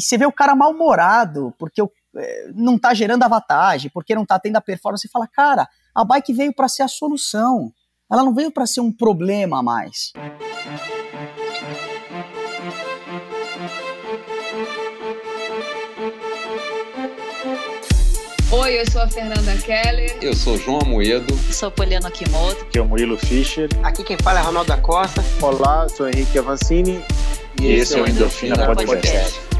e você vê o cara mal-humorado, porque o, é, não tá gerando a vantagem, porque não tá tendo a performance, você fala, cara, a bike veio para ser a solução. Ela não veio para ser um problema a mais. Oi, eu sou a Fernanda Keller. Eu sou João Amoedo. Eu sou Poliana Kimoto. Aqui é o Murilo Fischer. Aqui quem fala é Ronaldo da Costa. Olá, sou Henrique Avancini. E, e esse é o Endorfina, Endorfina Podcast. Podcast.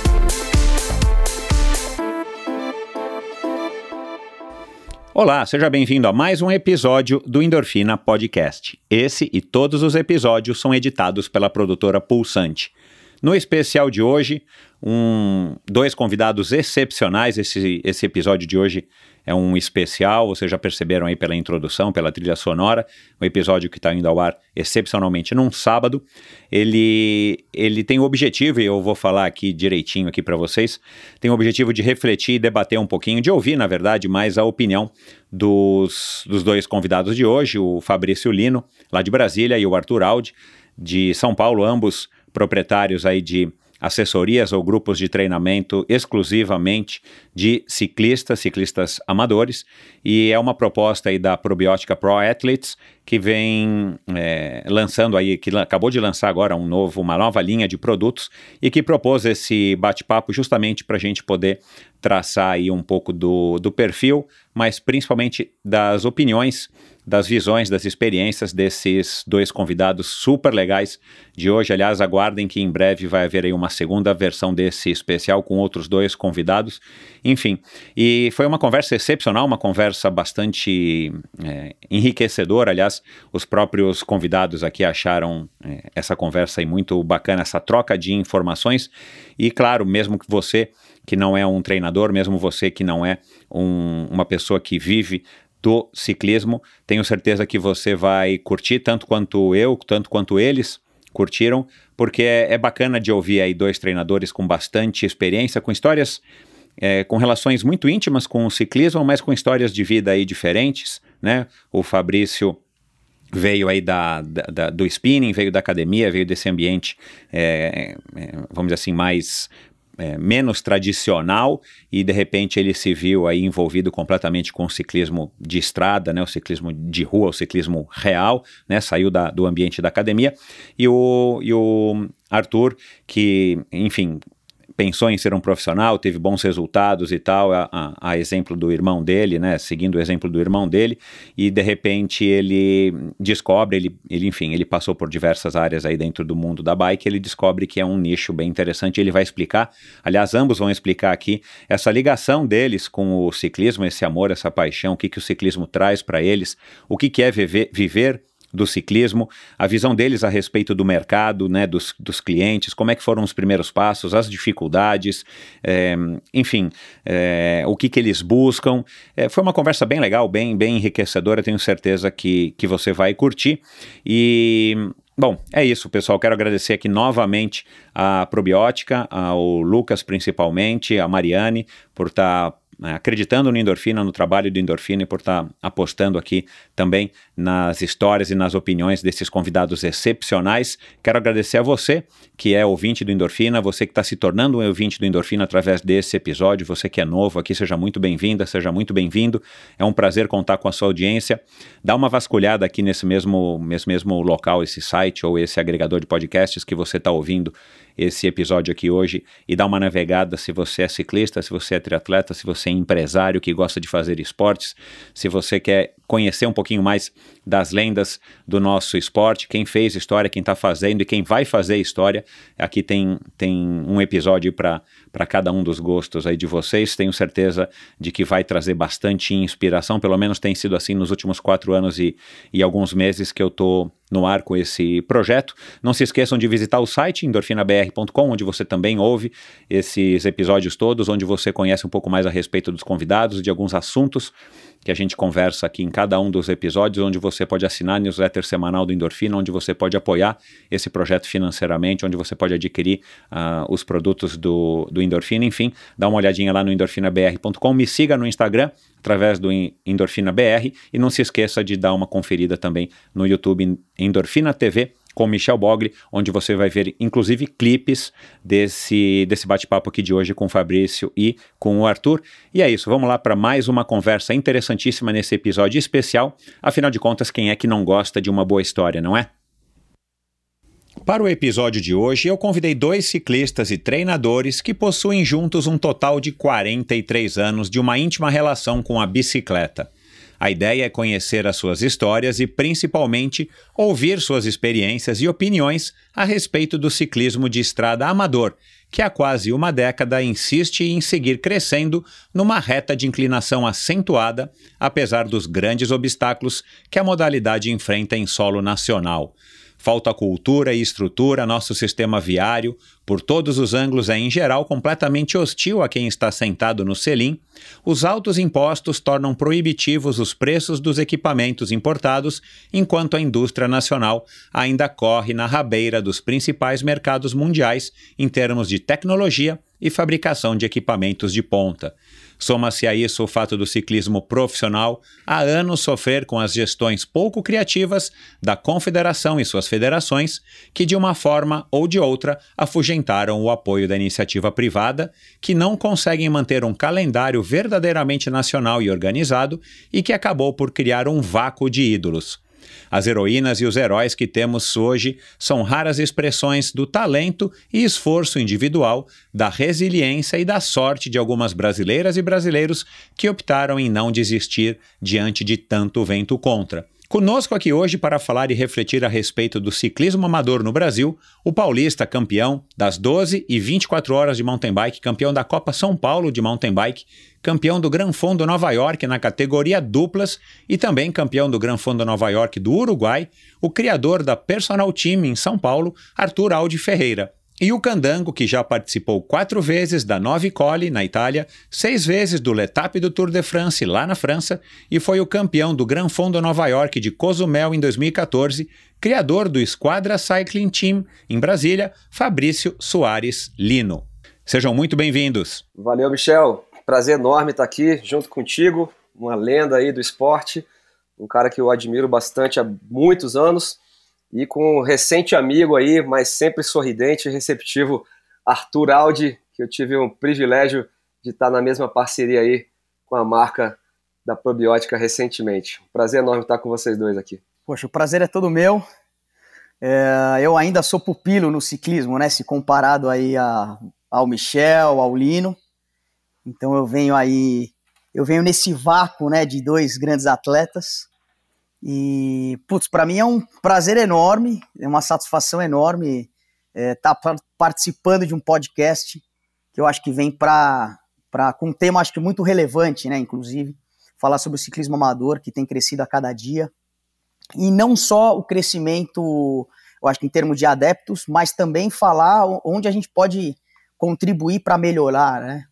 Olá, seja bem-vindo a mais um episódio do Endorfina Podcast. Esse e todos os episódios são editados pela produtora Pulsante. No especial de hoje, um, dois convidados excepcionais. Esse, esse episódio de hoje é um especial, vocês já perceberam aí pela introdução, pela trilha sonora, um episódio que está indo ao ar excepcionalmente num sábado. Ele, ele tem o objetivo, e eu vou falar aqui direitinho aqui para vocês, tem o objetivo de refletir e debater um pouquinho, de ouvir, na verdade, mais a opinião dos, dos dois convidados de hoje, o Fabrício Lino, lá de Brasília, e o Arthur Aldi, de São Paulo, ambos proprietários aí de assessorias ou grupos de treinamento exclusivamente de ciclistas, ciclistas amadores, e é uma proposta aí da Probiótica Pro Athletes que vem é, lançando aí, que acabou de lançar agora um novo, uma nova linha de produtos e que propôs esse bate-papo justamente para a gente poder traçar aí um pouco do, do perfil, mas principalmente das opiniões das visões, das experiências desses dois convidados super legais de hoje. Aliás, aguardem que em breve vai haver aí uma segunda versão desse especial com outros dois convidados. Enfim, e foi uma conversa excepcional, uma conversa bastante é, enriquecedora. Aliás, os próprios convidados aqui acharam é, essa conversa aí muito bacana, essa troca de informações. E claro, mesmo que você que não é um treinador, mesmo você que não é um, uma pessoa que vive do ciclismo. Tenho certeza que você vai curtir tanto quanto eu, tanto quanto eles curtiram, porque é, é bacana de ouvir aí dois treinadores com bastante experiência, com histórias, é, com relações muito íntimas com o ciclismo, mas com histórias de vida aí diferentes, né? O Fabrício veio aí da, da, da, do spinning, veio da academia, veio desse ambiente, é, é, vamos dizer assim, mais é, menos tradicional e de repente ele se viu aí envolvido completamente com o ciclismo de estrada, né, o ciclismo de rua, o ciclismo real, né, saiu da, do ambiente da academia. E o, e o Arthur que, enfim, pensou em ser um profissional, teve bons resultados e tal, a, a, a, exemplo do irmão dele, né, seguindo o exemplo do irmão dele, e de repente ele descobre, ele, ele, enfim, ele passou por diversas áreas aí dentro do mundo da bike, ele descobre que é um nicho bem interessante, ele vai explicar, aliás, ambos vão explicar aqui essa ligação deles com o ciclismo, esse amor, essa paixão, o que, que o ciclismo traz para eles, o que, que é viver, viver do ciclismo, a visão deles a respeito do mercado, né, dos, dos clientes, como é que foram os primeiros passos, as dificuldades, é, enfim, é, o que, que eles buscam. É, foi uma conversa bem legal, bem, bem enriquecedora, tenho certeza que, que você vai curtir. E Bom, é isso, pessoal. Quero agradecer aqui novamente a Probiótica, ao Lucas principalmente, a Mariane, por estar tá né, acreditando no endorfina, no trabalho do endorfina e por estar tá apostando aqui também nas histórias e nas opiniões desses convidados excepcionais. Quero agradecer a você que é ouvinte do endorfina, você que está se tornando um ouvinte do endorfina através desse episódio, você que é novo aqui, seja muito bem-vinda, seja muito bem-vindo. É um prazer contar com a sua audiência. Dá uma vasculhada aqui nesse mesmo, nesse mesmo local, esse site ou esse agregador de podcasts que você está ouvindo esse episódio aqui hoje e dar uma navegada se você é ciclista, se você é triatleta, se você é empresário que gosta de fazer esportes, se você quer conhecer um pouquinho mais das lendas do nosso esporte, quem fez história, quem está fazendo e quem vai fazer história. Aqui tem, tem um episódio para cada um dos gostos aí de vocês. Tenho certeza de que vai trazer bastante inspiração, pelo menos tem sido assim nos últimos quatro anos e, e alguns meses que eu estou no ar com esse projeto. Não se esqueçam de visitar o site endorfinabr.com, onde você também ouve esses episódios todos, onde você conhece um pouco mais a respeito dos convidados, de alguns assuntos que a gente conversa aqui em cada um dos episódios, onde você pode assinar a newsletter semanal do Endorfina, onde você pode apoiar esse projeto financeiramente, onde você pode adquirir uh, os produtos do, do Endorfina. Enfim, dá uma olhadinha lá no endorfinabr.com, me siga no Instagram através do Endorfina BR e não se esqueça de dar uma conferida também no YouTube Endorfina TV com Michel Bogli, onde você vai ver inclusive clipes desse, desse bate-papo aqui de hoje com o Fabrício e com o Arthur. E é isso, vamos lá para mais uma conversa interessantíssima nesse episódio especial. Afinal de contas, quem é que não gosta de uma boa história, não é? Para o episódio de hoje, eu convidei dois ciclistas e treinadores que possuem juntos um total de 43 anos de uma íntima relação com a bicicleta. A ideia é conhecer as suas histórias e, principalmente, ouvir suas experiências e opiniões a respeito do ciclismo de estrada amador, que há quase uma década insiste em seguir crescendo numa reta de inclinação acentuada, apesar dos grandes obstáculos que a modalidade enfrenta em solo nacional. Falta cultura e estrutura, nosso sistema viário, por todos os ângulos, é em geral completamente hostil a quem está sentado no selim. Os altos impostos tornam proibitivos os preços dos equipamentos importados, enquanto a indústria nacional ainda corre na rabeira dos principais mercados mundiais em termos de tecnologia e fabricação de equipamentos de ponta. Soma-se a isso o fato do ciclismo profissional há anos sofrer com as gestões pouco criativas da confederação e suas federações, que de uma forma ou de outra afugentaram o apoio da iniciativa privada, que não conseguem manter um calendário verdadeiramente nacional e organizado e que acabou por criar um vácuo de ídolos. As heroínas e os heróis que temos hoje são raras expressões do talento e esforço individual, da resiliência e da sorte de algumas brasileiras e brasileiros que optaram em não desistir diante de tanto vento contra. Conosco aqui hoje para falar e refletir a respeito do ciclismo amador no Brasil, o paulista campeão das 12 e 24 horas de mountain bike, campeão da Copa São Paulo de mountain bike, campeão do Gran Fondo Nova York na categoria duplas e também campeão do Gran Fondo Nova York do Uruguai, o criador da Personal Team em São Paulo, Arthur Aldi Ferreira. E o Candango, que já participou quatro vezes da Nove Cole, na Itália, seis vezes do L'Etape do Tour de France, lá na França, e foi o campeão do Gran Fondo Nova York de Cozumel em 2014, criador do Squadra Cycling Team, em Brasília, Fabrício Soares Lino. Sejam muito bem-vindos. Valeu, Michel. Prazer enorme estar aqui junto contigo, uma lenda aí do esporte, um cara que eu admiro bastante há muitos anos e com um recente amigo aí, mas sempre sorridente e receptivo, Arthur Aldi, que eu tive um privilégio de estar na mesma parceria aí com a marca da probiótica recentemente. Prazer enorme estar com vocês dois aqui. Poxa, o prazer é todo meu. É, eu ainda sou pupilo no ciclismo, né? Se comparado aí a, ao Michel, ao Lino. Então eu venho aí, eu venho nesse vácuo, né, de dois grandes atletas e, putz, para mim é um prazer enorme, é uma satisfação enorme estar é, tá participando de um podcast que eu acho que vem para com um tema acho que muito relevante, né, inclusive, falar sobre o ciclismo amador que tem crescido a cada dia. E não só o crescimento, eu acho que em termos de adeptos, mas também falar onde a gente pode contribuir para melhorar, né?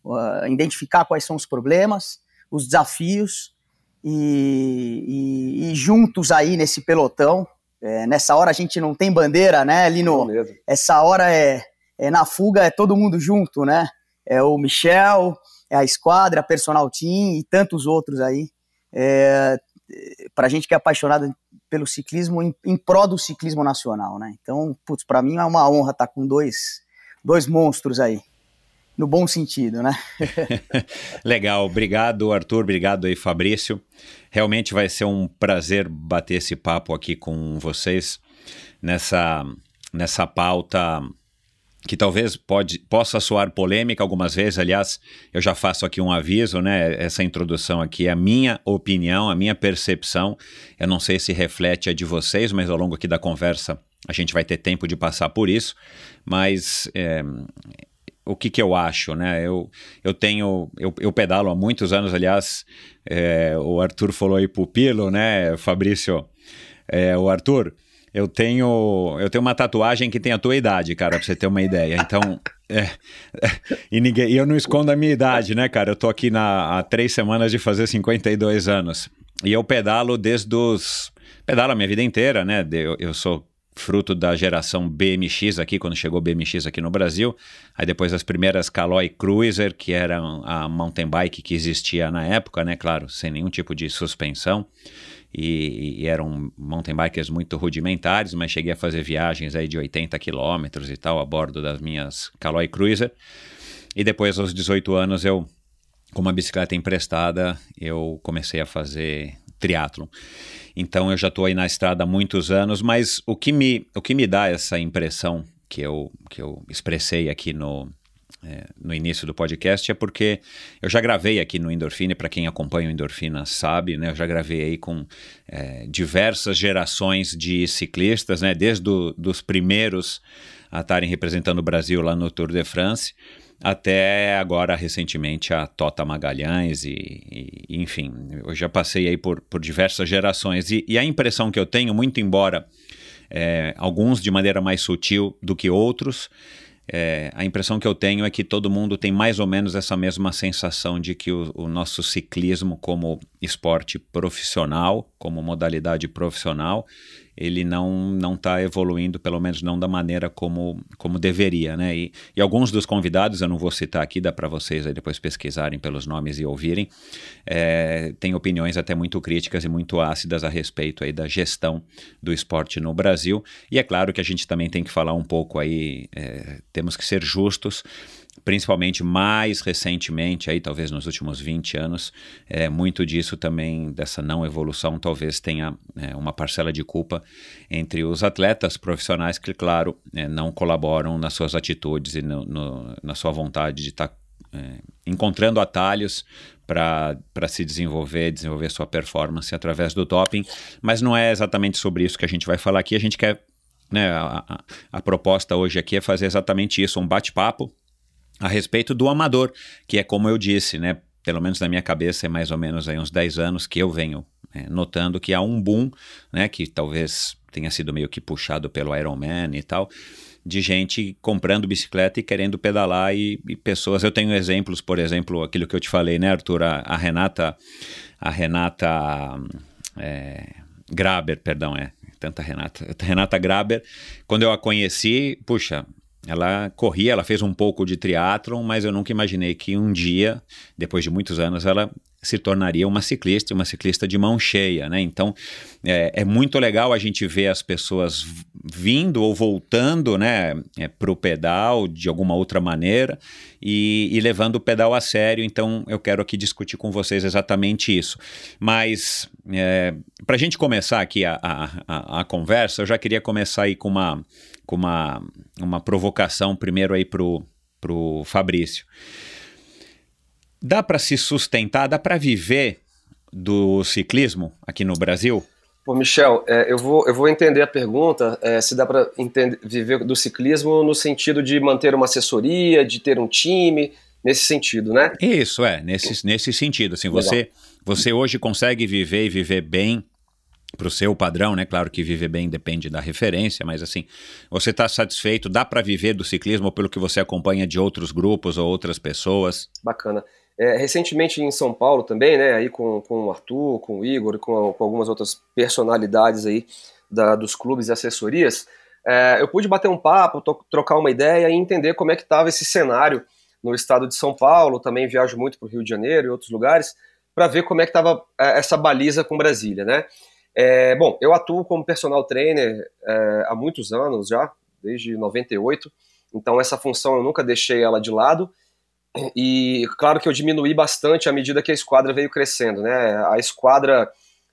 Identificar quais são os problemas, os desafios e, e, e juntos aí nesse pelotão. É, nessa hora a gente não tem bandeira, né, Lino? Essa hora é, é na fuga, é todo mundo junto, né? É o Michel, é a Esquadra, a Personal Team e tantos outros aí. É, pra gente que é apaixonado pelo ciclismo, em, em prol do ciclismo nacional, né? Então, putz, pra mim é uma honra estar com dois, dois monstros aí no bom sentido, né? Legal, obrigado Arthur, obrigado aí Fabrício. Realmente vai ser um prazer bater esse papo aqui com vocês nessa nessa pauta que talvez pode, possa soar polêmica algumas vezes, aliás, eu já faço aqui um aviso, né? Essa introdução aqui é a minha opinião, a minha percepção. Eu não sei se reflete a de vocês, mas ao longo aqui da conversa a gente vai ter tempo de passar por isso. Mas é, o que, que eu acho, né? Eu, eu tenho, eu, eu pedalo há muitos anos, aliás, é, o Arthur falou aí pupilo, né, Fabrício? É, o Arthur, eu tenho, eu tenho uma tatuagem que tem a tua idade, cara, pra você ter uma ideia. Então, é, e, ninguém, e eu não escondo a minha idade, né, cara? Eu tô aqui na, há três semanas de fazer 52 anos. E eu pedalo desde os. Pedalo a minha vida inteira, né? Eu, eu sou fruto da geração BMX aqui, quando chegou BMX aqui no Brasil. Aí depois as primeiras Caloi Cruiser, que era a mountain bike que existia na época, né? Claro, sem nenhum tipo de suspensão. E, e, eram mountain bikers muito rudimentares, mas cheguei a fazer viagens aí de 80 quilômetros e tal a bordo das minhas Caloi Cruiser. E depois, aos 18 anos, eu, com uma bicicleta emprestada, eu comecei a fazer triatlon. Então eu já estou aí na estrada há muitos anos, mas o que me, o que me dá essa impressão que eu, que eu expressei aqui no, é, no início do podcast é porque eu já gravei aqui no Endorfina, para quem acompanha o Endorfina sabe, né, eu já gravei aí com é, diversas gerações de ciclistas, né, desde do, os primeiros a estarem representando o Brasil lá no Tour de France, até agora recentemente a Tota Magalhães e, e enfim, eu já passei aí por, por diversas gerações. E, e, a impressão que eu tenho, muito embora é, alguns de maneira mais sutil do que outros, é, a impressão que eu tenho é que todo mundo tem mais ou menos essa mesma sensação de que o, o nosso ciclismo como esporte profissional, como modalidade profissional, ele não não está evoluindo, pelo menos não da maneira como, como deveria, né? E, e alguns dos convidados, eu não vou citar aqui, dá para vocês aí depois pesquisarem pelos nomes e ouvirem, é, têm opiniões até muito críticas e muito ácidas a respeito aí da gestão do esporte no Brasil. E é claro que a gente também tem que falar um pouco aí, é, temos que ser justos principalmente mais recentemente, aí talvez nos últimos 20 anos, é, muito disso também, dessa não evolução, talvez tenha é, uma parcela de culpa entre os atletas profissionais que, claro, é, não colaboram nas suas atitudes e no, no, na sua vontade de estar tá, é, encontrando atalhos para se desenvolver, desenvolver sua performance através do doping, mas não é exatamente sobre isso que a gente vai falar aqui, a gente quer né, a, a, a, proposta hoje aqui é fazer exatamente isso, um bate-papo a respeito do amador, que é como eu disse, né? Pelo menos na minha cabeça é mais ou menos aí uns 10 anos que eu venho é, notando que há um boom, né? Que talvez tenha sido meio que puxado pelo Ironman e tal, de gente comprando bicicleta e querendo pedalar e, e, pessoas. Eu tenho exemplos, por exemplo, aquilo que eu te falei, né, Arthur? A, a Renata, a Renata é, Graber, perdão, é tanta Renata, Renata Graber. Quando eu a conheci, puxa, ela corria, ela fez um pouco de triatlon, mas eu nunca imaginei que um dia, depois de muitos anos, ela se tornaria uma ciclista, uma ciclista de mão cheia, né? Então é, é muito legal a gente ver as pessoas vindo ou voltando, né, é, para o pedal de alguma outra maneira e, e, levando o pedal a sério. Então eu quero aqui discutir com vocês exatamente isso. Mas é, para a gente começar aqui a, a, a, a conversa, eu já queria começar aí com uma com uma, uma provocação primeiro aí pro, pro Fabrício. Dá para se sustentar, dá para viver do ciclismo aqui no Brasil? Pô, Michel, é, eu, vou, eu vou entender a pergunta, é, se dá para viver do ciclismo no sentido de manter uma assessoria, de ter um time, nesse sentido, né? Isso, é, nesse, nesse sentido. Assim, você, você hoje consegue viver e viver bem para o seu padrão, né? Claro que viver bem depende da referência, mas assim, você está satisfeito? Dá para viver do ciclismo pelo que você acompanha de outros grupos ou outras pessoas? Bacana. É, recentemente em São Paulo também, né? Aí com, com o Arthur, com o Igor, com, com algumas outras personalidades aí da, dos clubes e assessorias, é, eu pude bater um papo, trocar uma ideia e entender como é que estava esse cenário no estado de São Paulo. Também viajo muito para o Rio de Janeiro e outros lugares para ver como é que estava é, essa baliza com Brasília, né? É, bom, eu atuo como personal trainer é, há muitos anos já, desde 98, então essa função eu nunca deixei ela de lado. E claro que eu diminuí bastante à medida que a esquadra veio crescendo. Né? A esquadra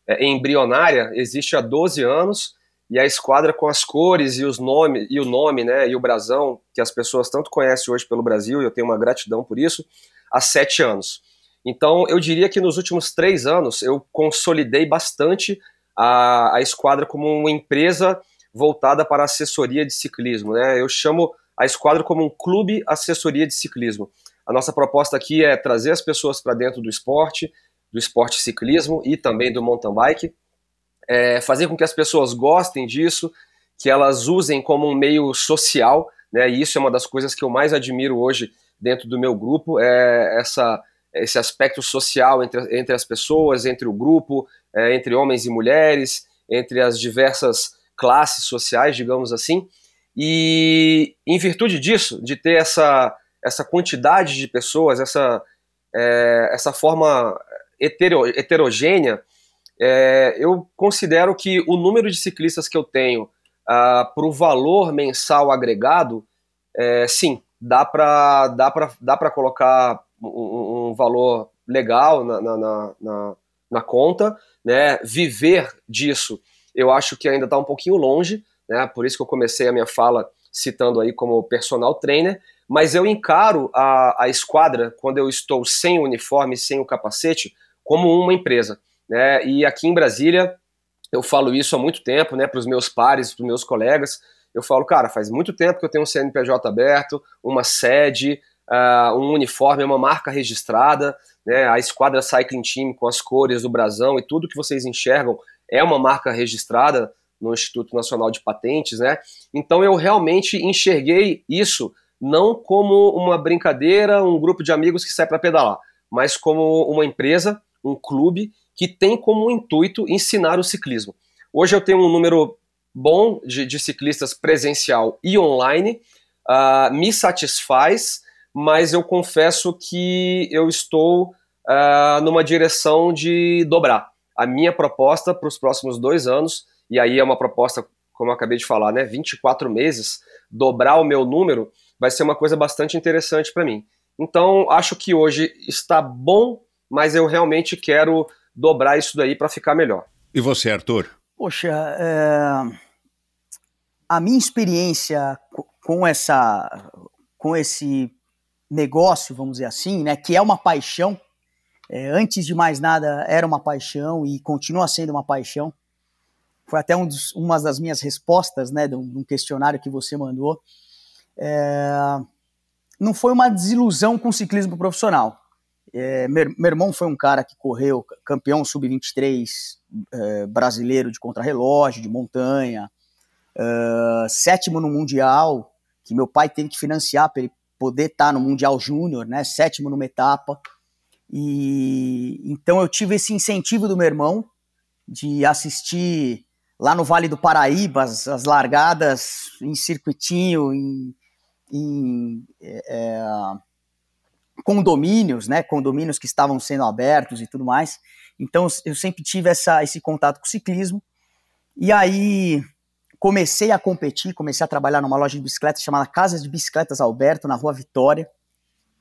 é, embrionária existe há 12 anos e a esquadra com as cores e os nomes e o nome, né, e o brasão que as pessoas tanto conhecem hoje pelo Brasil, e eu tenho uma gratidão por isso, há sete anos. Então eu diria que nos últimos três anos eu consolidei bastante a, a esquadra como uma empresa voltada para assessoria de ciclismo. Né? Eu chamo a esquadra como um clube assessoria de ciclismo. A nossa proposta aqui é trazer as pessoas para dentro do esporte, do esporte ciclismo e também do mountain bike, é, fazer com que as pessoas gostem disso, que elas usem como um meio social, né? E isso é uma das coisas que eu mais admiro hoje dentro do meu grupo, é essa, esse aspecto social entre, entre as pessoas, entre o grupo, é, entre homens e mulheres, entre as diversas classes sociais, digamos assim. E em virtude disso, de ter essa, essa quantidade de pessoas, essa, é, essa forma hetero, heterogênea, é, eu considero que o número de ciclistas que eu tenho ah, para o valor mensal agregado, é, sim, dá para dá dá colocar um, um, valor legal na, na, na, na, conta, né? Viver disso, eu acho que ainda está um pouquinho longe, né? Por isso que eu comecei a minha fala citando aí como personal trainer, mas eu encaro a, a esquadra, quando eu estou sem o uniforme, sem o capacete, como uma empresa. Né? E aqui em Brasília, eu falo isso há muito tempo né, para os meus pares, para os meus colegas. Eu falo, cara, faz muito tempo que eu tenho um CNPJ aberto, uma sede, uh, um uniforme, uma marca registrada, né, a Esquadra Cycling Team com as cores do brasão e tudo que vocês enxergam é uma marca registrada no Instituto Nacional de Patentes, né? Então eu realmente enxerguei isso não como uma brincadeira, um grupo de amigos que sai para pedalar, mas como uma empresa, um clube que tem como intuito ensinar o ciclismo. Hoje eu tenho um número bom de, de ciclistas presencial e online, uh, me satisfaz, mas eu confesso que eu estou uh, numa direção de dobrar. A minha proposta para os próximos dois anos, e aí é uma proposta, como eu acabei de falar, né, 24 meses, dobrar o meu número, vai ser uma coisa bastante interessante para mim. Então, acho que hoje está bom, mas eu realmente quero dobrar isso daí para ficar melhor. E você, Arthur? Poxa, é... a minha experiência com essa, com esse negócio, vamos dizer assim, né, que é uma paixão. É, antes de mais nada, era uma paixão e continua sendo uma paixão. Foi até um dos, uma das minhas respostas, né, de um, questionário que você mandou. É, não foi uma desilusão com o ciclismo profissional. É, meu, meu, irmão foi um cara que correu campeão sub-23 é, brasileiro de contrarrelógio, de montanha, é, sétimo no Mundial, que meu pai teve que financiar para ele poder estar tá no Mundial Júnior, né, sétimo numa etapa. E então eu tive esse incentivo do meu irmão de assistir lá no Vale do Paraíba as, as largadas em circuitinho, em, em é, condomínios, né, condomínios que estavam sendo abertos e tudo mais. Então eu sempre tive essa, esse contato com o ciclismo. E aí comecei a competir, comecei a trabalhar numa loja de bicicletas chamada Casas de Bicicletas Alberto, na Rua Vitória.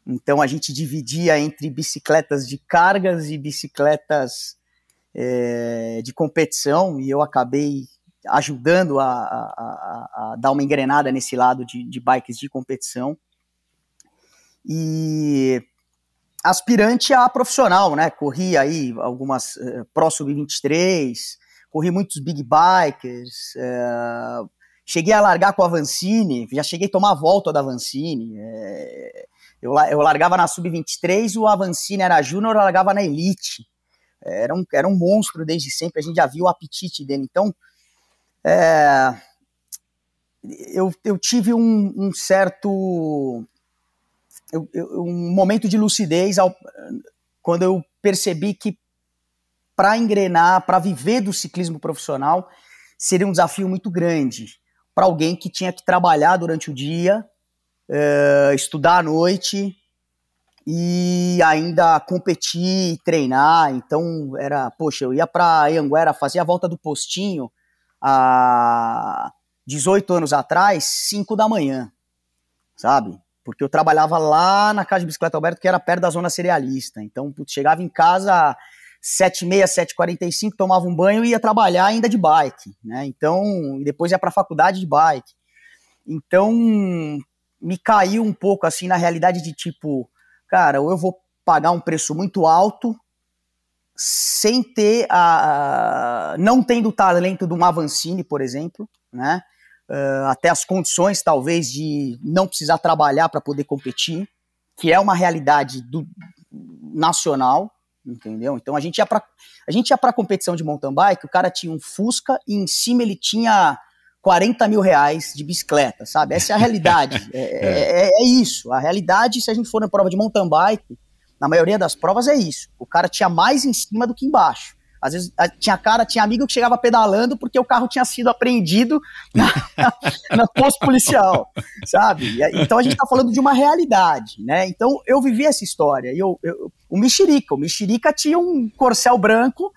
Então a gente dividia entre bicicletas de cargas e bicicletas é, de competição, e eu acabei ajudando a, a, a, dar uma engrenada nesse lado de, de bikes de competição e aspirante a profissional, né? Corri aí algumas uh, Pro Sub-23, corri muitos big bikers, uh, cheguei a largar com a Vancini, já cheguei a tomar a volta da Vancini. Uh, eu, eu largava na Sub-23, o Avancini era júnior, eu largava na Elite. Era um, era um monstro desde sempre, a gente já viu o apetite dele. Então, é, eu, eu tive um, um certo eu, eu, um momento de lucidez ao, quando eu percebi que para engrenar, para viver do ciclismo profissional, seria um desafio muito grande para alguém que tinha que trabalhar durante o dia, uh, estudar à noite e ainda competir treinar. Então era, poxa, eu ia para Anguera fazer a volta do postinho há 18 anos atrás, 5 da manhã, sabe? porque eu trabalhava lá na casa de bicicleta Alberto, que era perto da zona cerealista. Então, putz, chegava em casa sete e meia, sete quarenta e cinco, tomava um banho e ia trabalhar ainda de bike, né? Então, e depois ia para a faculdade de bike. Então, me caiu um pouco assim na realidade de tipo, cara, ou eu vou pagar um preço muito alto sem ter a, a não tendo o talento de um Avancini, por exemplo, né? uh, até as condições, talvez, de não precisar trabalhar para poder competir, que é uma realidade do, nacional, entendeu? Então a gente ia para a gente ia para competição de mountain bike, o cara tinha um Fusca e em cima ele tinha 40 mil reais de bicicleta, sabe? Essa é a realidade. é, é, é, isso. A realidade, se a gente for na prova de mountain bike, na maioria das provas é isso. O cara tinha mais em cima do que embaixo. Às vezes tinha cara, tinha amigo que chegava pedalando porque o carro tinha sido apreendido na, na posto policial, sabe? Então a gente está falando de uma realidade, né? Então eu vivi essa história. Eu, eu, o Mexerica, o Mexerica tinha um corcel branco.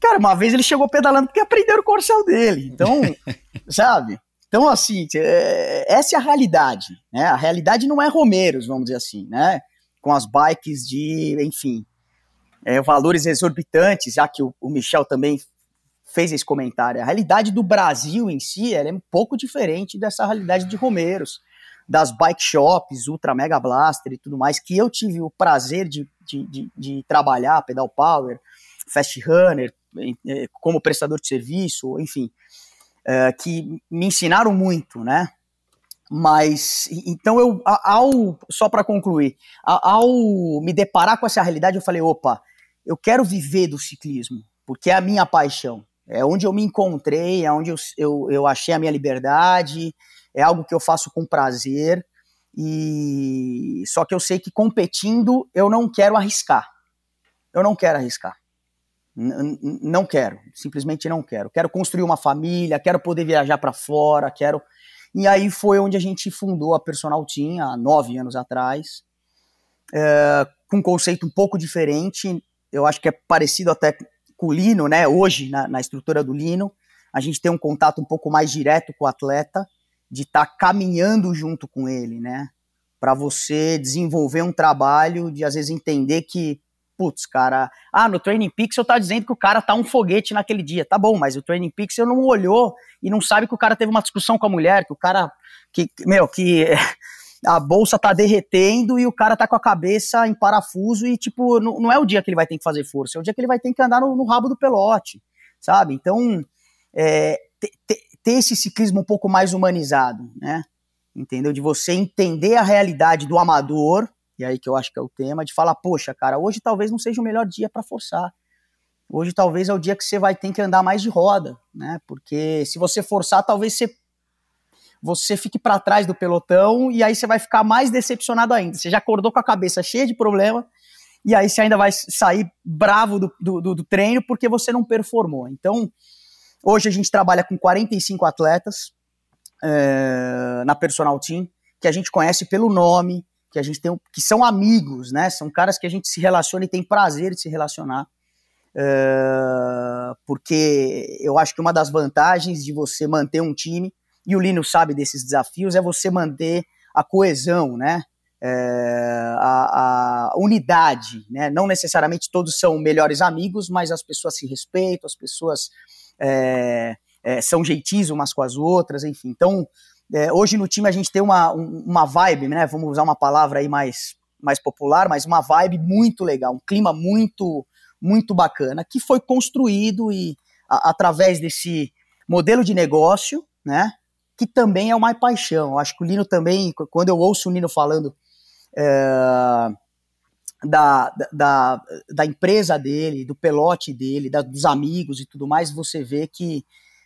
Cara, uma vez ele chegou pedalando porque aprenderam o corcel dele. Então, sabe? Então, assim, é, essa é a realidade, né? A realidade não é Romeiros, vamos dizer assim, né? Com as bikes de, enfim, é, valores exorbitantes, já que o, o, Michel também fez esse comentário. A realidade do Brasil em si é um pouco diferente dessa realidade de Romeiros, das bike shops, Ultra Mega Blaster e tudo mais, que eu tive o prazer de, de, de, de trabalhar, Pedal Power, Fast Runner, é, como prestador de serviço, enfim, é, que me ensinaram muito, né? Mas, então eu, ao, só para concluir, ao me deparar com essa realidade, eu falei, opa, eu quero viver do ciclismo, porque é a minha paixão. É onde eu me encontrei, é onde eu, eu, eu achei a minha liberdade, é algo que eu faço com prazer. E só que eu sei que competindo eu não quero arriscar. Eu não quero arriscar. Não quero, simplesmente não quero. Quero construir uma família, quero poder viajar para fora, quero. E aí foi onde a gente fundou a Personal Team há nove anos atrás, é, com um conceito um pouco diferente eu acho que é parecido até com o Lino, né? Hoje, na, na estrutura do Lino, a gente tem um contato um pouco mais direto com o atleta, de estar tá caminhando junto com ele, né? Para você desenvolver um trabalho de às vezes entender que, putz, cara, ah, no Training Pixel tá dizendo que o cara tá um foguete naquele dia. Tá bom, mas o Training Pixel não olhou e não sabe que o cara teve uma discussão com a mulher, que o cara, que, meu, que a bolsa tá derretendo e o cara tá com a cabeça em parafuso e, tipo, não, não é o dia que ele vai ter que fazer força, é o dia que ele vai ter que andar no, no rabo do pelote, sabe? Então, é, ter, esse ciclismo um pouco mais humanizado, né? Entendeu? De você entender a realidade do amador, e aí que eu acho que é o tema, de falar, poxa, cara, hoje talvez não seja o melhor dia para forçar. Hoje talvez é o dia que você vai ter que andar mais de roda, né? Porque se você forçar, talvez você você fique para trás do pelotão e aí você vai ficar mais decepcionado ainda. Você já acordou com a cabeça cheia de problema e aí você ainda vai sair bravo do, do, do treino porque você não performou. Então, hoje a gente trabalha com 45 atletas é, na Personal Team, que a gente conhece pelo nome, que a gente tem, que são amigos, né? São caras que a gente se relaciona e tem prazer de se relacionar. É, porque eu acho que uma das vantagens de você manter um time e o Lino sabe desses desafios, é você manter a coesão, né? É, a, a, unidade, né? Não necessariamente todos são melhores amigos, mas as pessoas se respeitam, as pessoas é, são gentis umas com as outras, enfim. Então, é, hoje no time a gente tem uma, uma vibe, né? Vamos usar uma palavra aí mais, mais popular, mas uma vibe muito legal, um clima muito, muito bacana, que foi construído e a, através desse modelo de negócio, né? que também é uma paixão. Eu acho que o Lino também, quando eu ouço o Lino falando é, da, da, da empresa dele, do pelote dele, da, dos amigos e tudo mais, você vê que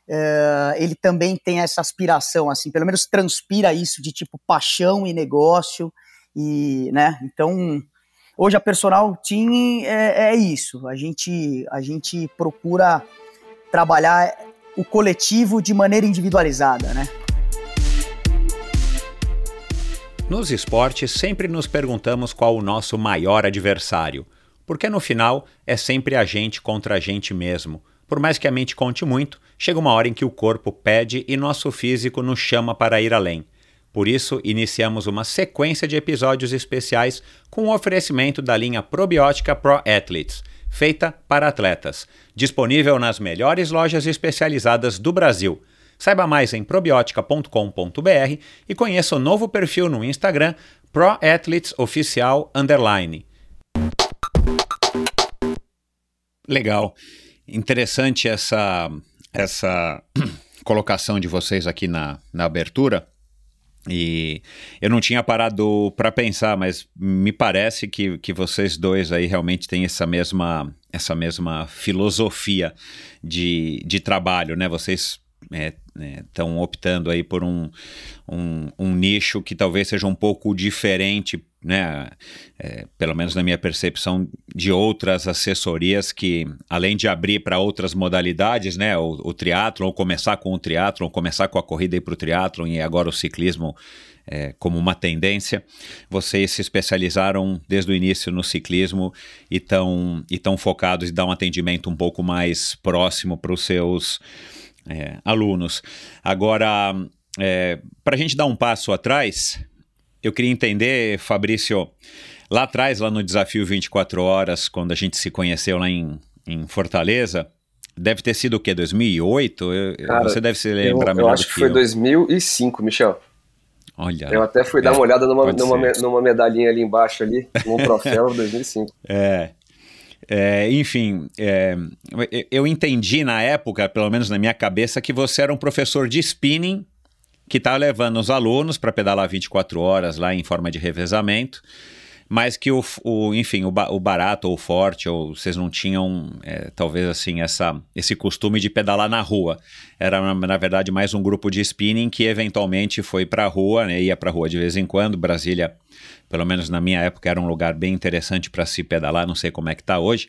é, ele também tem essa aspiração, assim, pelo menos transpira isso de tipo paixão e negócio, e, né, então, hoje a Personal Team é, é isso, a gente, a gente procura trabalhar o coletivo de maneira individualizada, né? Nos esportes, sempre nos perguntamos qual o nosso maior adversário, porque no final é sempre a gente contra a gente mesmo. Por mais que a mente conte muito, chega uma hora em que o corpo pede e nosso físico nos chama para ir além. Por isso, iniciamos uma sequência de episódios especiais com o oferecimento da linha probiótica Pro Athletes, feita para atletas, disponível nas melhores lojas especializadas do Brasil. Saiba mais em probiotica.com.br e conheça o novo perfil no Instagram ProAthletesOficial Underline. Legal. Interessante essa, essa colocação de vocês aqui na, na abertura. E eu não tinha parado para pensar, mas me parece que, que vocês dois aí realmente têm essa mesma, essa mesma filosofia de, de trabalho, né? Vocês estão é, é, optando aí por um, um, um, nicho que talvez seja um pouco diferente, né? É, pelo menos na minha percepção, de outras assessorias que, além de abrir para outras modalidades, né? O, o triatlon, ou começar com o triatlon, começar com a corrida para o triatlon e agora o ciclismo é, como uma tendência. Vocês se especializaram desde o início no ciclismo e estão e tão focados em dar um atendimento um pouco mais próximo para os seus é, alunos. Agora, é, para a gente dar um passo atrás, eu queria entender, Fabrício, lá atrás, lá no Desafio 24 Horas, quando a gente se conheceu lá em, em Fortaleza, deve ter sido o quê? 2008? Eu, Cara, você deve se lembrar eu, melhor. Eu acho que, que foi eu. 2005, Michel. Olha. Eu até fui é, dar uma olhada numa, numa, numa, medalhinha ali embaixo ali, um troféu 2005. É. É, enfim, é, eu entendi na época, pelo menos na minha cabeça, que você era um professor de spinning que está levando os alunos para pedalar 24 horas lá em forma de revezamento, mas que o, o enfim, o, o, barato ou o forte, ou vocês não tinham, é, talvez assim, essa, esse costume de pedalar na rua. Era, na, na verdade, mais um grupo de spinning que eventualmente foi para a rua, né, ia para a rua de vez em quando. Brasília pelo menos na minha época, era um lugar bem interessante para se pedalar, não sei como é que está hoje.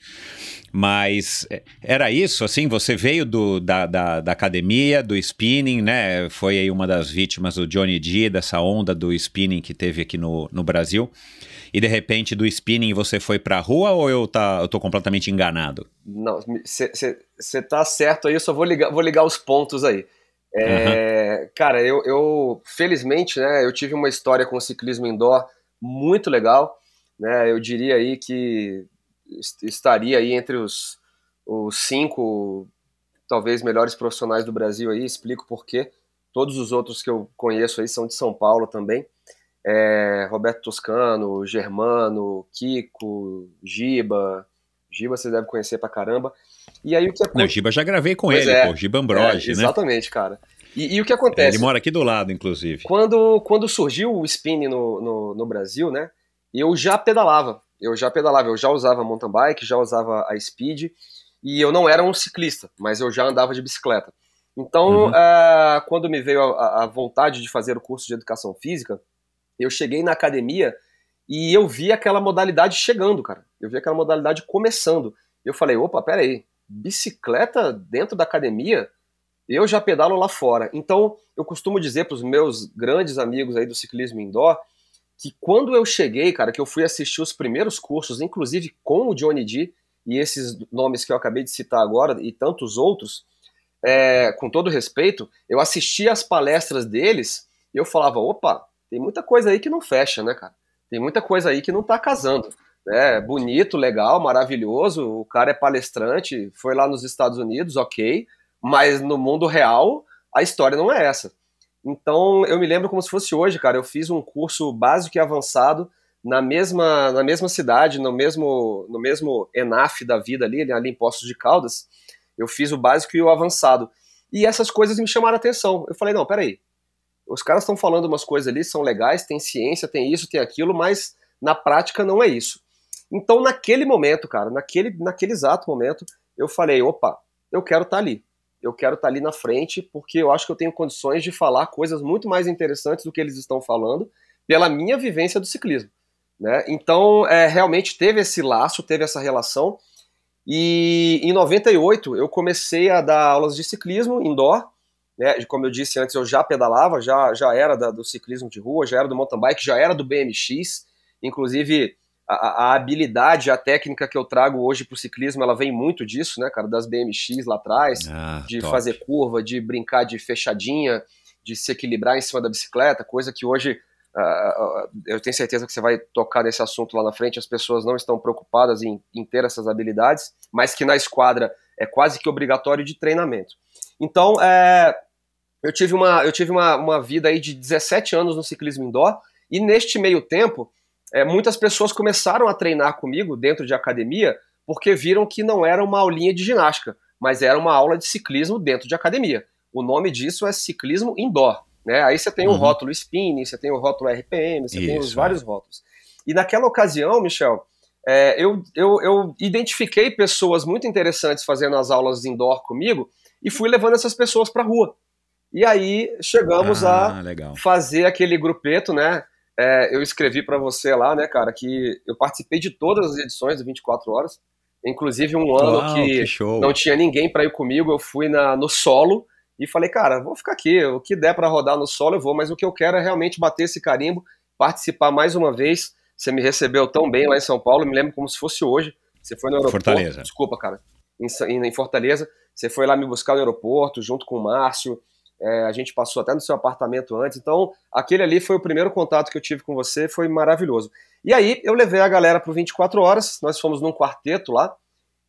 Mas é, era isso, assim, você veio do, da, da, da, academia, do spinning, né? Foi aí uma das vítimas do Johnny D, dessa onda do spinning que teve aqui no, no Brasil. E de repente do spinning você foi para a rua ou eu, tá, eu tô completamente enganado? Não, você tá certo aí, eu só vou ligar, vou ligar os pontos aí. É, uhum. Cara, eu, eu, felizmente, né, eu tive uma história com o ciclismo indoor muito legal, né? Eu diria aí que estaria aí entre os, os cinco, talvez, melhores profissionais do Brasil aí, explico por quê. Todos os outros que eu conheço aí são de São Paulo também. É, Roberto Toscano, Germano, Kiko, Giba. Giba você deve conhecer pra caramba. E aí o que acontece? Não, Giba já gravei com pois ele, é, pô, Giba Ambroge, é, exatamente, né? cara. E, e, o que acontece? ele mora aqui do lado, inclusive. Quando, quando surgiu o spin no, no, no, Brasil, né? Eu já pedalava. Eu já pedalava, eu já usava mountain bike, já usava a speed. E eu não era um ciclista, mas eu já andava de bicicleta. Então, uhum. uh, quando me veio a, a, vontade de fazer o curso de educação física, eu cheguei na academia e eu vi aquela modalidade chegando, cara. Eu vi aquela modalidade começando. Eu falei, opa, peraí, bicicleta dentro da academia? Eu já pedalo lá fora. Então, eu costumo dizer para os meus grandes amigos aí do ciclismo indoor que quando eu cheguei, cara, que eu fui assistir os primeiros cursos, inclusive com o Johnny D e esses nomes que eu acabei de citar agora e tantos outros, é, com todo respeito, eu assistia as palestras deles e eu falava, opa, tem muita coisa aí que não fecha, né, cara? Tem muita coisa aí que não tá casando. É bonito, legal, maravilhoso, o cara é palestrante, foi lá nos Estados Unidos, ok, mas no mundo real, a história não é essa. Então, eu me lembro como se fosse hoje, cara. Eu fiz um curso básico e avançado na mesma, na mesma cidade, no mesmo, no mesmo ENAF da vida ali, ali em Postos de Caldas. Eu fiz o básico e o avançado. E essas coisas me chamaram a atenção. Eu falei, não, peraí. Os caras estão falando umas coisas ali, são legais, tem ciência, tem isso, tem aquilo, mas na prática não é isso. Então, naquele momento, cara, naquele, naquele exato momento, eu falei, opa, eu quero estar tá ali eu quero estar tá ali na frente, porque eu acho que eu tenho condições de falar coisas muito mais interessantes do que eles estão falando, pela minha vivência do ciclismo. Né? Então, é, realmente teve esse laço, teve essa relação. E em 98 eu comecei a dar aulas de ciclismo indoor. Né? Como eu disse antes, eu já pedalava, já, já era da, do ciclismo de rua, já era do mountain bike, já era do BMX. Inclusive, a, a, habilidade, a técnica que eu trago hoje pro ciclismo, ela vem muito disso, né, cara, das BMX lá atrás, ah, de top. fazer curva, de brincar de fechadinha, de se equilibrar em cima da bicicleta, coisa que hoje uh, eu tenho certeza que você vai tocar nesse assunto lá na frente, as pessoas não estão preocupadas em, em ter essas habilidades, mas que na esquadra é quase que obrigatório de treinamento. Então, é, eu tive, uma, eu tive uma, uma vida aí de 17 anos no ciclismo indoor, e neste meio tempo, é, muitas pessoas começaram a treinar comigo dentro de academia porque viram que não era uma aulinha de ginástica, mas era uma aula de ciclismo dentro de academia. O nome disso é ciclismo indoor. Né? Aí você tem o Uhum. rótulo spinning, você tem o rótulo RPM, você tem os Isso, vários rótulos. E naquela ocasião, Michel, é, eu, eu, eu identifiquei pessoas muito interessantes fazendo as aulas indoor comigo e fui levando essas pessoas para rua. E aí chegamos a ah, legal. fazer aquele grupeto, né? É, eu escrevi para você lá, né, cara, que eu participei de todas as edições do 24 Horas, inclusive um ano Uau, que, show. não tinha ninguém para ir comigo, eu fui na, no solo e falei, cara, vou ficar aqui, o que der para rodar no solo eu vou, mas o que eu quero é realmente bater esse carimbo, participar mais uma vez. Você me recebeu tão bem lá em São Paulo, me lembro como se fosse hoje. Você foi no aeroporto, Fortaleza. desculpa, cara, em, em Fortaleza. Você foi lá me buscar no aeroporto junto com o Márcio. É, a gente passou até no seu apartamento antes. Então, aquele ali foi o primeiro contato que eu tive com você, foi maravilhoso. E aí, eu levei a galera pro 24 horas, nós fomos num quarteto lá,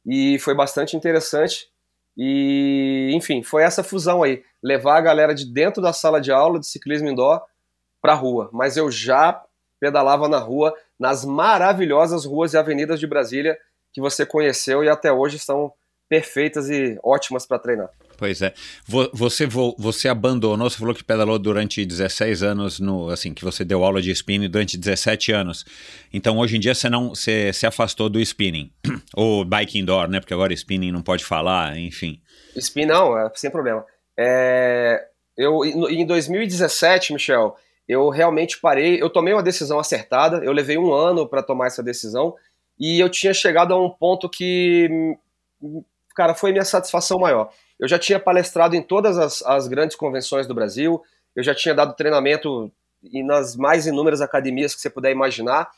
e foi bastante interessante. E, enfim, foi essa fusão aí, levar a galera de dentro da sala de aula de ciclismo indoor pra rua. Mas eu já pedalava na rua, nas maravilhosas ruas e avenidas de Brasília que você conheceu e até hoje estão perfeitas e ótimas para treinar. Pois é. Vo- Você, vo- você abandonou, você falou que pedalou durante 16 anos, no, assim, que você deu aula de spinning durante 17 anos. Então, hoje em dia, você não você se afastou do spinning. Ou bike indoor, né? Porque agora spinning não pode falar, enfim. Spin não, é, sem problema. É, eu, em 2017, Michel, eu realmente parei, eu tomei uma decisão acertada, eu levei um ano para tomar essa decisão e eu tinha chegado a um ponto que, hum, cara, foi minha satisfação maior. Eu já tinha palestrado em todas as, as grandes convenções do Brasil, eu já tinha dado treinamento e nas mais inúmeras academias que você puder imaginar,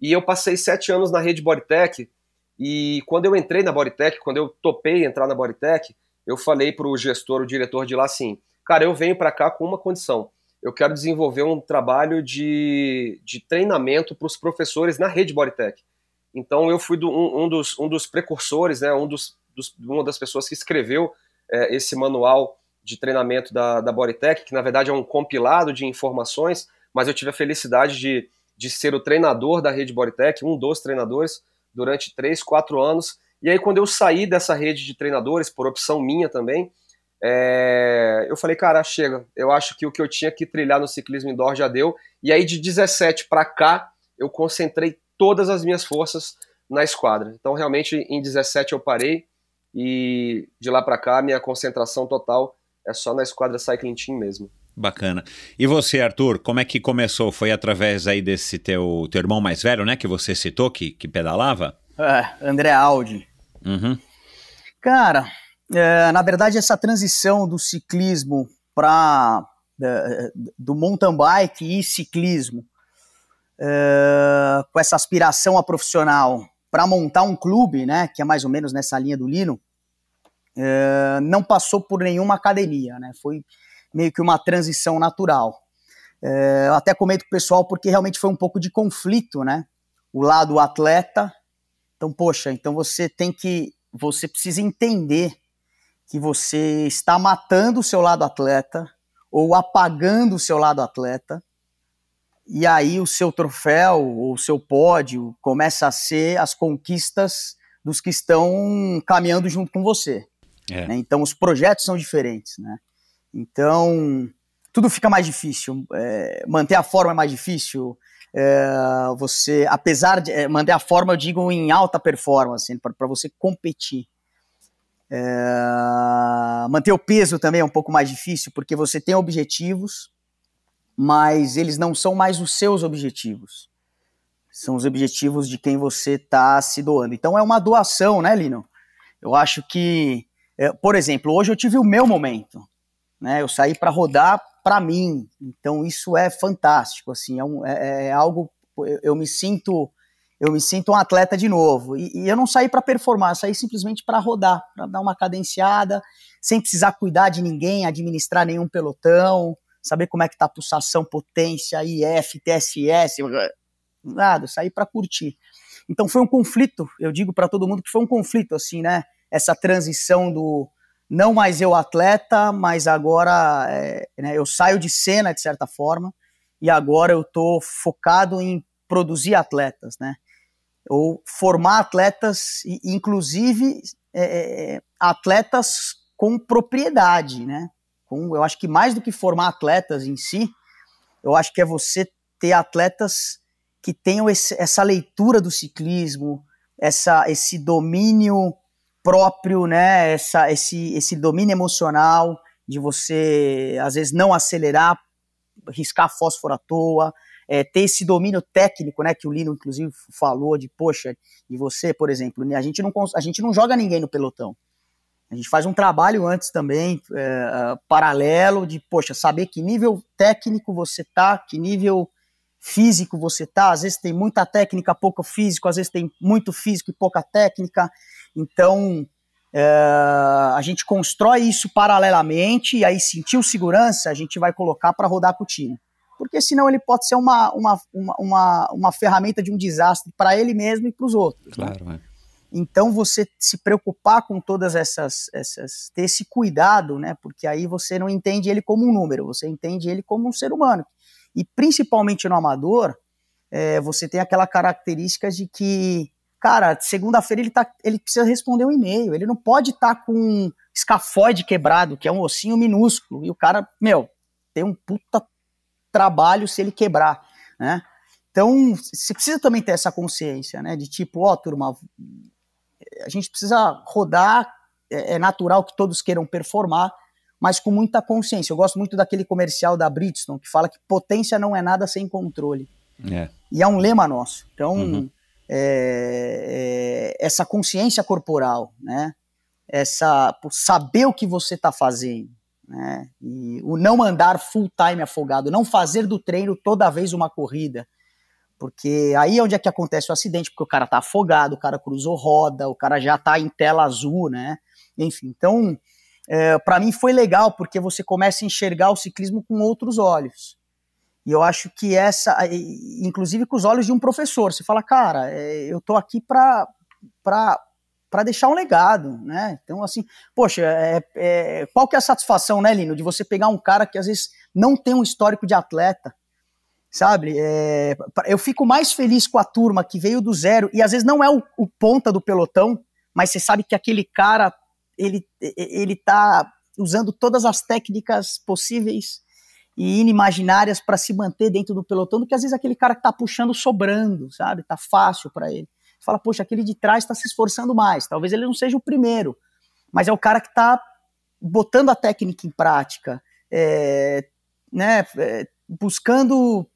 e eu passei sete anos na rede Bodytech, e quando eu entrei na Bodytech, quando eu topei entrar na Bodytech, eu falei para o gestor, o diretor de lá assim, cara, eu venho para cá com uma condição, eu quero desenvolver um trabalho de, de treinamento para os professores na rede Bodytech. Então eu fui do, um, um, dos, um dos precursores, né, um dos, dos, uma das pessoas que escreveu é, esse manual de treinamento da, da Bodytech, que na verdade é um compilado de informações, mas eu tive a felicidade de, de ser o treinador da rede Bodytech, um dos treinadores, durante três, quatro anos. E aí, quando eu saí dessa rede de treinadores, por opção minha também, é, eu falei, cara, chega. Eu acho que o que eu tinha que trilhar no ciclismo indoor já deu. E aí, de 17 para cá, eu concentrei todas as minhas forças na esquadra. Então, realmente, em 17 eu parei. E de lá para cá, minha concentração total é só na esquadra Cycling Team mesmo. Bacana. E você, Arthur, como é que começou? Foi através aí desse teu, teu irmão mais velho, né? Que você citou, que, que pedalava? É, André Aldi. Uhum. Cara, é, na verdade, essa transição do ciclismo para do mountain bike e ciclismo, é, com essa aspiração a profissional para montar um clube, né, que é mais ou menos nessa linha do Lino, é, não passou por nenhuma academia, né? Foi meio que uma transição natural. É, eu até comento com o pessoal porque realmente foi um pouco de conflito, né? O lado atleta. Então, poxa, então você tem que. Você precisa entender que você está matando o seu lado atleta ou apagando o seu lado atleta. E aí o seu troféu ou o seu pódio começa a ser as conquistas dos que estão caminhando junto com você. É. Né? Então os projetos são diferentes, né? Então tudo fica mais difícil. É, manter a forma é mais difícil. É, você, apesar de é, manter a forma, eu digo em alta performance, para você competir. É, manter o peso também é um pouco mais difícil, porque você tem objetivos, mas eles não são mais os seus objetivos. São os objetivos de quem você está se doando. Então é uma doação, né, Lino? Eu acho que, é, por exemplo, hoje eu tive o meu momento. Né? Eu saí para rodar para mim. Então isso é fantástico, assim, é, um, é, é algo eu, eu, me sinto eu me sinto um atleta de novo. E, e eu não saí para performar, saí simplesmente para rodar, para dar uma cadenciada, sem precisar cuidar de ninguém, administrar nenhum pelotão, saber como é que tá a pulsação, potência, IF, TSS, nada, saí para curtir. Então foi um conflito, eu digo para todo mundo que foi um conflito assim, né? Essa transição do não mais eu atleta, mas agora é, né, eu saio de cena de certa forma e agora eu estou focado em produzir atletas, né? Ou formar atletas, inclusive é, atletas com propriedade, né? Com, eu acho que mais do que formar atletas em si, eu acho que é você ter atletas que tenham esse, essa leitura do ciclismo, essa, esse domínio próprio, né? Essa, esse, esse domínio emocional de você, às vezes, não acelerar, riscar fósforo à toa, é, ter esse domínio técnico, né? Que o Lino, inclusive, falou de, poxa, de você, por exemplo, a gente não, a gente não joga ninguém no pelotão. A gente faz um trabalho antes também, é, paralelo, de, poxa, saber que nível técnico você tá, que nível físico você tá, às vezes tem muita técnica, pouco físico, às vezes tem muito físico e pouca técnica, então é, a gente constrói isso paralelamente e aí sentiu segurança, a gente vai colocar para rodar com o time. Porque senão ele pode ser uma, uma, uma, uma, uma ferramenta de um desastre para ele mesmo e para os outros. Né? Claro, né? é. Então você se preocupar com todas essas, essas, ter esse cuidado, né? Porque aí você não entende ele como um número, você entende ele como um ser humano e principalmente no amador, é, você tem aquela característica de que, cara, segunda-feira ele, tá, ele precisa responder um e-mail, ele não pode estar tá com um escafoide quebrado, que é um ossinho minúsculo, e o cara, meu, tem um puta trabalho se ele quebrar, né? Então, você precisa também ter essa consciência, né? De tipo, ó, oh, turma, a gente precisa rodar, é, é natural que todos queiram performar, mas com muita consciência. Eu gosto muito daquele comercial da Bridgestone que fala que potência não é nada sem controle. É. E é um lema nosso. Então, uhum. é, é, essa consciência corporal, né? Essa saber o que você está fazendo, né? E o não andar full time afogado, não fazer do treino toda vez uma corrida. Porque aí é onde é que acontece o acidente, porque o cara tá afogado, o cara cruzou roda, o cara já tá em tela azul, né? Enfim, então é, para mim foi legal, porque você começa a enxergar o ciclismo com outros olhos. E eu acho que essa, inclusive com os olhos de um professor, você fala, cara, é, eu tô aqui para para deixar um legado, né? Então, assim, poxa, é, é, qual que é a satisfação, né, Lino, de você pegar um cara que às vezes não tem um histórico de atleta, sabe? É, eu fico mais feliz com a turma que veio do zero e às vezes não é o, o ponta do pelotão, mas você sabe que aquele cara ele ele está usando todas as técnicas possíveis e inimaginárias para se manter dentro do pelotão, do que às vezes aquele cara que está puxando sobrando, sabe? Tá fácil para ele. Você fala, poxa, aquele de trás está se esforçando mais. Talvez ele não seja o primeiro, mas é o cara que está botando a técnica em prática, é, né? É, buscando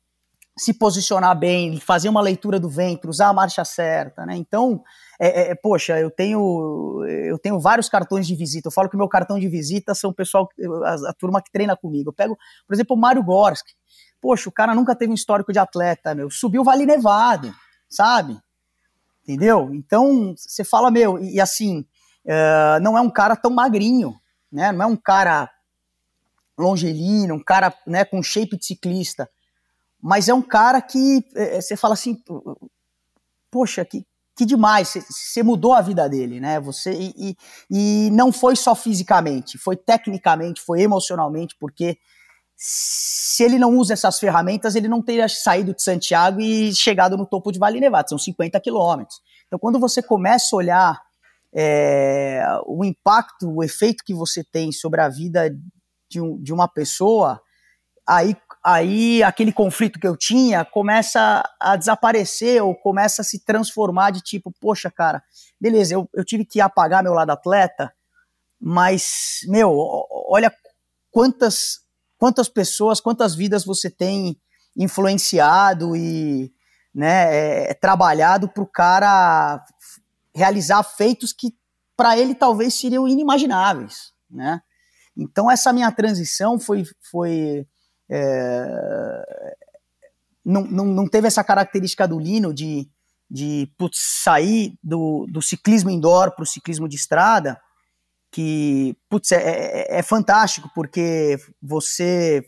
se posicionar bem, fazer uma leitura do vento, usar a marcha certa, né? Então, é, é, poxa, eu tenho eu tenho vários cartões de visita. Eu falo que meu cartão de visita são o pessoal, a, a turma que treina comigo. Eu pego, por exemplo, o Mário Gorski. Poxa, o cara nunca teve um histórico de atleta, meu. Subiu o Vale Nevado, sabe? Entendeu? Então, você fala, meu, e, e assim, uh, não é um cara tão magrinho, né? Não é um cara longelino, um cara né, com shape de ciclista mas é um cara que é, você fala assim, poxa, que, que demais, você mudou a vida dele, né? Você e, e, e, não foi só fisicamente, foi tecnicamente, foi emocionalmente, porque se ele não usa essas ferramentas, ele não teria saído de Santiago e chegado no topo de Vale Nevado, são 50 quilômetros. Então, quando você começa a olhar é, o impacto, o efeito que você tem sobre a vida de, um, de uma pessoa, aí aí aquele conflito que eu tinha começa a desaparecer ou começa a se transformar de tipo, poxa, cara, beleza, eu, eu tive que apagar meu lado atleta, mas, meu, olha quantas, quantas pessoas, quantas vidas você tem influenciado e né, é, é trabalhado para o cara realizar feitos que para ele talvez seriam inimagináveis, né? Então essa minha transição foi, foi é, não, não, não teve essa característica do Lino de, de putz, sair do, do ciclismo indoor para o ciclismo de estrada, que putz, é, é, é, fantástico, porque você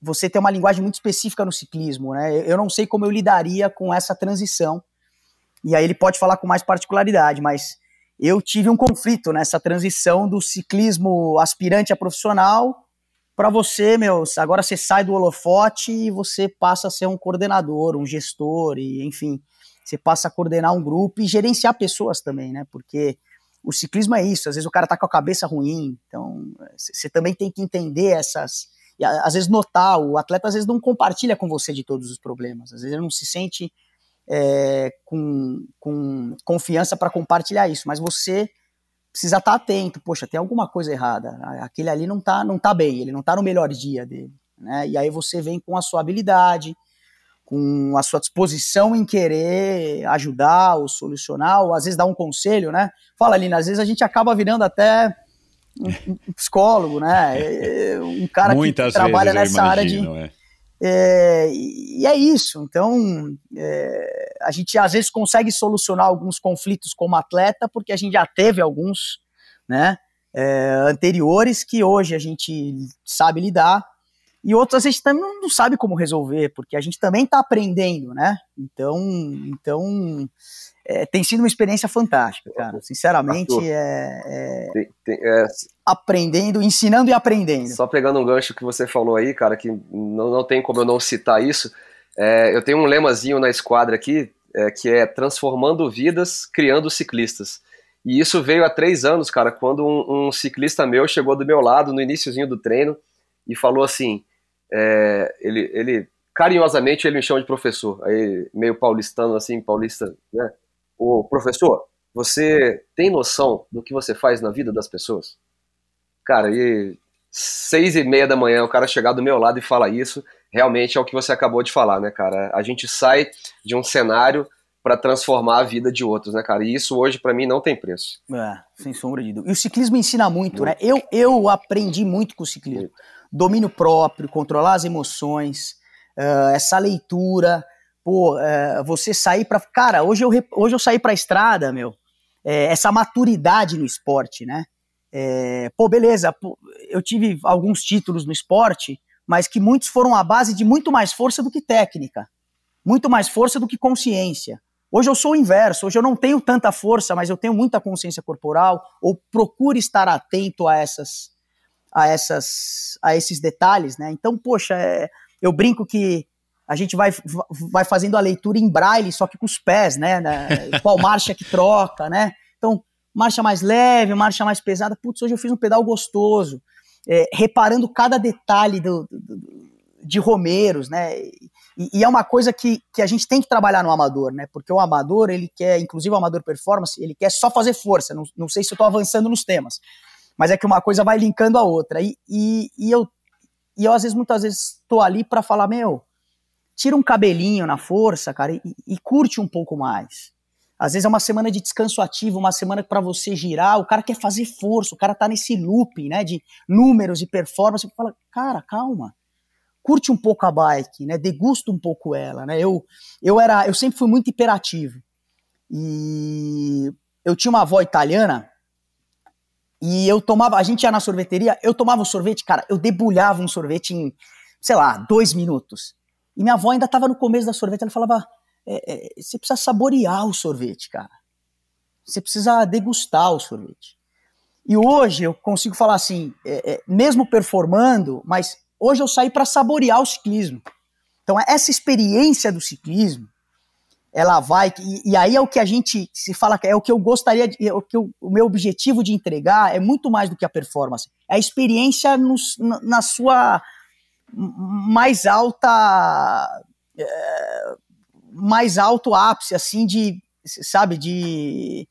você tem uma linguagem muito específica no ciclismo, né? Eu não sei como eu lidaria com essa transição. E aí ele pode falar com mais particularidade, mas eu tive um conflito nessa transição do ciclismo aspirante a profissional para você, meu, agora você sai do holofote e você passa a ser um coordenador, um gestor, e enfim, você passa a coordenar um grupo e gerenciar pessoas também, né? Porque o ciclismo é isso, às vezes o cara tá com a cabeça ruim, então você também tem que entender essas, e às vezes notar, o atleta às vezes não compartilha com você de todos os problemas, às vezes ele não se sente é, com, com confiança para compartilhar isso, mas você precisa estar tá atento, poxa, tem alguma coisa errada, aquele ali não tá, não tá bem, ele não tá no melhor dia dele, né, e aí você vem com a sua habilidade, com a sua disposição em querer ajudar ou solucionar, ou às vezes dar um conselho, né? Fala, Lina, às vezes a gente acaba virando até um, um psicólogo, né? É, um cara Muitas que trabalha nessa imagino, área de. É. É, e é isso. Então, é, a gente às vezes consegue solucionar alguns conflitos como atleta, porque a gente já teve alguns, né? É, anteriores que hoje a gente sabe lidar e outras a gente também não sabe como resolver, porque a gente também está aprendendo, né? Então, então é, tem sido uma experiência fantástica, cara. Sinceramente, é, é, tem, tem, é, aprendendo, ensinando e aprendendo. Só pegando um gancho que você falou aí, cara, que não, não tem como eu não citar isso. É, eu tenho um lemazinho na esquadra aqui, é, que é transformando vidas, criando ciclistas. E isso veio há três anos, cara, quando um, um ciclista meu chegou do meu lado no iníciozinho do treino e falou assim: é, ele, ele carinhosamente ele me chama de professor, aí meio paulistano assim, paulista, né? O professor, você tem noção do que você faz na vida das pessoas? Cara, e seis e meia da manhã o cara chegar do meu lado e falar isso, realmente é o que você acabou de falar, né, cara? A gente sai de um cenário para transformar a vida de outros, né, cara? E isso hoje para mim não tem preço. É, sem sombra de dúvida. E o ciclismo ensina muito, muito. né? Eu, eu aprendi muito com o ciclismo. Muito domínio próprio, controlar as emoções, uh, essa leitura, pô, uh, você sair para, cara, hoje eu hoje eu saí para a estrada, meu, é, essa maturidade no esporte, né? É, pô, beleza, pô, eu tive alguns títulos no esporte, mas que muitos foram à base de muito mais força do que técnica, muito mais força do que consciência. Hoje eu sou o inverso, hoje eu não tenho tanta força, mas eu tenho muita consciência corporal, ou procuro estar atento a essas a, essas, a esses detalhes, né? Então, poxa, é, eu brinco que a gente vai, vai fazendo a leitura em braille, só que com os pés, né? Qual marcha que troca, né? Então, marcha mais leve, marcha mais pesada. Putz, hoje eu fiz um pedal gostoso, é, reparando cada detalhe do, do, de Romeiros, né? E, e, é uma coisa que, que a gente tem que trabalhar no amador, né? Porque o amador, ele quer, inclusive o amador performance, ele quer só fazer força. Não, não sei se eu estou avançando nos temas mas é que uma coisa vai linkando a outra. E, e, e eu, e eu, às vezes, muitas vezes, estou ali para falar, meu, tira um cabelinho na força, cara, e, e, curte um pouco mais. Às vezes é uma semana de descanso ativo, uma semana para você girar, o cara quer fazer força, o cara tá nesse looping, né, de números e performance, fala, cara, calma, curte um pouco a bike, né, degusta um pouco ela, né, eu, eu era, eu sempre fui muito hiperativo, e eu tinha uma avó italiana, e eu tomava, a gente ia na sorveteria, eu tomava o sorvete, cara, eu debulhava um sorvete em, sei lá, dois minutos. E minha avó ainda estava no começo da sorvete, ela falava: é, é, você precisa saborear o sorvete, cara. Você precisa degustar o sorvete. E hoje eu consigo falar assim, é, é mesmo performando, mas hoje eu saí para saborear o ciclismo. Então, essa experiência do ciclismo, ela vai. E, e, aí é o que a gente se fala é o que eu gostaria, de, é o que eu, o meu objetivo de entregar é muito mais do que a performance. É a experiência no, na sua mais alta. É, mais alto ápice, assim, de. Sabe, de.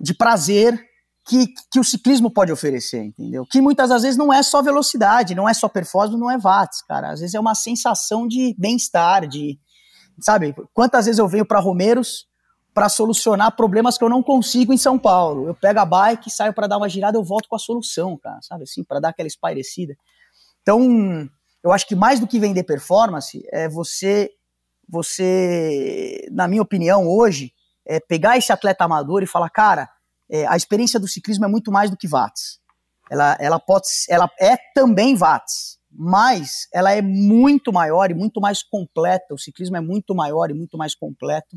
de prazer que, que o ciclismo pode oferecer, entendeu? Que muitas das vezes não é só velocidade, não é só performance, não é watts, cara. Às vezes é uma sensação de bem-estar, de, sabe? Quantas vezes eu venho para Romeiros para solucionar problemas que eu não consigo em São Paulo? Eu pego a bike, saio para dar uma girada, eu volto com a solução, cara, sabe assim, para dar aquela espairecida. Então, eu acho que mais do que vender performance é você você, na minha opinião, hoje, é pegar esse atleta amador e falar, cara, é, a experiência do ciclismo é muito mais do que watts. Ela, ela pode, ela é também watts, mas ela é muito maior e muito mais completa. O ciclismo é muito maior e muito mais completo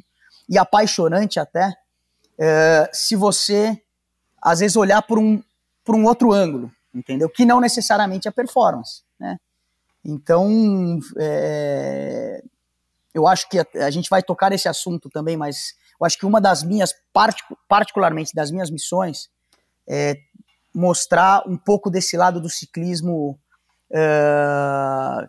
e apaixonante até é, se você às vezes olhar por um, por um outro ângulo, entendeu? Que não necessariamente é performance, né? Então, é, eu acho que a, a, gente vai tocar esse assunto também, mas Eu acho que uma das minhas, particularmente das minhas missões, é mostrar um pouco desse lado do ciclismo uh,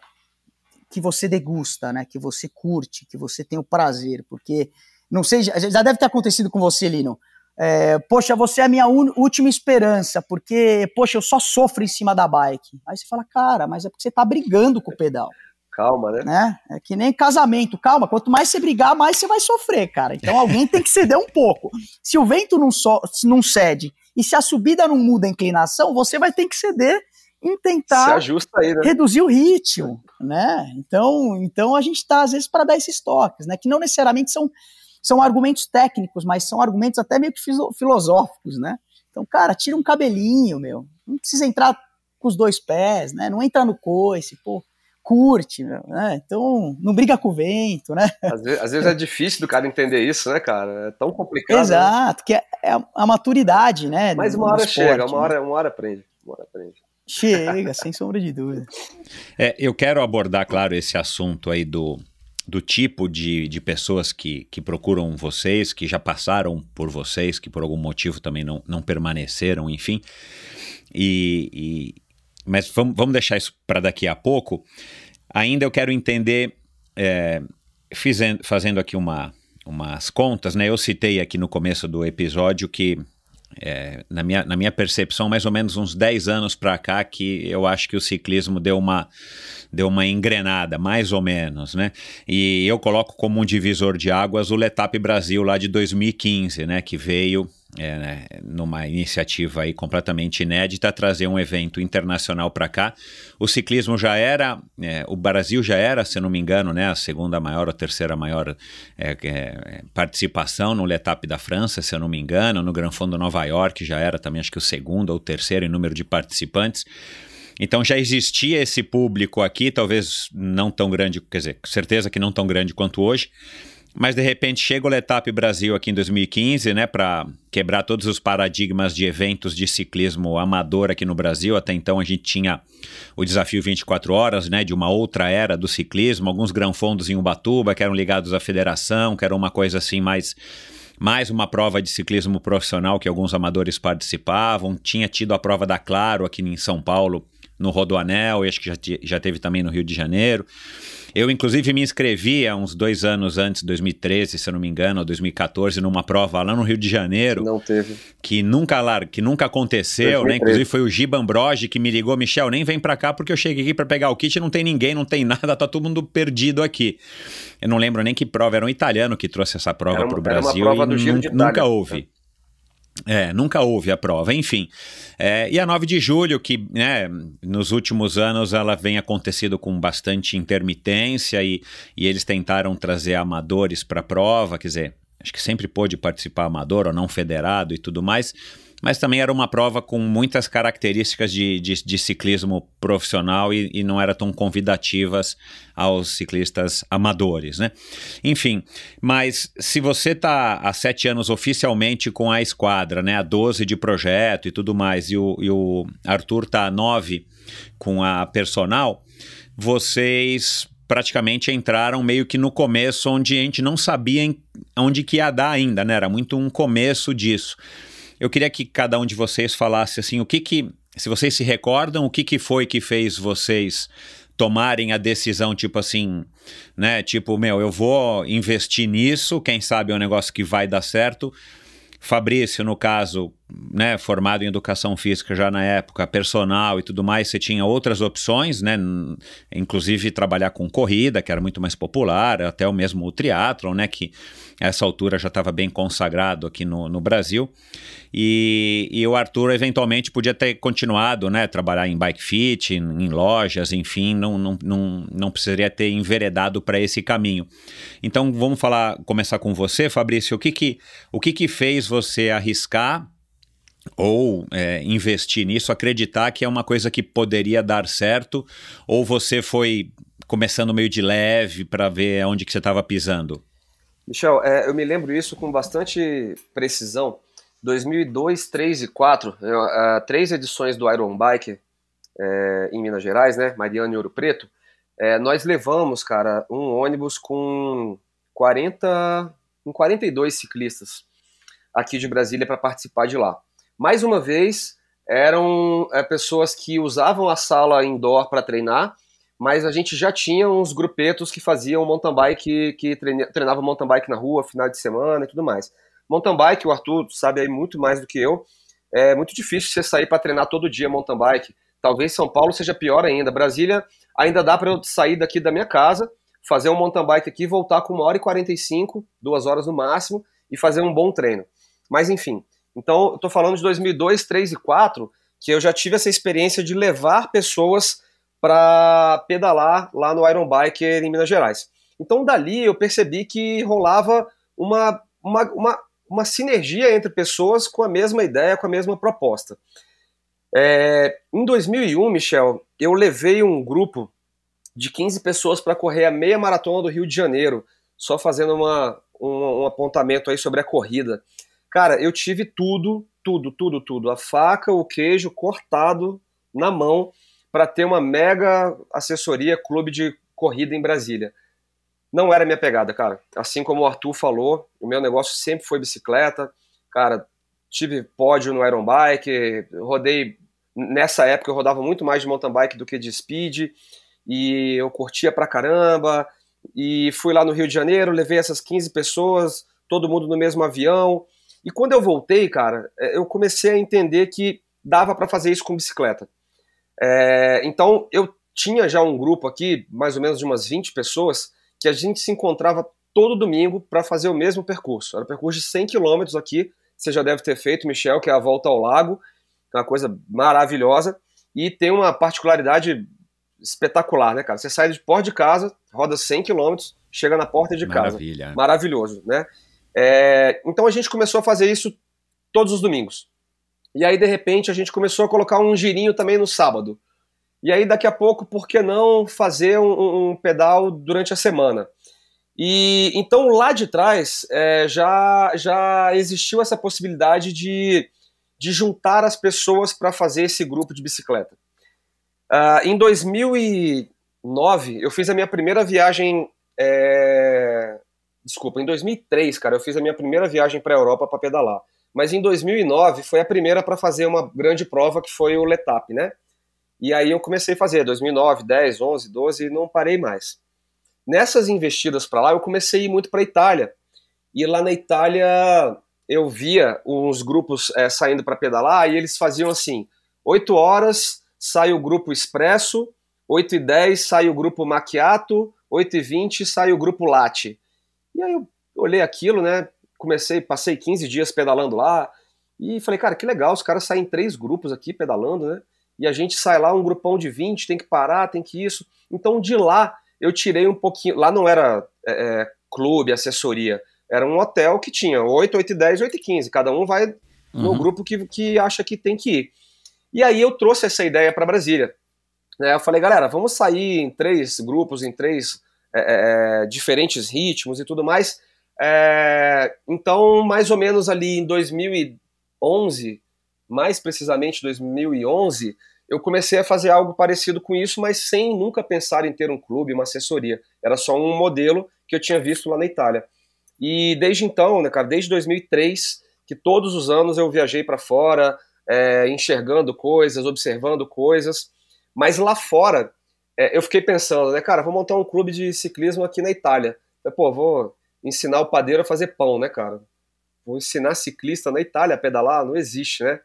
que você degusta, né? Que você curte, que você tem o prazer, porque não sei, já deve ter acontecido com você, Lino. É, poxa, você é a minha última esperança, porque, poxa, eu só sofro em cima da bike. Aí você fala, cara, mas é porque você tá brigando com o pedal. Calma, né? né? É que nem casamento, calma. Quanto mais você brigar, mais você vai sofrer, cara. Então alguém tem que ceder um pouco. Se o vento não, so, não cede e se a subida não muda a inclinação, você vai ter que ceder em tentar aí, né? reduzir o ritmo, né? Então, então a gente está às vezes para dar esses toques, né? Que não necessariamente são, são argumentos técnicos, mas são argumentos até meio que filosóficos, né? Então, cara, tira um cabelinho, meu. Não precisa entrar com os dois pés, né? Não entra no coice, pô curte, né? Então não briga com o vento, né? Às vezes, às vezes, é difícil do cara entender isso, né, cara? É tão complicado. Né? Exato, né? que é, é, a maturidade, né? Mas uma hora esporte, chega, uma hora, uma hora aprende. Uma hora aprende. Chega, sem sombra de dúvida. É, eu quero abordar, claro, esse assunto aí do, do tipo de, de pessoas que, que procuram vocês, que já passaram por vocês, que por algum motivo também não, não permaneceram, enfim. E, e mas vamos, vamos deixar isso para daqui a pouco. Ainda eu quero entender, é, fizendo, fazendo aqui uma, umas contas, né? Eu citei aqui no começo do episódio que, é, na, minha, na minha percepção, mais ou menos uns 10 anos para cá, que eu acho que o ciclismo deu uma, deu uma engrenada, mais ou menos, né? E eu coloco como um divisor de águas o Letap Brasil lá de 2015, né? Que veio é, né, numa iniciativa aí completamente inédita, trazer um evento internacional para cá. O ciclismo já era, é, o Brasil já era, se não me engano, né, a segunda maior ou terceira maior é, é participação no Letap da França, se eu não me engano, no Gran Fondo Nova York já era também, acho que o segundo ou terceiro em número de participantes. Então já existia esse público aqui, talvez não tão grande, quer dizer, certeza que não tão grande quanto hoje, mas de repente chega o Letap Brasil aqui em 2015, né, para quebrar todos os paradigmas de eventos de ciclismo amador aqui no Brasil. Até então a gente tinha o desafio 24 horas, né, de uma outra era do ciclismo, alguns granfondos em Ubatuba que eram ligados à federação, que era uma coisa assim mais mais uma prova de ciclismo profissional que alguns amadores participavam. Tinha tido a prova da Claro aqui em São Paulo, no Rodoanel, e acho que já, já teve também no Rio de Janeiro. Eu, inclusive, me inscrevi há uns dois anos antes, 2013, se eu não me engano, ou 2014, numa prova lá no Rio de Janeiro. Não teve. Que nunca, que nunca aconteceu, 2013. né? Inclusive foi o Giba Ambrogi que me ligou, Michel, nem vem pra cá porque eu cheguei aqui para pegar o kit, não tem ninguém, não tem nada, tá todo mundo perdido aqui. Eu não lembro nem que prova, era um italiano que trouxe essa prova para o Brasil prova de nunca houve. É, nunca houve a prova, enfim. É, e a 9 de julho, que né, nos últimos anos ela vem acontecendo com bastante intermitência e, e eles tentaram trazer amadores para a prova, quer dizer, acho que sempre pôde participar amador ou não federado e tudo mais mas também era uma prova com muitas características de, de, de ciclismo profissional e, e, não era tão convidativas aos ciclistas amadores, né? Enfim, mas se você está há sete anos oficialmente com a esquadra, né, a 12 de projeto e tudo mais, e o, e o Arthur está a nove com a personal, vocês praticamente entraram meio que no começo onde a gente não sabia onde que ia dar ainda, né? Era muito um começo disso. Eu queria que cada um de vocês falasse assim, o que que, se vocês se recordam, o que que foi que fez vocês tomarem a decisão, tipo assim, né? Tipo, meu, eu vou investir nisso, quem sabe é um negócio que vai dar certo. Fabrício, no caso, né, formado em educação física já na época, personal e tudo mais, você tinha outras opções, né, inclusive trabalhar com corrida, que era muito mais popular, até o mesmo o triatlon, né, que essa altura já estava bem consagrado aqui no, no Brasil. E, e, o Arthur eventualmente podia ter continuado, né? Trabalhar em bike fit, em, em lojas, enfim, não, não, não, não precisaria ter enveredado para esse caminho. Então vamos falar, começar com você, Fabrício. O que que, o que, que fez você arriscar ou é, investir nisso, acreditar que é uma coisa que poderia dar certo, ou você foi começando meio de leve para ver onde que você estava pisando? Michel, é, eu me lembro isso com bastante precisão. 2002, 3 e 4, eu, uh, três edições do Iron Bike é, em Minas Gerais, né, Mariana e Ouro Preto, é, nós levamos, cara, um ônibus com 40, com 42 ciclistas aqui de Brasília para participar de lá. Mais uma vez, eram é, pessoas que usavam a sala indoor para treinar, mas a gente já tinha uns grupetos que faziam mountain bike, que treinavam mountain bike na rua, final de semana e tudo mais. Mountain bike, o Arthur sabe aí muito mais do que eu, é muito difícil você sair para treinar todo dia mountain bike. Talvez São Paulo seja pior ainda. Brasília ainda dá para eu sair daqui da minha casa, fazer um mountain bike aqui, voltar com uma hora e 45, duas horas no máximo, e fazer um bom treino. Mas enfim, então tô falando de 2002, 3 e 4, que eu já tive essa experiência de levar pessoas para pedalar lá no Iron Biker em Minas Gerais. Então dali eu percebi que rolava uma, uma, uma, uma sinergia entre pessoas com a mesma ideia, com a mesma proposta. É, em 2001, Michel, eu levei um grupo de 15 pessoas para correr a meia maratona do Rio de Janeiro, só fazendo uma, um, um apontamento aí sobre a corrida. Cara, eu tive tudo, tudo, tudo, tudo. A faca, o queijo cortado na mão para ter uma mega assessoria clube de corrida em Brasília. Não era minha pegada, cara. Assim como o Arthur falou, o meu negócio sempre foi bicicleta. Cara, tive pódio no Iron Bike, rodei. Nessa época eu rodava muito mais de mountain bike do que de speed, e eu curtia pra caramba. E fui lá no Rio de Janeiro, levei essas 15 pessoas, todo mundo no mesmo avião. E quando eu voltei, cara, é, eu comecei a entender que dava para fazer isso com bicicleta. É, então eu tinha já um grupo aqui, mais ou menos de umas 20 pessoas, que a gente se encontrava todo domingo para fazer o mesmo percurso. Era um percurso de 100 quilômetros aqui, você já deve ter feito, Michel, que é a volta ao lago, é uma coisa maravilhosa, e tem uma particularidade espetacular, né, cara? Você sai de porta de casa, roda 100 quilômetros, chega na porta de Maravilha. casa. Maravilhoso, né? É, então a gente começou a fazer isso todos os domingos. E aí, de repente, a gente começou a colocar um girinho também no sábado. E aí, daqui a pouco, por que não fazer um, um pedal durante a semana? E então lá de trás é, já, já existiu essa possibilidade de, de juntar as pessoas para fazer esse grupo de bicicleta. Uh, em 2009, eu fiz a minha primeira viagem é, Desculpa, em 2003, cara, eu fiz a minha primeira viagem para a Europa para pedalar. Mas em 2009 foi a primeira para fazer uma grande prova que foi o Letap, né? E aí eu comecei a fazer 2009, 10, 11, 12 e não parei mais. Nessas investidas para lá, eu comecei a ir muito para Itália. E lá na Itália eu via uns grupos é, saindo para pedalar e eles faziam assim: 8 horas sai o grupo Expresso, 8 e 10 sai o grupo Macchiato, 8 e 20 sai o grupo Latte. E aí eu olhei aquilo, né? Comecei, passei 15 dias pedalando lá e falei, cara, que legal, os caras saem em três grupos aqui pedalando, né? E a gente sai lá, um grupão de 20, tem que parar, tem que isso. Então de lá eu tirei um pouquinho. Lá não era é, é clube, assessoria. Era um hotel que tinha 8, 8 e 10, 8 e 15. Cada um vai no uhum. grupo que, que acha que tem que ir. E aí eu trouxe essa ideia para Brasília. Né? Eu falei, galera, vamos sair em três grupos, em três é, é, é, diferentes ritmos e tudo mais. É, então, mais ou menos ali em 2011, mais precisamente 2011, eu comecei a fazer algo parecido com isso, mas sem nunca pensar em ter um clube, uma assessoria. Era só um modelo que eu tinha visto lá na Itália. E desde então, né, cara, desde 2003, que todos os anos eu viajei para fora, é, enxergando coisas, observando coisas, mas lá fora é, eu fiquei pensando, né, cara, vou montar um clube de ciclismo aqui na Itália. Pô, vou ensinar o padeiro a fazer pão, né, cara? Vou ensinar ciclista na Itália a pedalar? Não existe, né?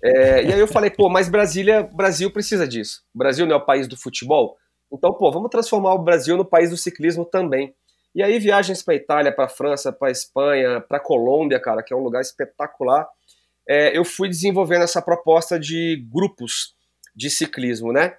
É, e aí eu falei, pô, mas Brasília, Brasil precisa disso. O Brasil não é o país do futebol? Então, pô, vamos transformar o Brasil no país do ciclismo também. E aí viagens para Itália, para França, para Espanha, para Colômbia, cara, que é um lugar espetacular. É, eu fui desenvolvendo essa proposta de grupos de ciclismo, né?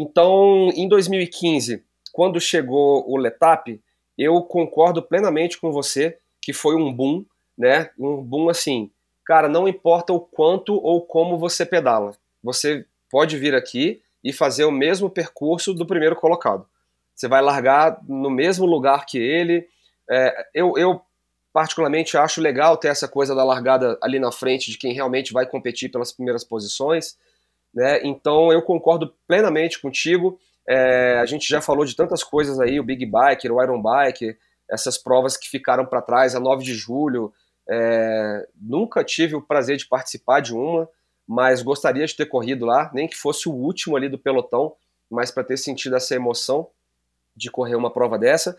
Então, em 2015, quando chegou o Letap, eu concordo plenamente com você que foi um boom, né? Um boom assim, cara, não importa o quanto ou como você pedala, você pode vir aqui e fazer o mesmo percurso do primeiro colocado. Você vai largar no mesmo lugar que ele. É, eu, eu, particularmente, acho legal ter essa coisa da largada ali na frente de quem realmente vai competir pelas primeiras posições. Né? Então eu concordo plenamente contigo. É, a gente já falou de tantas coisas aí, o Big Bike, o Iron Bike, essas provas que ficaram para trás, a 9 de julho. É, nunca tive o prazer de participar de uma, mas gostaria de ter corrido lá, nem que fosse o último ali do pelotão, mas para ter sentido essa emoção de correr uma prova dessa.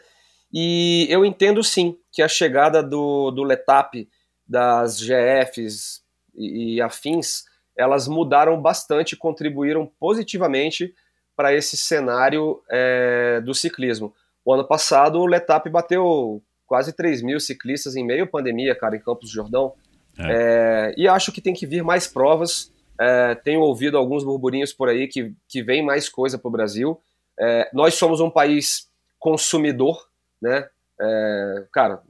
E eu entendo sim que a chegada do, do Letap, das GFs e, e afins, elas mudaram bastante, contribuíram positivamente para esse cenário é, do ciclismo. O ano passado o Letap bateu quase 3 mil ciclistas em meio à pandemia, cara, em Campos do Jordão. É. É, e acho que tem que vir mais provas. É, tenho ouvido alguns burburinhos por aí que, que vem mais coisa para o Brasil. É, nós somos um país consumidor, né? É, cara,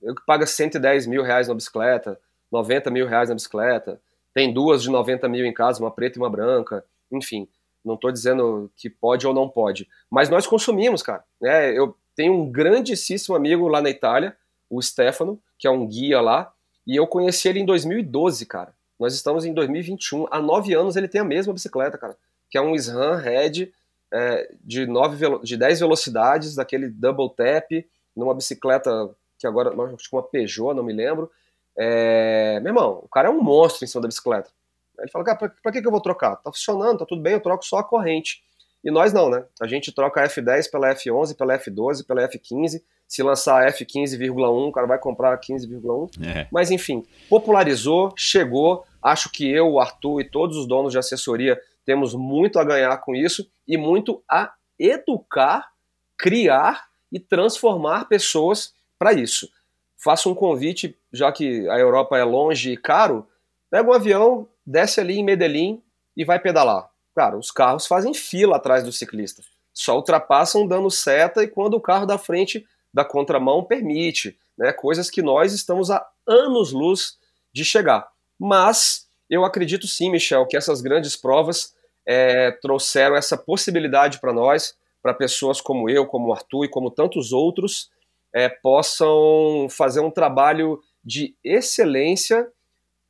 eu que paga 110 mil reais na bicicleta, 90 mil reais na bicicleta, tem duas de 90 mil em casa, uma preta e uma branca, enfim. Não estou dizendo que pode ou não pode, mas nós consumimos, cara. Né? Eu tenho um grandíssimo amigo lá na Itália, o Stefano, que é um guia lá, e eu conheci ele em 2012, cara. Nós estamos em 2021. Há nove anos ele tem a mesma bicicleta, cara. Que é um SRAM Red é, de, nove, de 10 velocidades, daquele double tap, numa bicicleta que agora, acho que uma Peugeot, não me lembro. É, meu irmão, o cara é um monstro em cima da bicicleta. Ele fala, cara, pra, pra que, que eu vou trocar? Tá funcionando, tá tudo bem, eu troco só a corrente. E nós não, né? A gente troca a F10 pela F11, pela F12, pela F15. Se lançar a F15,1, o cara vai comprar a 15,1. É. Mas enfim, popularizou, chegou. Acho que eu, o Arthur e todos os donos de assessoria temos muito a ganhar com isso e muito a educar, criar e transformar pessoas para isso. Faço um convite, já que a Europa é longe e caro, pega um avião, desce ali em Medellín e vai pedalar. Cara, os carros fazem fila atrás do ciclista. Só ultrapassam dando seta e quando o carro da frente da contramão permite, né? Coisas que nós estamos a anos-luz de chegar. Mas eu acredito sim, Michel, que essas grandes provas é, trouxeram essa possibilidade para nós, para pessoas como eu, como o Arthur e como tantos outros, é, possam fazer um trabalho de excelência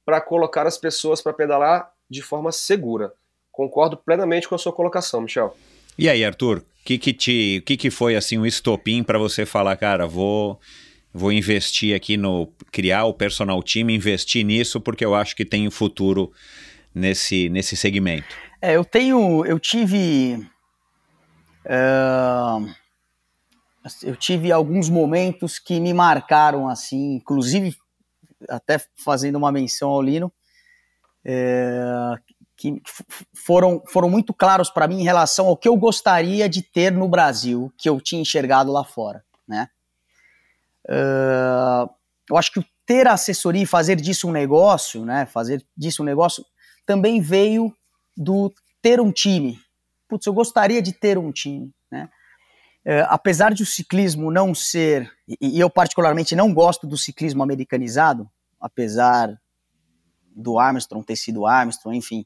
para colocar as pessoas para pedalar de forma segura. Concordo plenamente com a sua colocação, Michel. E aí, Arthur, o que que te, que que foi assim um estopim para você falar, cara, vou vou investir aqui no criar o personal team, investir nisso porque eu acho que tem futuro nesse nesse segmento. É, eu tenho, eu tive uh, eu tive alguns momentos que me marcaram assim, inclusive até fazendo uma menção ao Lino, é, que foram, foram muito claros para mim em relação ao que eu gostaria de ter no Brasil, que eu tinha enxergado lá fora, né? Uh, eu acho que ter assessoria e fazer disso um negócio, né? Fazer disso um negócio também veio do ter um time. Putz, eu gostaria de ter um time, né? É, apesar de o ciclismo não ser, e, eu particularmente não gosto do ciclismo americanizado, apesar do Armstrong ter sido Armstrong, enfim,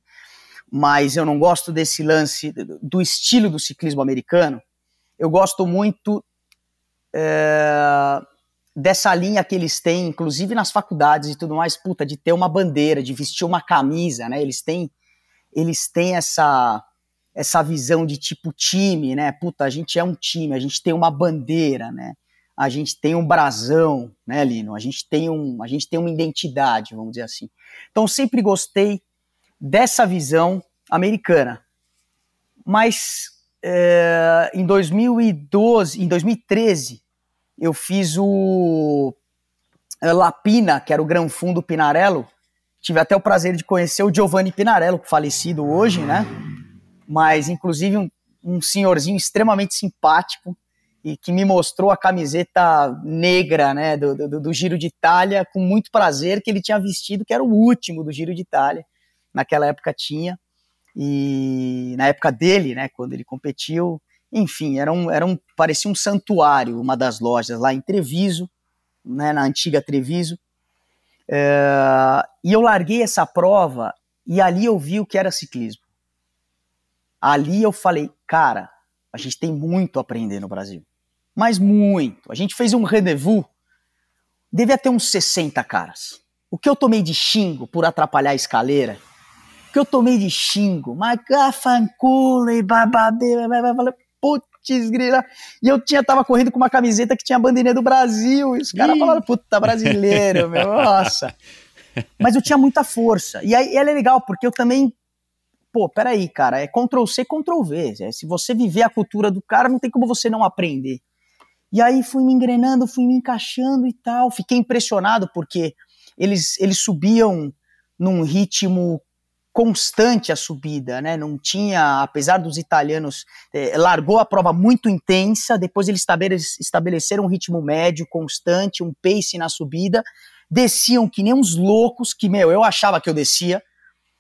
mas eu não gosto desse lance, do estilo do ciclismo americano. Eu gosto muito é, dessa linha que eles têm, inclusive nas faculdades e tudo mais, puta, de ter uma bandeira, de vestir uma camisa, né? Eles têm, eles têm essa essa visão de tipo time, né? Puta, a gente é um time, a gente tem uma bandeira, né? A gente tem um brasão, né, Lino? A gente tem um, a gente tem uma identidade, vamos dizer assim. Então sempre gostei dessa visão americana. Mas é, em 2012, em 2013, eu fiz o eh, Lapina, que era o Gran Fundo Pinarello. Tive até o prazer de conhecer o Giovanni Pinarello, falecido hoje, né? Mas inclusive um, um senhorzinho extremamente simpático e que me mostrou a camiseta negra né, do, do, do, Giro de Itália com muito prazer, que ele tinha vestido, que era o último do Giro de Itália. Naquela época tinha. E na época dele, né, quando ele competiu, enfim, era um, era um, parecia um santuário, uma das lojas lá em Treviso, né, na antiga Treviso. É, e eu larguei essa prova e ali eu vi o que era ciclismo ali eu falei, cara, a gente tem muito a aprender no Brasil. Mas muito. A gente fez um rendezvous, devia ter uns 60 caras. O que eu tomei de xingo por atrapalhar a escaleira, o que eu tomei de xingo, mas e bababê, puta, putz, grila. E eu tinha, tava correndo com uma camiseta que tinha a bandeirinha do Brasil, e os caras falaram, puta, brasileiro, meu, nossa. Mas eu tinha muita força. E aí ela é legal, porque eu também. Pô, peraí, cara, é Ctrl C, Ctrl V. É, se você viver a cultura do cara, não tem como você não aprender. E aí fui me engrenando, fui me encaixando e tal. Fiquei impressionado porque eles, eles subiam num ritmo constante a subida, né? Não tinha, apesar dos italianos, eh, largou a prova muito intensa, depois eles estabeleceram um ritmo médio, constante, um pace na subida, desciam que nem uns loucos, que, meu, eu achava que eu descia,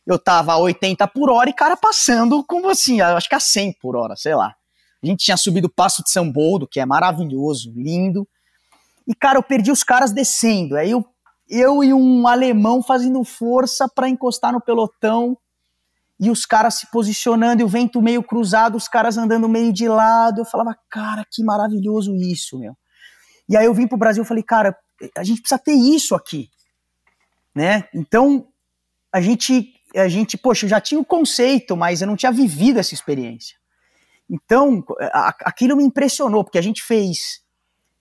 eu tava a 80 por hora e cara passando como assim, acho que a 100 por hora, sei lá. A gente tinha subido o Passo de São Boldo, que é maravilhoso, lindo, e cara, eu perdi os caras descendo, aí eu, eu e um alemão fazendo força para encostar no pelotão, e os caras se posicionando e o vento meio cruzado, os caras andando meio de lado. Eu falava, cara, que maravilhoso isso, meu. E aí eu vim pro Brasil e falei, cara, a gente precisa ter isso aqui, né? Então a gente, a gente, poxa, eu já tinha o conceito, mas eu não tinha vivido essa experiência. Então a, aquilo me impressionou porque a gente fez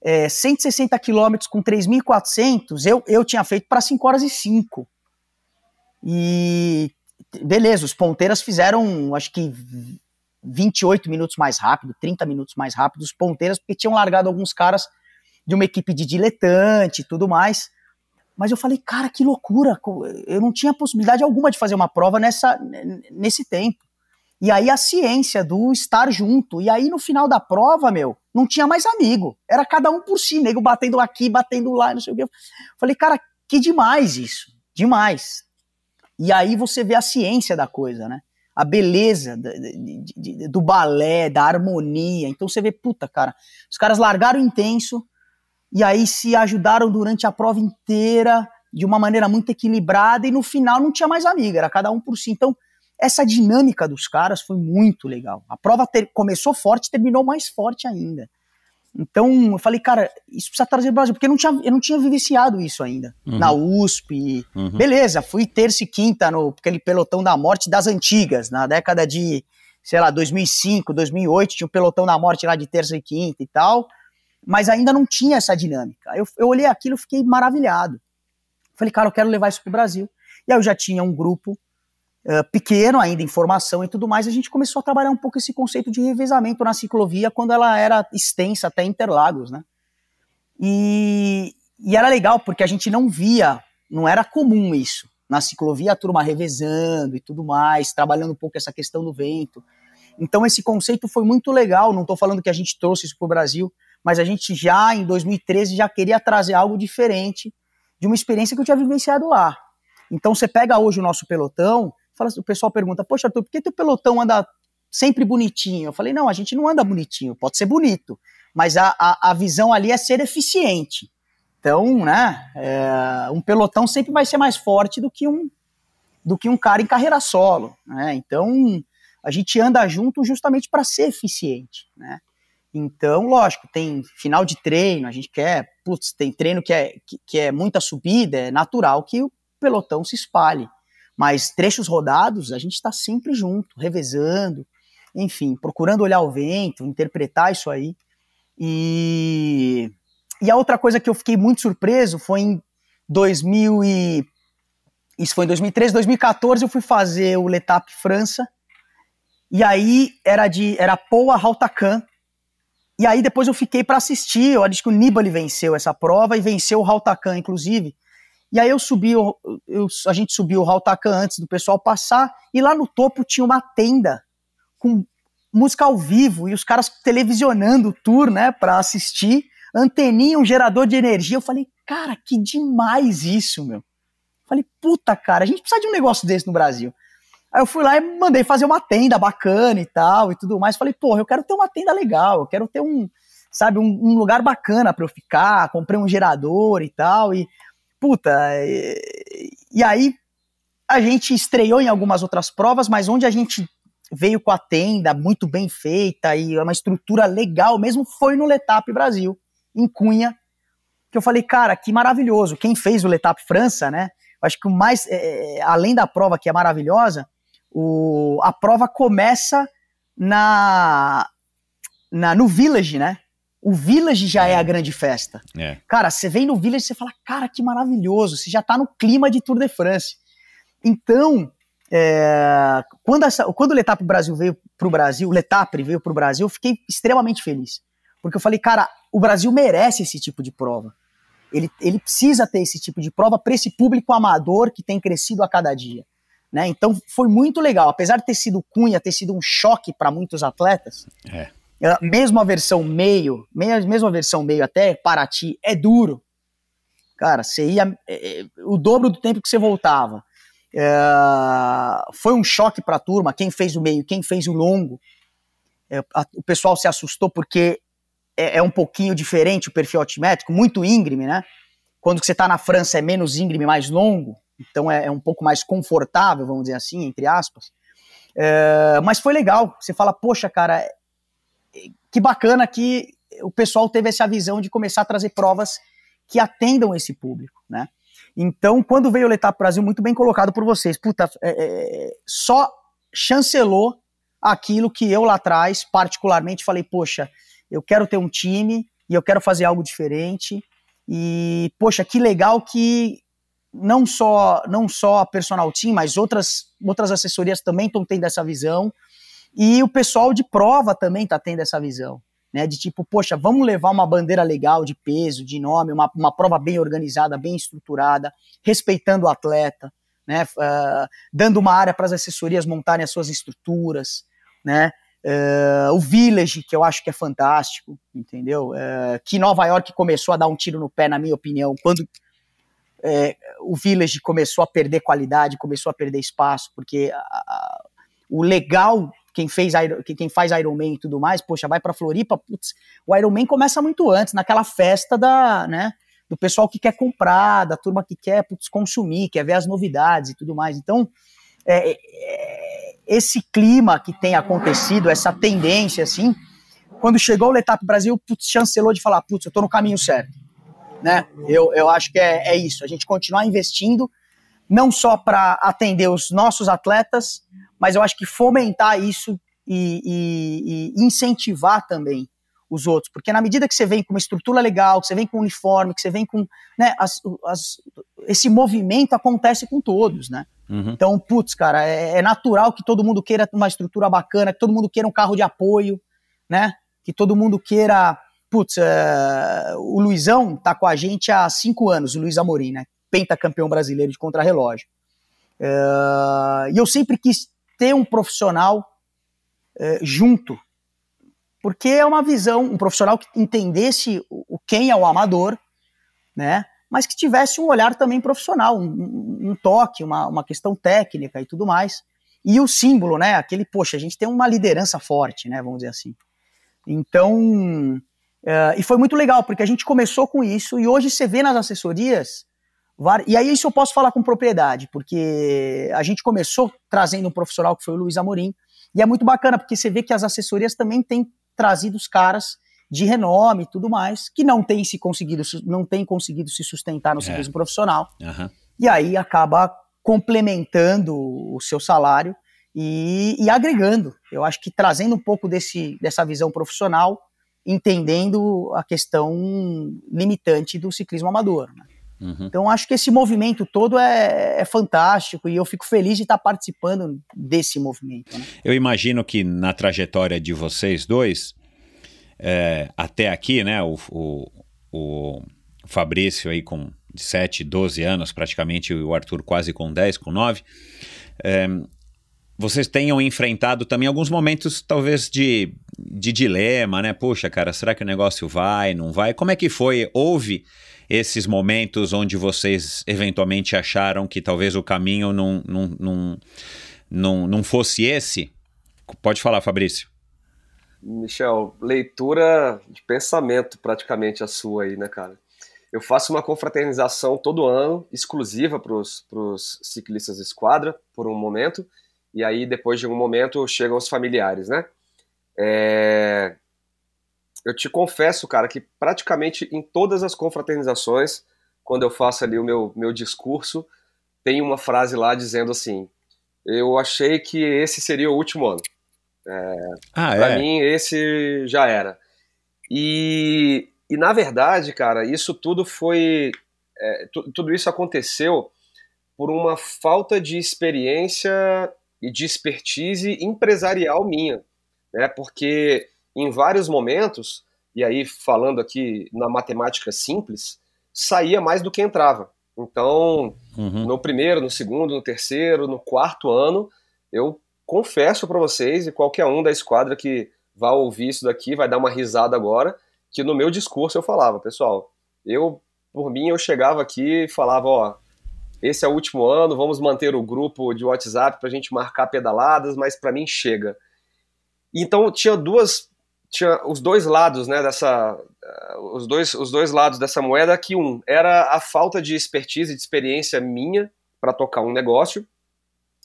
é, 160 quilômetros com 3.400, eu, eu tinha feito para 5 horas e 5. E beleza, os ponteiras fizeram, acho que 28 minutos mais rápido, 30 minutos mais rápido, os ponteiras, porque tinham largado alguns caras de uma equipe de diletante e tudo mais. Mas eu falei, cara, que loucura! Eu não tinha possibilidade alguma de fazer uma prova nessa, nesse tempo. E aí a ciência do estar junto. E aí no final da prova, meu, não tinha mais amigo. Era cada um por si, nego batendo aqui, batendo lá, não sei o quê. Falei, cara, que demais isso. Demais. E aí você vê a ciência da coisa, né? A beleza do, do, do balé, da harmonia. Então você vê, puta, cara, os caras largaram intenso, e aí se ajudaram durante a prova inteira de uma maneira muito equilibrada e no final não tinha mais amiga, era cada um por si. Então, essa dinâmica dos caras foi muito legal. A prova ter, começou forte, terminou mais forte ainda. Então, eu falei, cara, isso precisa trazer o Brasil, porque eu não tinha, eu não tinha vivenciado isso ainda. Uhum. Na USP, uhum. beleza, fui terça e quinta no aquele pelotão da morte das antigas, na década de, sei lá, 2005, 2008, tinha o pelotão da morte lá de terça e quinta e tal mas ainda não tinha essa dinâmica. Eu, eu olhei aquilo e fiquei maravilhado. Falei, cara, eu quero levar isso para o Brasil. E aí eu já tinha um grupo uh, pequeno ainda em formação e tudo mais, a gente começou a trabalhar um pouco esse conceito de revezamento na ciclovia quando ela era extensa até Interlagos, né? E, e era legal porque a gente não via, não era comum isso. Na ciclovia a turma revezando e tudo mais, trabalhando um pouco essa questão do vento. Então esse conceito foi muito legal, não estou falando que a gente trouxe isso para o Brasil, mas a gente já em 2013 já queria trazer algo diferente de uma experiência que eu tinha vivenciado lá. Então você pega hoje o nosso pelotão, fala, o pessoal pergunta, poxa Arthur, por que teu pelotão anda sempre bonitinho? Eu falei, não, a gente não anda bonitinho, pode ser bonito, mas a, a, a visão ali é ser eficiente. Então, né, é, um pelotão sempre vai ser mais forte do que um, do que um cara em carreira solo. Né? Então, a gente anda junto justamente para ser eficiente. Né? Então, lógico, tem final de treino, a gente quer, putz, tem treino que é, que, que é muita subida, é natural que o pelotão se espalhe. Mas trechos rodados, a gente está sempre junto, revezando, enfim, procurando olhar o vento, interpretar isso aí. E, e a outra coisa que eu fiquei muito surpreso foi em 2000 e, isso foi em 2013, 2014 eu fui fazer o Letap França, e aí era de era Poa Haltacan, e aí depois eu fiquei para assistir, eu acho que o Nibali venceu essa prova e venceu o Rautakan, inclusive. E aí eu subi, eu, eu, a gente subiu o Rautakan antes do pessoal passar, e lá no topo tinha uma tenda com música ao vivo e os caras televisionando o tour, né, para assistir, anteninha, um gerador de energia. Eu falei, cara, que demais isso, meu. falei, puta, cara, a gente precisa de um negócio desse no Brasil. Aí eu fui lá e mandei fazer uma tenda bacana e tal e tudo mais. Falei, porra, eu quero ter uma tenda legal, eu quero ter um, sabe, um, um lugar bacana para eu ficar. Comprei um gerador e tal. E, puta, e, e aí a gente estreou em algumas outras provas, mas onde a gente veio com a tenda muito bem feita e uma estrutura legal mesmo foi no Letap Brasil, em Cunha, que eu falei, cara, que maravilhoso. Quem fez o Letap França, né? Acho que o mais, é, além da prova que é maravilhosa, o, a prova começa na na, no Village, né? O Village já é, a grande festa. É. Cara, você vem no Village e você fala, cara, que maravilhoso, você já tá no clima de Tour de France. Então, é, quando, essa, quando o Letap Brasil veio pro Brasil, o Letapre veio pro Brasil, eu fiquei extremamente feliz. Porque eu falei, cara, o Brasil merece esse tipo de prova. Ele, ele precisa ter esse tipo de prova para esse público amador que tem crescido a cada dia. Né? Então foi muito legal. Apesar de ter sido Cunha, ter sido um choque para muitos atletas, É. mesmo a versão meio, mesmo a versão meio até Paraty, é duro. Cara, você ia é, é, o dobro do tempo que você voltava. É, foi um choque para a turma, quem fez o meio, quem fez o longo. É, a- o pessoal se assustou porque é, é um pouquinho diferente o perfil altimétrico, muito íngreme, né? Quando você está na França é menos íngreme, mais longo, então é, é um pouco mais confortável, vamos dizer assim, entre aspas. É, mas foi legal. Você fala, poxa, cara, que bacana que o pessoal teve essa visão de começar a trazer provas que atendam esse público, né? Então, quando veio o Letap Brasil, muito bem colocado por vocês, puta, é, é, só chancelou aquilo que eu lá atrás, particularmente, falei, poxa, eu quero ter um time e eu quero fazer algo diferente. E, poxa, que legal que não só não só a Personal Team, mas outras, outras assessorias também estão tendo essa visão. E o pessoal de prova também está tendo essa visão. Né, de tipo, poxa, vamos levar uma bandeira legal de peso, de nome, uma, uma prova bem organizada, bem estruturada, respeitando o atleta, né, uh, dando uma área para as assessorias montarem as suas estruturas, né, uh, o Village, que eu acho que é fantástico, entendeu? Uh, que Nova York começou a dar um tiro no pé, na minha opinião, quando é, o Village começou a perder qualidade, começou a perder espaço, porque a, a, o legal quem fez quem faz Iron Man e tudo mais, poxa, vai para Floripa, putz, o Iron Man começa muito antes, naquela festa da, né, do pessoal que quer comprar, da turma que quer putz, consumir, quer ver as novidades e tudo mais. Então, é, é, esse clima que tem acontecido, essa tendência, assim, quando chegou o Letap Brasil, putz, chancelou de falar, putz, eu tô no caminho certo, né? Eu, eu acho que é, é isso, a gente continuar investindo, não só para atender os nossos atletas, mas eu acho que fomentar isso e, e, e, incentivar também os outros, porque na medida que você vem com uma estrutura legal, que você vem com um uniforme, que você vem com, né, as, as, esse movimento acontece com todos, né? Uhum. Então, putz, cara, é, é, natural que todo mundo queira uma estrutura bacana, que todo mundo queira um carro de apoio, né? Que todo mundo queira, putz, é, o Luizão tá com a gente há cinco anos, o Luiz Amorim, né? Pentacampeão brasileiro de contrarrelógio. É, e eu sempre quis ter um profissional é, junto, porque é uma visão, um profissional que entendesse o, quem é o amador, né? Mas que tivesse um olhar também profissional, um, um, um toque, uma, uma questão técnica e tudo mais. E o símbolo, né? Aquele, poxa, a gente tem uma liderança forte, né? Vamos dizer assim. Então, é, e foi muito legal, porque a gente começou com isso, e hoje você vê nas assessorias e aí isso eu posso falar com propriedade, porque a gente começou trazendo um profissional que foi o Luiz Amorim, e é muito bacana, porque você vê que as assessorias também têm trazido os caras de renome e tudo mais, que não têm se conseguido, não têm conseguido se sustentar no é. profissional. Uhum. E aí acaba complementando o seu salário e, e, agregando. Eu acho que trazendo um pouco desse, dessa visão profissional, entendendo a questão limitante do ciclismo amador. Né? Uhum. Então, acho que esse movimento todo é, é, fantástico e eu fico feliz de estar participando desse movimento. Né? Eu imagino que na trajetória de vocês dois, é, até aqui, né, o, o, o, Fabrício aí com 7, 12 anos praticamente, e o Arthur quase com 10, com 9, é, vocês tenham enfrentado também alguns momentos, talvez, de, de dilema, né? Poxa, cara, será que o negócio vai, não vai? Como é que foi? Houve esses momentos onde vocês eventualmente acharam que talvez o caminho não, não, não, não, não fosse esse? Pode falar, Fabrício. Michel, leitura de pensamento praticamente a sua aí, né, cara? Eu faço uma confraternização todo ano, exclusiva para os ciclistas de esquadra, por um momento, e aí depois de um momento chegam os familiares, né? É, eu te confesso, cara, que praticamente em todas as confraternizações, quando eu faço ali o meu, meu discurso, tem uma frase lá dizendo assim: Eu achei que esse seria o último ano. É, ah, pra é? mim, esse já era. E, e, na verdade, cara, isso tudo foi. É, tudo isso aconteceu por uma falta de experiência e de expertise empresarial minha. Né? Porque em vários momentos, e aí falando aqui na matemática simples, saía mais do que entrava. Então, uhum. no primeiro, no segundo, no terceiro, no quarto ano, eu confesso para vocês, e qualquer um da esquadra que vá ouvir isso daqui vai dar uma risada agora, que no meu discurso eu falava, pessoal, eu, por mim, eu chegava aqui e falava, ó, esse é o último ano, vamos manter o grupo de WhatsApp para a gente marcar pedaladas, mas para mim chega. Então tinha duas, tinha os dois lados, né, dessa, uh, os dois, os dois lados dessa moeda. Que um era a falta de expertise, de experiência minha para tocar um negócio.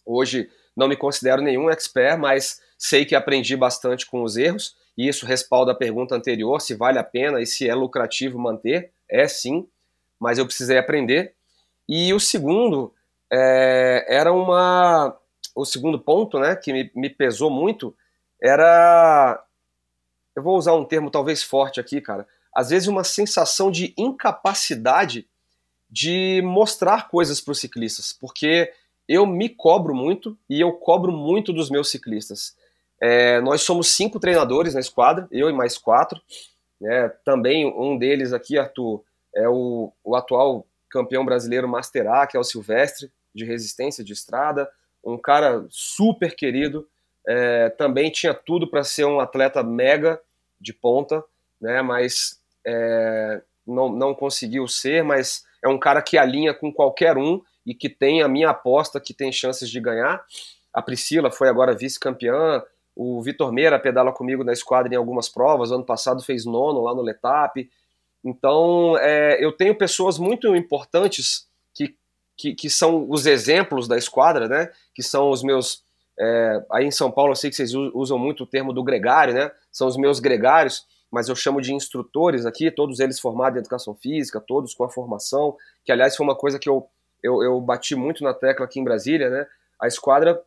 Hoje não me considero nenhum expert, mas sei que aprendi bastante com os erros. E isso respalda a pergunta anterior, se vale a pena e se é lucrativo manter. É sim, mas eu precisei aprender. E o segundo é, era uma. O segundo ponto, né, que me, me pesou muito, era. Eu vou usar um termo talvez forte aqui, cara. Às vezes uma sensação de incapacidade de mostrar coisas para os ciclistas, porque eu me cobro muito e eu cobro muito dos meus ciclistas. É, nós somos cinco treinadores na esquadra, eu e mais quatro. Né? Também um deles aqui, Arthur, é o, o atual campeão brasileiro Master A, que é o Silvestre, de resistência de estrada, um cara super querido, é, também tinha tudo para ser um atleta mega de ponta, né, mas é, não, não conseguiu ser, mas é um cara que alinha com qualquer um e que tem a minha aposta que tem chances de ganhar. A Priscila foi agora vice-campeã, o Vitor Meira pedala comigo na esquadra em algumas provas, ano passado fez nono lá no Letap, então, é, eu tenho pessoas muito importantes que, que, que, são os exemplos da esquadra, né? Que são os meus. É, aí em São Paulo eu sei que vocês usam muito o termo do gregário, né? São os meus gregários, mas eu chamo de instrutores aqui, todos eles formados em educação física, todos com a formação, que aliás foi uma coisa que eu, eu, eu bati muito na tecla aqui em Brasília, né? A esquadra,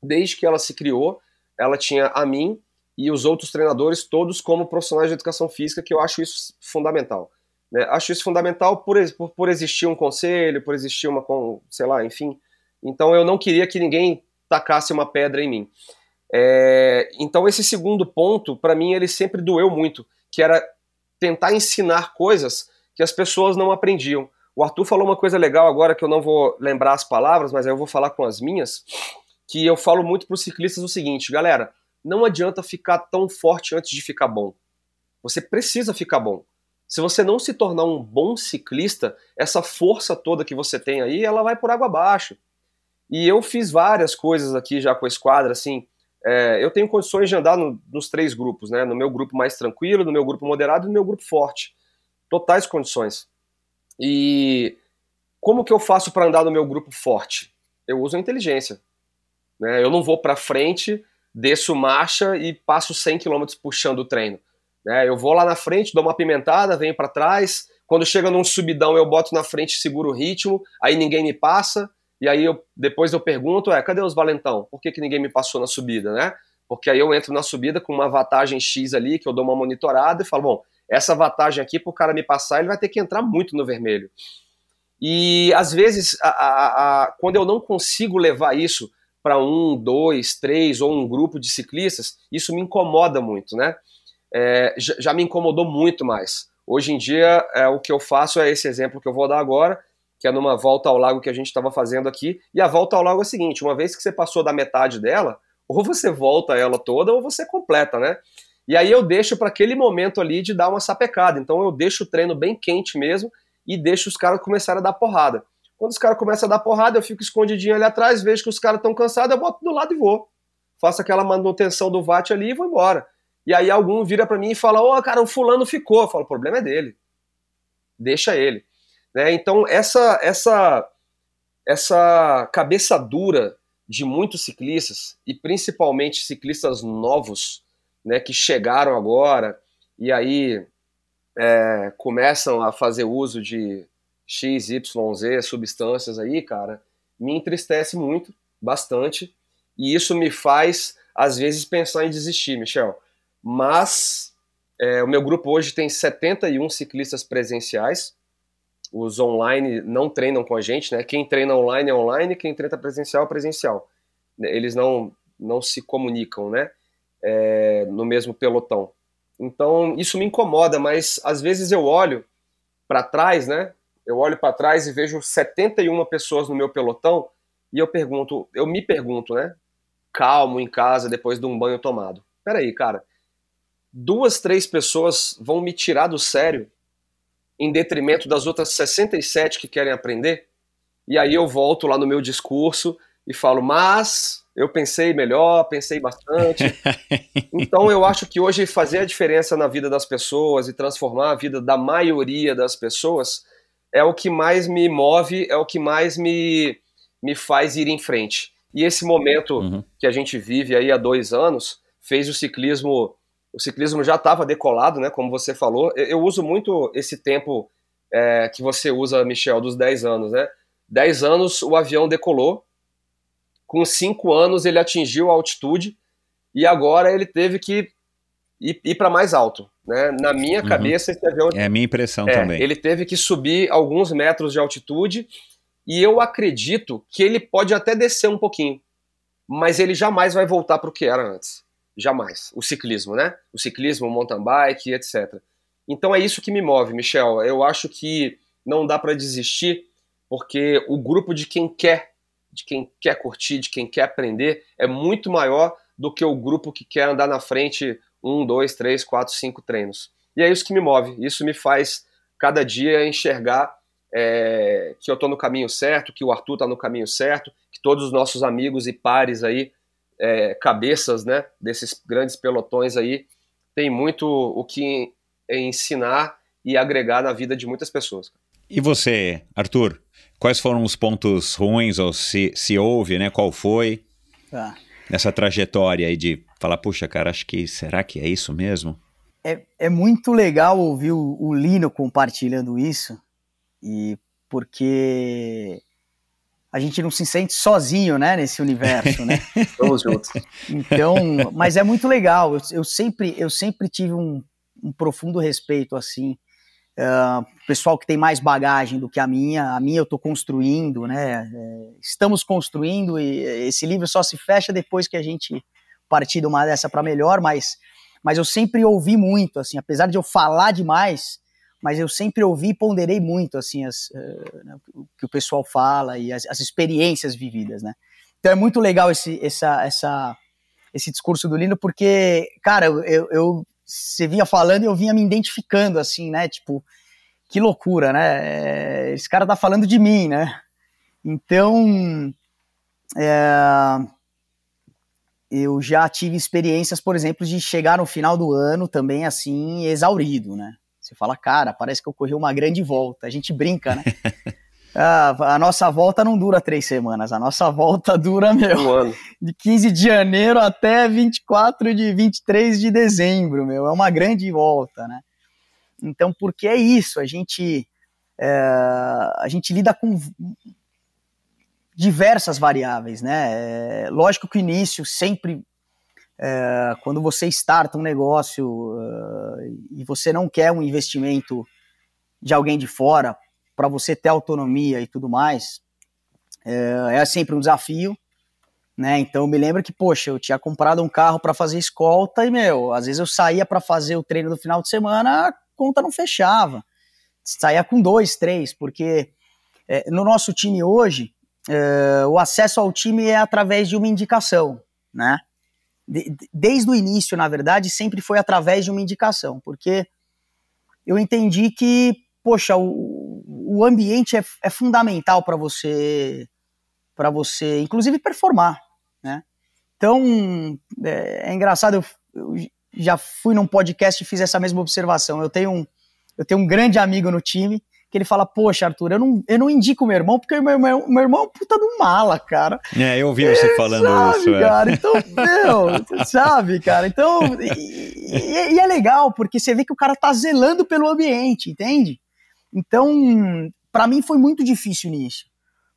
desde que ela se criou, ela tinha a mim e os outros treinadores todos como profissionais de educação física, que eu acho isso fundamental. Né? Acho isso fundamental por, por, por, existir um conselho, por existir uma, sei lá, enfim. Então eu não queria que ninguém tacasse uma pedra em mim. É, então esse segundo ponto, para mim, ele sempre doeu muito, que era tentar ensinar coisas que as pessoas não aprendiam. O Arthur falou uma coisa legal agora que eu não vou lembrar as palavras, mas aí eu vou falar com as minhas, que eu falo muito para os ciclistas o seguinte, galera, não adianta ficar tão forte antes de ficar bom. Você precisa ficar bom. Se você não se tornar um bom ciclista, essa força toda que você tem aí, ela vai por água abaixo. E eu fiz várias coisas aqui já com a esquadra, assim. É, eu tenho condições de andar no, nos três grupos, né? No meu grupo mais tranquilo, no meu grupo moderado e no meu grupo forte. Totais condições. E como que eu faço para andar no meu grupo forte? Eu uso a inteligência. Né? Eu não vou para frente desço marcha e passo 100 km puxando o treino. Né? Eu vou lá na frente, dou uma pimentada, venho para trás. Quando chega num subidão, eu boto na frente, seguro o ritmo, aí ninguém me passa. E aí eu, depois eu pergunto, é, cadê os valentão? Por que, que ninguém me passou na subida, né? Porque aí eu entro na subida com uma vantagem X ali, que eu dou uma monitorada e falo, bom, essa vantagem aqui, para o cara me passar, ele vai ter que entrar muito no vermelho. E às vezes, a, a, a, quando eu não consigo levar isso para um, dois, três ou um grupo de ciclistas, isso me incomoda muito, né? É, já, me incomodou muito mais. Hoje em dia, é, o que eu faço é esse exemplo que eu vou dar agora, que é numa volta ao lago que a gente estava fazendo aqui. E a volta ao lago é a seguinte: uma vez que você passou da metade dela, ou você volta ela toda, ou você completa, né? E aí eu deixo para aquele momento ali de dar uma sapecada. Então eu deixo o treino bem quente mesmo e deixo os caras começarem a dar porrada. Quando os caras começam a dar porrada, eu fico escondidinho ali atrás, vejo que os caras estão cansados, eu boto do lado e vou. Faço aquela manutenção do VAT ali e vou embora. E aí algum vira para mim e fala: Ô, oh, cara, o fulano ficou. Eu falo: o problema é dele. Deixa ele. Né? Então, essa, essa, essa cabeça dura de muitos ciclistas, e principalmente ciclistas novos, né, que chegaram agora e aí é, começam a fazer uso de X, Y, Z, substâncias aí, cara, me entristece muito, bastante, e isso me faz às vezes pensar em desistir, Michel. Mas é, o meu grupo hoje tem 71 ciclistas presenciais. Os online não treinam com a gente, né? Quem treina online é online, quem treina presencial é presencial. Eles não, não se comunicam, né? É, no mesmo pelotão. Então isso me incomoda, mas às vezes eu olho para trás, né? Eu olho para trás e vejo 71 pessoas no meu pelotão e eu pergunto, eu me pergunto, né? Calmo em casa depois de um banho tomado. Peraí, cara. Duas, três pessoas vão me tirar do sério em detrimento das outras 67 que querem aprender? E aí eu volto lá no meu discurso e falo, mas eu pensei melhor, pensei bastante. Então eu acho que hoje fazer a diferença na vida das pessoas e transformar a vida da maioria das pessoas é o que mais me move, é o que mais me, me faz ir em frente. E esse momento uhum. que a gente vive aí há dois anos fez o ciclismo. O ciclismo já estava decolado, né? Como você falou. Eu, eu uso muito esse tempo é, que você usa, Michel, dos 10 anos, né? 10 anos o avião decolou, com 5 anos ele atingiu a altitude e agora ele teve que ir, ir para mais alto. Né? Na minha uhum. cabeça, esse avião. É a minha impressão é, também. Ele teve que subir alguns metros de altitude e eu acredito que ele pode até descer um pouquinho, mas ele jamais vai voltar para o que era antes. Jamais. O ciclismo, né? O ciclismo, o mountain bike, etc. Então é isso que me move, Michel. Eu acho que não dá para desistir, porque o grupo de quem quer, de quem quer curtir, de quem quer aprender, é muito maior do que o grupo que quer andar na frente um, dois, três, quatro, cinco treinos. E é isso que me move. Isso me faz cada dia enxergar é, que eu estou no caminho certo, que o Arthur está no caminho certo, que todos os nossos amigos e pares aí, é, cabeças, né, desses grandes pelotões aí, tem muito o que ensinar e agregar na vida de muitas pessoas. E você, Arthur? Quais foram os pontos ruins, ou se, se houve, né? Qual foi? Ah. Nessa trajetória aí de falar, puxa, cara, acho que será que é isso mesmo? É, é muito legal ouvir o, o Lino compartilhando isso, e porque a gente não se sente sozinho, né, nesse universo, né? Estamos juntos. Então, mas é muito legal. Eu, eu sempre, eu sempre tive um, um profundo respeito, assim, uh, pessoal que tem mais bagagem do que a minha. A minha eu estou construindo, né? É, estamos construindo e esse livro só se fecha depois que a gente partir de uma dessa para melhor, mas, mas eu sempre ouvi muito, assim, apesar de eu falar demais, mas eu sempre ouvi e ponderei muito, assim, as, uh, o que o pessoal fala e as, as, experiências vividas, né? Então é muito legal esse, essa, essa, esse discurso do Lino, porque, cara, eu, eu, você vinha falando e eu vinha me identificando, assim, né? Tipo, que loucura, né? Esse cara tá falando de mim, né? Então, é, eu já tive experiências, por exemplo, de chegar no final do ano também assim, exaurido, né? Você fala, cara, parece que eu corri uma grande volta. A gente brinca, né? ah, a nossa volta não dura três semanas, a nossa volta dura, meu, um ano. de 15 de janeiro até 24 de 23 de dezembro, meu. É uma grande volta, né? Então, porque é isso, a gente, é, a gente lida com diversas variáveis, né? É, lógico que o início sempre, é, quando você starta um negócio uh, e você não quer um investimento de alguém de fora para você ter autonomia e tudo mais, é, é, sempre um desafio, né? Então eu me lembro que, poxa, eu tinha comprado um carro para fazer escolta e, meu, às vezes eu saía para fazer o treino do final de semana, a conta não fechava. Saía com dois, três, porque é, no nosso time hoje, uh, o acesso ao time é através de uma indicação, né? De, desde o início, na verdade, sempre foi através de uma indicação, porque eu entendi que, poxa, o, o ambiente é, é fundamental para você, para você, inclusive, performar, né? Então, é, é engraçado, eu, eu, já fui num podcast e fiz essa mesma observação. Eu tenho um, eu tenho um grande amigo no time que ele fala, poxa, Arthur, eu não, eu não indico meu irmão, porque meu, meu, meu irmão é um puta do mala, cara. É, eu ouvi você é, falando sabe, isso. É. cara, então, meu, sabe, cara, então, e, e, e, é legal, porque você vê que o cara tá zelando pelo ambiente, entende? Então, para mim foi muito difícil nisso,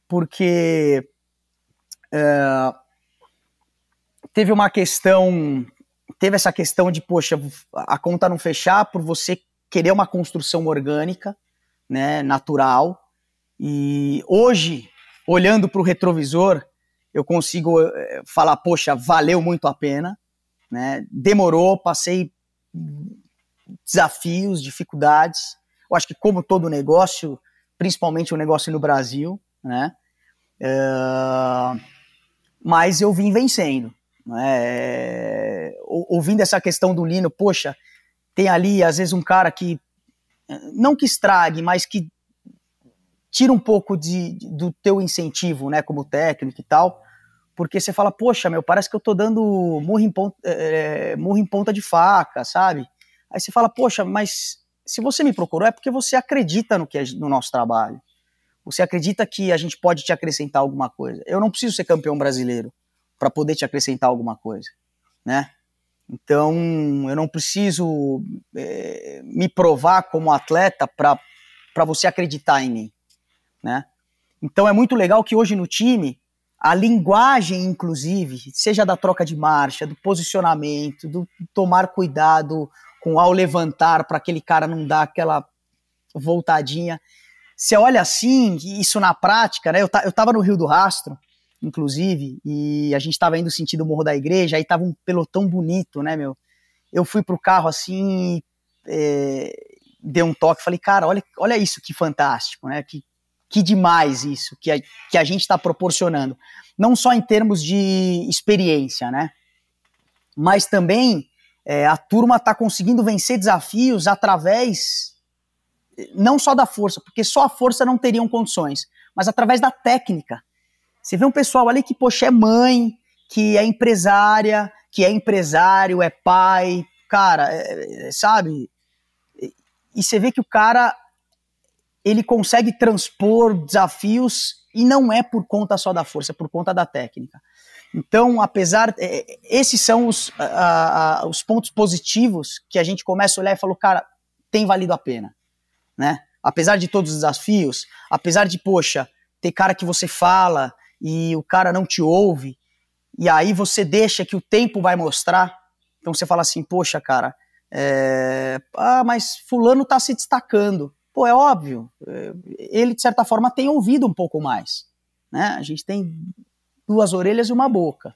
porque é, teve uma questão, teve essa questão de, poxa, a conta não fechar por você querer uma construção orgânica, né, natural. E hoje, olhando para o retrovisor, eu consigo eh, falar, poxa, valeu muito a pena, né? Demorou, passei desafios, dificuldades. Eu acho que como todo negócio, principalmente o um negócio no Brasil, né? Uh, mas eu vim vencendo. Né? Ouvindo essa questão do Lino, poxa, tem ali às vezes um cara que não que estrague, mas que tira um pouco de, do teu incentivo, né, como técnico e tal, porque você fala, poxa, meu, parece que eu tô dando murro em ponta, é, murro em ponta de faca, sabe? Aí você fala, poxa, mas se você me procurou é porque você acredita no, que é, no nosso trabalho. Você acredita que a gente pode te acrescentar alguma coisa. Eu não preciso ser campeão brasileiro para poder te acrescentar alguma coisa, né? Então, eu não preciso é, me provar como atleta para você acreditar em mim, né? Então, é muito legal que hoje no time, a linguagem, inclusive, seja da troca de marcha, do posicionamento, do tomar cuidado com ao levantar para aquele cara não dar aquela voltadinha. Você olha assim, isso na prática, né? Eu, eu tava no Rio do Rastro, inclusive, e a gente estava indo sentido Morro da Igreja, aí tava um pelotão bonito, né, meu? Eu fui pro carro assim, é, dei um toque, falei, cara, olha, olha isso que fantástico, né? Que, que demais isso que a, que a gente está proporcionando. Não só em termos de experiência, né? Mas também é, a turma está conseguindo vencer desafios através não só da força, porque só a força não teriam condições, mas através da técnica. Você vê um pessoal ali que, poxa, é mãe, que é empresária, que é empresário, é pai, cara, é, é, sabe? E você vê que o cara ele consegue transpor desafios e não é por conta só da força, é por conta da técnica. Então, apesar, é, esses são os, a, a, os pontos positivos que a gente começa a olhar e falou, cara, tem valido a pena, né? Apesar de todos os desafios, apesar de, poxa, ter cara que você fala e o cara não te ouve, e aí você deixa que o tempo vai mostrar. Então você fala assim, poxa, cara, é... ah, mas fulano tá se destacando. Pô, é óbvio, é, ele de certa forma tem ouvido um pouco mais, né? A gente tem duas orelhas e uma boca.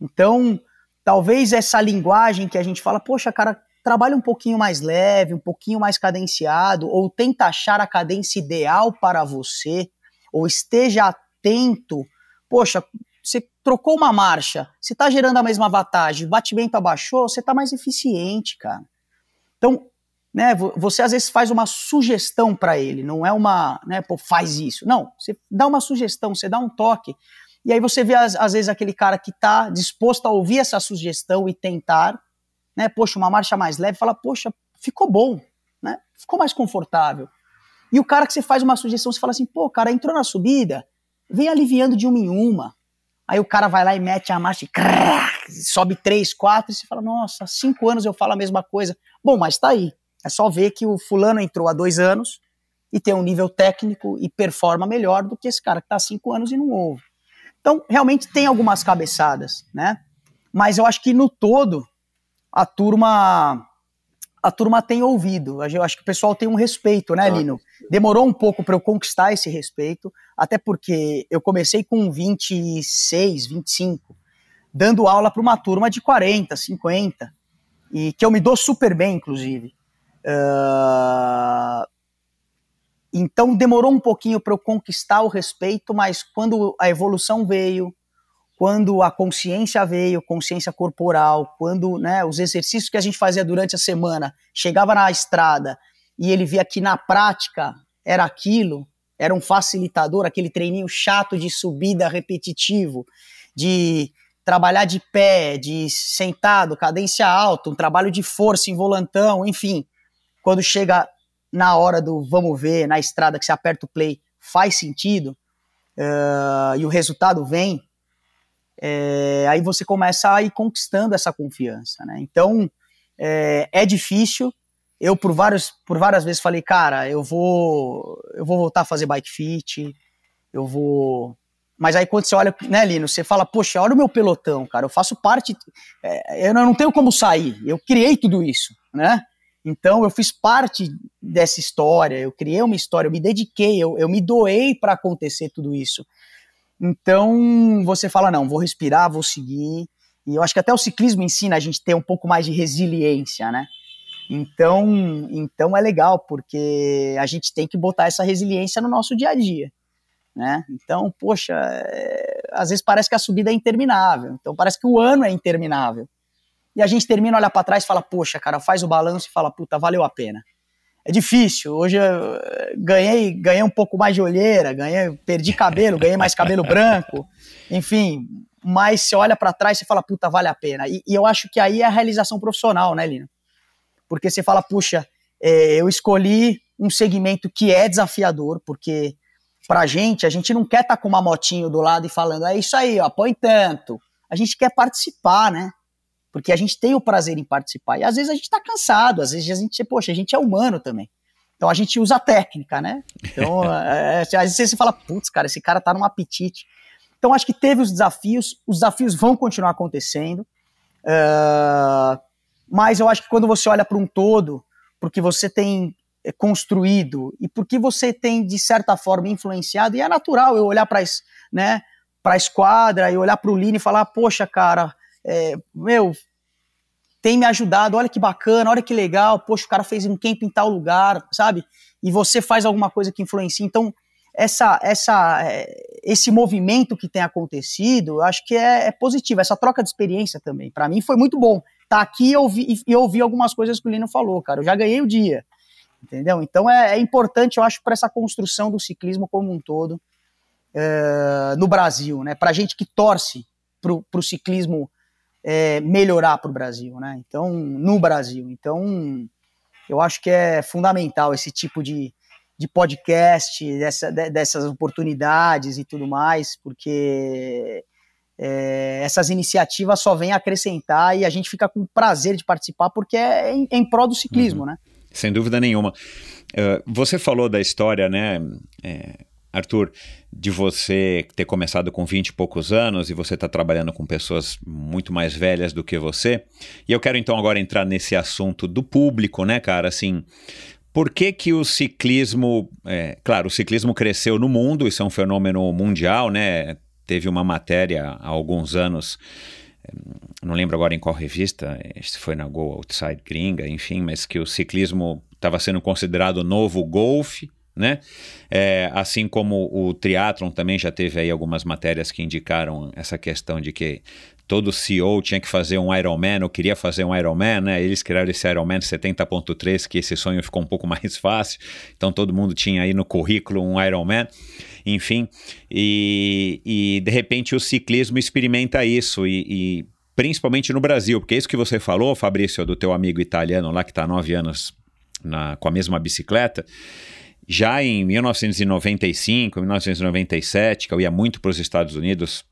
Então, talvez essa linguagem que a gente fala, poxa, cara, trabalha um pouquinho mais leve, um pouquinho mais cadenciado, ou tenta achar a cadência ideal para você, ou esteja atento poxa, você trocou uma marcha, você está gerando a mesma vantagem, o batimento abaixou, você está mais eficiente, cara. Então, né, você às vezes faz uma sugestão para ele, não é uma, né, pô, faz isso. Não, você dá uma sugestão, você dá um toque. E aí você vê às, às vezes aquele cara que está disposto a ouvir essa sugestão e tentar, né, poxa, uma marcha mais leve, fala, poxa, ficou bom, né? Ficou mais confortável. E o cara que você faz uma sugestão, você fala assim, pô, cara, entrou na subida, vem aliviando de uma em uma. Aí o cara vai lá e mete a marcha e crrr, sobe três, quatro, e você fala, nossa, há cinco anos eu falo a mesma coisa. Bom, mas tá aí. É só ver que o fulano entrou há dois anos e tem um nível técnico e performa melhor do que esse cara que está há cinco anos e não ouve. Então, realmente tem algumas cabeçadas, né? Mas eu acho que no todo, a turma a turma tem ouvido. Eu acho que o pessoal tem um respeito, né, Lino? Demorou um pouco para eu conquistar esse respeito, até porque eu comecei com 26, 25, dando aula para uma turma de 40, 50, e que eu me dou super bem, inclusive. Uh... Então demorou um pouquinho para eu conquistar o respeito, mas quando a evolução veio, quando a consciência veio, consciência corporal, quando né, os exercícios que a gente fazia durante a semana chegava na estrada e ele via que na prática era aquilo, era um facilitador, aquele treininho chato de subida repetitivo, de trabalhar de pé, de sentado, cadência alta, um trabalho de força em volantão, enfim. Quando chega na hora do vamos ver, na estrada que você aperta o play, faz sentido uh, e o resultado vem, é, aí você começa a ir conquistando essa confiança, né? Então, é, é, difícil. Eu, por, vários, por várias vezes, falei, cara, eu vou, eu vou voltar a fazer bike fit, eu vou Mas aí quando você olha, né, Lino, você fala, poxa, olha o meu pelotão, cara, eu faço parte, é, eu não tenho como sair, eu criei tudo isso, né? Então eu fiz parte dessa história, eu criei uma história, eu me dediquei, eu, eu me doei para acontecer tudo isso. Então você fala, não, vou respirar, vou seguir. E eu acho que até o ciclismo ensina a gente ter um pouco mais de resiliência, né? Então, então é legal, porque a gente tem que botar essa resiliência no nosso dia a dia. Né? Então, poxa, é, às vezes parece que a subida é interminável, então parece que o ano é interminável. E a gente termina, olha para trás e fala, poxa, cara, faz o balanço e fala, puta, valeu a pena. É difícil. Hoje eu ganhei, ganhei um pouco mais de olheira, ganhei, perdi cabelo, ganhei mais cabelo branco, enfim. Mas você olha para trás e fala, puta, vale a pena. E, e, eu acho que aí é a realização profissional, né, Lino? Porque você fala, puxa, é, eu escolhi um segmento que é desafiador, porque pra gente, a gente não quer estar tá com uma motinho do lado e falando, é isso aí, ó, põe tanto. A gente quer participar, né? Porque a gente tem o prazer em participar. E às vezes a gente está cansado, às vezes a gente, poxa, a gente é humano também. Então a gente usa a técnica, né? Então, é, é, às vezes você fala, putz, cara, esse cara tá num apetite. Então acho que teve os desafios, os desafios vão continuar acontecendo. Uh, mas eu acho que quando você olha para um todo, porque você tem é, construído e porque você tem, de certa forma, influenciado, e é natural eu olhar para né, a esquadra e olhar para o Lino e falar, poxa, cara, é, meu, tem me ajudado, olha que bacana, olha que legal, poxa, o cara fez um camp em tal lugar, sabe? E você faz alguma coisa que influencia. Então, essa, essa, é, esse movimento que tem acontecido, eu acho que é, é positivo, essa troca de experiência também. Para mim foi muito bom. Tá aqui e ouvir, e ouvir algumas coisas que o Lino falou, cara. Eu já ganhei o dia, entendeu? Então é, é importante, eu acho, para essa construção do ciclismo como um todo é, no Brasil, né? Para gente que torce pro, pro ciclismo é, melhorar para o Brasil, né? Então, no Brasil. Então, eu acho que é fundamental esse tipo de, de podcast, dessa, de, dessas oportunidades e tudo mais, porque é, essas iniciativas só vêm acrescentar e a gente fica com prazer de participar porque é em, em prol do ciclismo, uhum. né? Sem dúvida nenhuma. Uh, você falou da história, né? É Arthur, de você ter começado com 20 e poucos anos e você está trabalhando com pessoas muito mais velhas do que você. E eu quero então agora entrar nesse assunto do público, né, cara? Assim, por que, que o ciclismo. É, claro, o ciclismo cresceu no mundo, isso é um fenômeno mundial, né? Teve uma matéria há alguns anos é, não lembro agora em qual revista, se foi na Go Outside Gringa, enfim, mas que o ciclismo estava sendo considerado o novo golfe, né? É, assim como o triatlon também já teve aí algumas matérias que indicaram essa questão de que todo CEO tinha que fazer um Ironman, ou queria fazer um Ironman, né? Eles criaram esse Ironman 70.3, que esse sonho ficou um pouco mais fácil, então todo mundo tinha aí no currículo um Ironman, enfim, e, e de repente o ciclismo experimenta isso e, e principalmente no Brasil, porque é isso que você falou, Fabrício, do teu amigo italiano lá que está nove anos na, com a mesma bicicleta, já em 1995, 1997, que eu ia muito para os Estados Unidos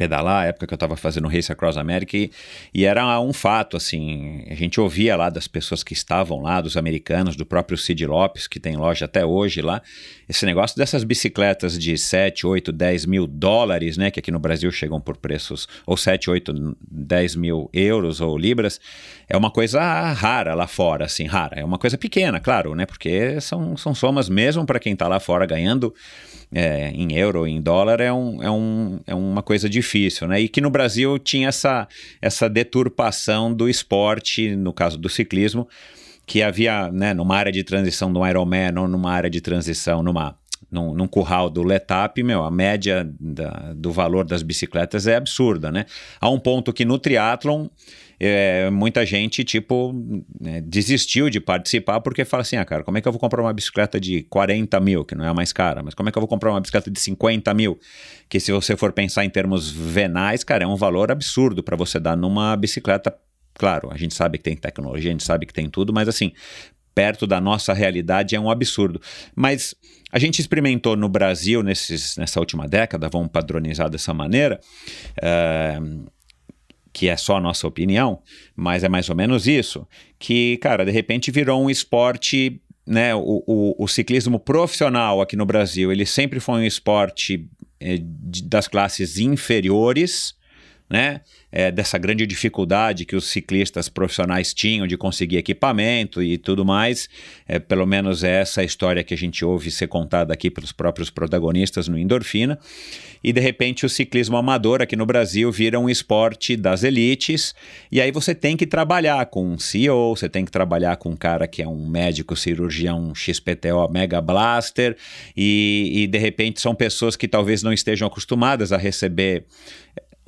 pedalar, época que eu estava fazendo Race Across America, e, e, era um fato, assim, a gente ouvia lá das pessoas que estavam lá, dos americanos, do próprio Sid Lopes, que tem loja até hoje lá, esse negócio dessas bicicletas de 7, 8, 10 mil dólares, né, que aqui no Brasil chegam por preços, ou 7, 8, 10 mil euros ou libras, é uma coisa rara lá fora, assim, rara, é uma coisa pequena, claro, né, porque são, são somas mesmo para quem está lá fora ganhando é, em euro, em dólar, é, um, é, um, é uma coisa difícil, né? E que no Brasil tinha essa, essa deturpação do esporte, no caso do ciclismo, que havia, né, numa área de transição do Ironman ou numa área de transição, numa num, num curral do Letap, meu, a média da, do valor das bicicletas é absurda, né? A um ponto que no triatlon é, muita gente, tipo, né, desistiu de participar porque fala assim, ah, cara, como é que eu vou comprar uma bicicleta de 40 mil, que não é a mais cara, mas como é que eu vou comprar uma bicicleta de 50 mil, que se você for pensar em termos venais, cara, é um valor absurdo para você dar numa bicicleta Claro, a gente sabe que tem tecnologia, a gente sabe que tem tudo, mas assim, perto da nossa realidade é um absurdo. Mas a gente experimentou no Brasil nesses, nessa última década, vamos padronizar dessa maneira. Uh, que é só a nossa opinião, mas é mais ou menos isso, que, cara, de repente virou um esporte, né, o, o, o ciclismo profissional aqui no Brasil, ele sempre foi um esporte é, de, das classes inferiores, né? É, dessa grande dificuldade que os ciclistas profissionais tinham de conseguir equipamento e tudo mais. É, pelo menos é essa história que a gente ouve ser contada aqui pelos próprios protagonistas no Endorfina. E de repente o ciclismo amador aqui no Brasil vira um esporte das elites. E aí você tem que trabalhar com um CEO, você tem que trabalhar com um cara que é um médico cirurgião XPTO Mega Blaster. E, e de repente são pessoas que talvez não estejam acostumadas a receber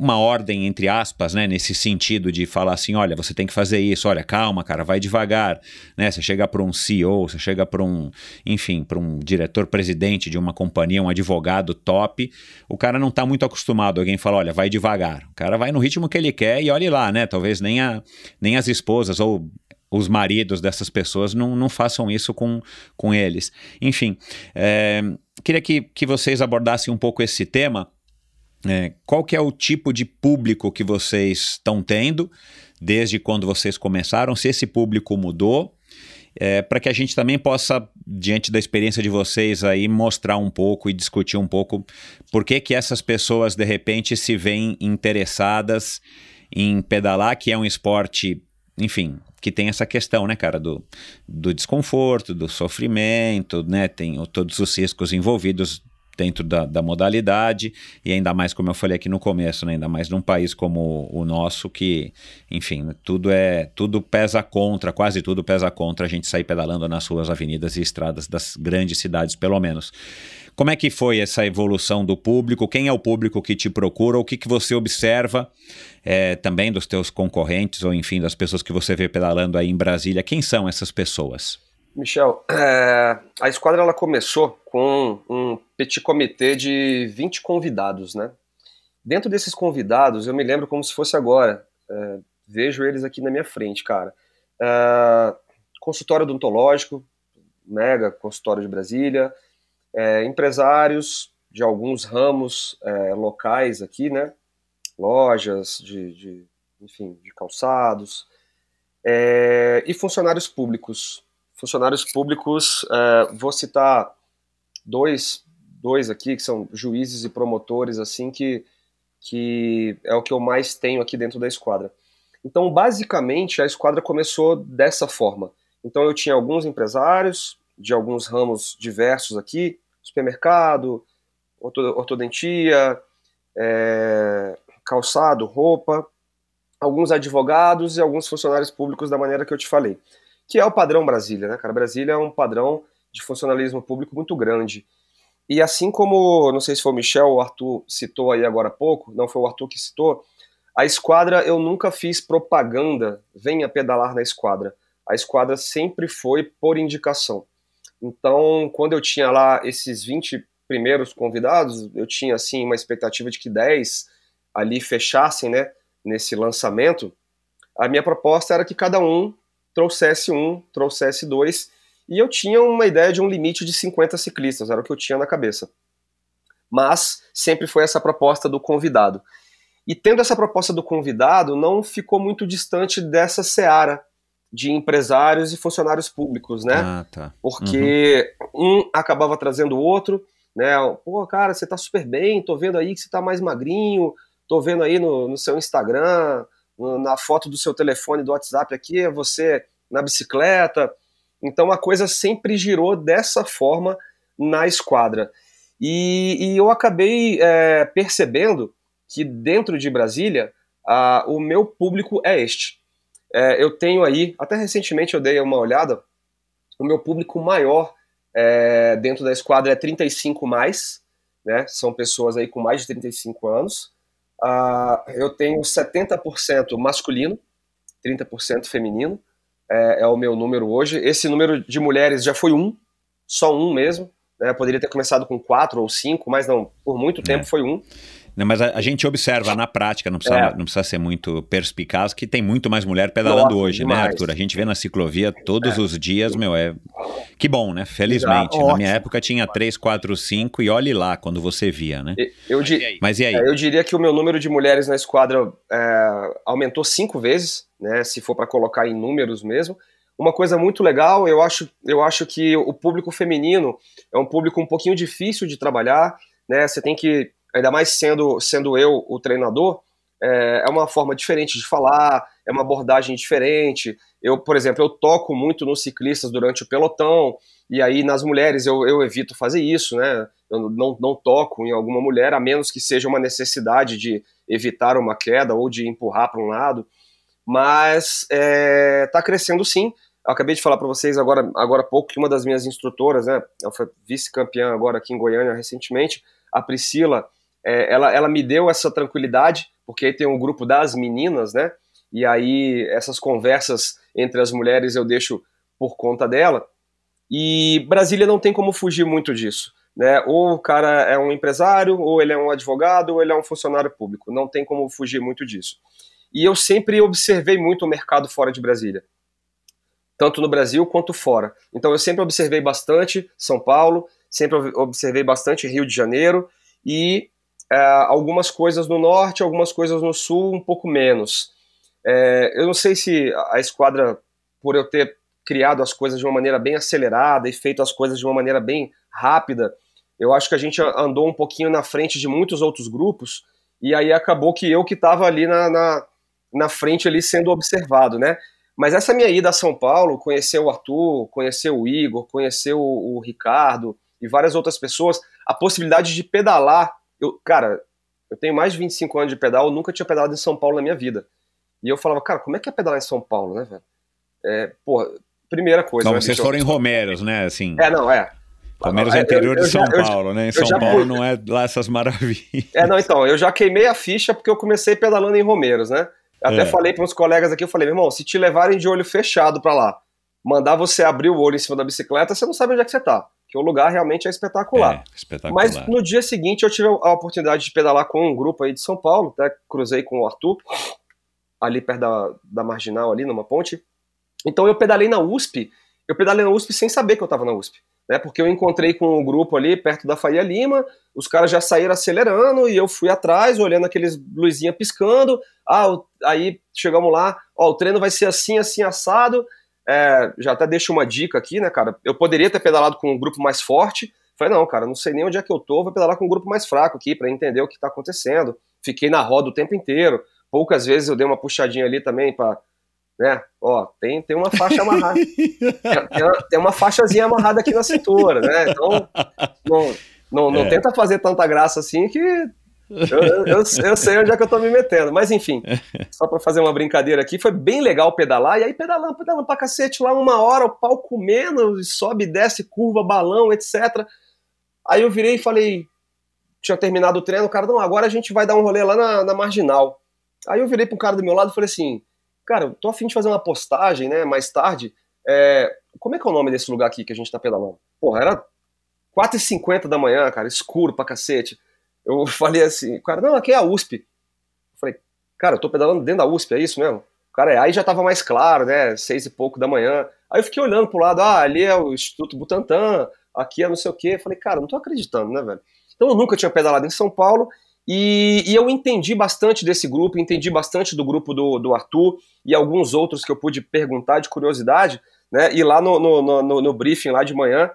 uma ordem, entre aspas, né, nesse sentido de falar assim: olha, você tem que fazer isso, olha, calma, cara, vai devagar. Né? Você chega para um CEO, você chega para um, enfim, para um diretor-presidente de uma companhia, um advogado top, o cara não está muito acostumado. Alguém fala: olha, vai devagar. O cara vai no ritmo que ele quer e olhe lá, né? Talvez nem, a, nem as esposas ou os maridos dessas pessoas não, não façam isso com, com eles. Enfim, é, queria que, que vocês abordassem um pouco esse tema é, qual que é o tipo de público que vocês estão tendo desde quando vocês começaram, se esse público mudou, é, para que a gente também possa, diante da experiência de vocês aí, mostrar um pouco e discutir um pouco por que, que essas pessoas de repente se veem interessadas em pedalar, que é um esporte, enfim, que tem essa questão, né, cara, do, do desconforto, do sofrimento, né, tem todos os riscos envolvidos dentro da, da, modalidade e ainda mais como eu falei aqui no começo, né? ainda mais num país como o nosso que, enfim, tudo é tudo pesa contra, quase tudo pesa contra a gente sair pedalando nas ruas, avenidas e estradas das grandes cidades, pelo menos. Como é que foi essa evolução do público? Quem é o público que te procura? O que, que você observa é, também dos teus concorrentes ou enfim das pessoas que você vê pedalando aí em Brasília? Quem são essas pessoas? Michel, é, a esquadra ela começou com um petit comitê de 20 convidados, né? Dentro desses convidados, eu me lembro como se fosse agora. É, vejo eles aqui na minha frente, cara. É, consultório odontológico, mega consultório de Brasília, é, empresários de alguns ramos é, locais aqui, né? Lojas de, de enfim, de calçados, é, e funcionários públicos, funcionários públicos, é, vou citar dois, dois aqui, que são juízes e promotores, assim, que, que é o que eu mais tenho aqui dentro da esquadra. Então, basicamente, a esquadra começou dessa forma. Então, eu tinha alguns empresários de alguns ramos diversos aqui, supermercado, ortodontia, é, calçado, roupa, alguns advogados e alguns funcionários públicos da maneira que eu te falei que é o padrão Brasília, né, cara? Brasília é um padrão de funcionalismo público muito grande. E assim como, não sei se foi o Michel ou o Arthur citou aí agora há pouco, não foi o Arthur que citou, a esquadra eu nunca fiz propaganda, venha pedalar na esquadra. A esquadra sempre foi por indicação. Então, quando eu tinha lá esses 20 primeiros convidados, eu tinha assim uma expectativa de que 10 ali fechassem, né, nesse lançamento. A minha proposta era que cada um trouxesse um, trouxesse dois, e eu tinha uma ideia de um limite de 50 ciclistas, era o que eu tinha na cabeça. Mas sempre foi essa proposta do convidado. E tendo essa proposta do convidado, não ficou muito distante dessa seara de empresários e funcionários públicos, né? Ah, tá. Porque uhum. um acabava trazendo o outro, né? Pô, cara, você tá super bem, tô vendo aí que você tá mais magrinho, tô vendo aí no, no seu Instagram, na foto do seu telefone do WhatsApp aqui, é você na bicicleta. Então a coisa sempre girou dessa forma na esquadra. E, e eu acabei é, percebendo que dentro de Brasília a, o meu público é este. É, eu tenho aí, até recentemente eu dei uma olhada, o meu público maior é, dentro da esquadra é 35 mais, né? São pessoas aí com mais de 35 anos. Uh, eu tenho 70% masculino, 30% feminino, é, é, o meu número hoje. Esse número de mulheres já foi um, só um mesmo. Né? Poderia ter começado com quatro ou cinco, mas não, por muito tempo é. foi um. Mas a, a, gente observa na prática, não precisa, é. não precisa ser muito perspicaz, que tem muito mais mulher pedalando Nossa, hoje, né, demais. né, Arthur? A gente vê na ciclovia todos é. os dias, meu, é. Que bom, né? Felizmente. Exato. Na minha época tinha 3, 4, 5 e olhe lá quando você via, né? Eu, mas, e mas e aí? É, eu diria que o meu número de mulheres na esquadra é, aumentou cinco vezes, né? Se for para colocar em números mesmo. Uma coisa muito legal, eu acho, eu acho que o público feminino é um público um pouquinho difícil de trabalhar, né? Você tem que ainda mais sendo, sendo eu o treinador, é, é uma forma diferente de falar, é uma abordagem diferente. Eu, por exemplo, eu toco muito nos ciclistas durante o pelotão, e aí nas mulheres eu, eu evito fazer isso, né? Eu não, não toco em alguma mulher, a menos que seja uma necessidade de evitar uma queda ou de empurrar para um lado. Mas está é, tá crescendo sim. Eu acabei de falar para vocês agora, agora há pouco que uma das minhas instrutoras, né, ela foi vice-campeã agora aqui em Goiânia recentemente, a Priscila, é, ela, ela me deu essa tranquilidade, porque aí tem um grupo das meninas, né, e aí essas conversas entre as mulheres eu deixo por conta dela, e Brasília não tem como fugir muito disso. Né? Ou o cara é um empresário, ou ele é um advogado, ou ele é um funcionário público. Não tem como fugir muito disso. E eu sempre observei muito o mercado fora de Brasília tanto no Brasil quanto fora. Então eu sempre observei bastante São Paulo, sempre observei bastante Rio de Janeiro e é, algumas coisas no norte, algumas coisas no sul, um pouco menos. É, eu não sei se a esquadra, por eu ter criado as coisas de uma maneira bem acelerada e feito as coisas de uma maneira bem rápida, eu acho que a gente andou um pouquinho na frente de muitos outros grupos e aí acabou que eu que estava ali na, na, na frente ali sendo observado, né? Mas essa minha ida a São Paulo, conhecer o Arthur, conhecer o Igor, conhecer o, o Ricardo e várias outras pessoas, a possibilidade de pedalar. Eu, cara, eu tenho mais de 25 anos de pedal, eu nunca tinha pedalado em São Paulo na minha vida. E eu falava, cara, como é que é pedalar em São Paulo, né, velho? É, porra, primeira coisa. Não, né, vocês bicho? foram em Romeiros, né? Assim. É, não, é. Romeiros é interior eu- eu de São já- Paulo, né? Em São já Paulo não é lá essas maravilhas. É, não, então, eu já queimei a ficha porque eu comecei pedalando em Romeiros, né? Até É. falei para uns colegas aqui, eu falei, meu irmão, se te levarem de olho fechado para lá, mandar você abrir o olho em cima da bicicleta, você não sabe onde é que você tá. Porque o lugar realmente é espetacular. É, espetacular. Mas no dia seguinte eu tive a oportunidade de pedalar com um grupo aí de São Paulo, até cruzei com o Arthur, ali perto da, da Marginal, ali numa ponte. Então eu pedalei na USP, eu pedalei na USP sem saber que eu tava na USP. Né, porque eu encontrei com o grupo ali perto da Faria Lima, os caras já saíram acelerando e eu fui atrás, olhando aqueles luzinha piscando. Ah, o- aí chegamos lá, ó, o treino vai ser assim, assim, assado. É, já até deixo uma dica aqui, né, cara? Eu poderia ter pedalado com um grupo mais forte. Falei, não, cara, não sei nem onde é que eu tô, vou pedalar com um grupo mais fraco aqui para entender o que tá acontecendo. Fiquei na roda o tempo inteiro. Poucas vezes eu dei uma puxadinha ali também para, né? Ó, tem, tem uma faixa amarrada. tem, uma, tem uma faixazinha amarrada aqui na cintura, né? Então, não, não, não É. tenta fazer tanta graça assim que eu, eu, eu- eu sei onde é que eu tô me metendo. Mas enfim, só pra fazer uma brincadeira aqui, foi bem legal pedalar. E aí pedalando, pedalando pra cacete lá uma hora, o pau comendo, sobe, desce, curva, balão, etc. Aí eu virei e falei, tinha terminado o treino, o cara, não, agora a gente vai dar um rolê lá na, na Marginal. Aí eu virei pro cara do meu lado e falei assim, cara, eu tô afim de fazer uma postagem, né, mais tarde. É, como é que é o nome desse lugar aqui que a gente tá pedalando? Porra, era 4h50 da manhã, cara, escuro pra cacete. Eu falei assim, cara, não, aqui é a USP. Eu falei, cara, eu tô pedalando dentro da USP, é isso mesmo? Cara, aí já tava mais claro, né, seis e pouco da manhã. Aí eu fiquei olhando pro lado, ah, ali é o Instituto Butantan, aqui é não sei o quê. Eu falei, cara, não tô acreditando, né, velho? Então eu nunca tinha pedalado em São Paulo e, e eu entendi bastante desse grupo, entendi bastante do grupo do, do Arthur e alguns outros que eu pude perguntar de curiosidade, né? E lá no, no, no, no briefing lá de manhã,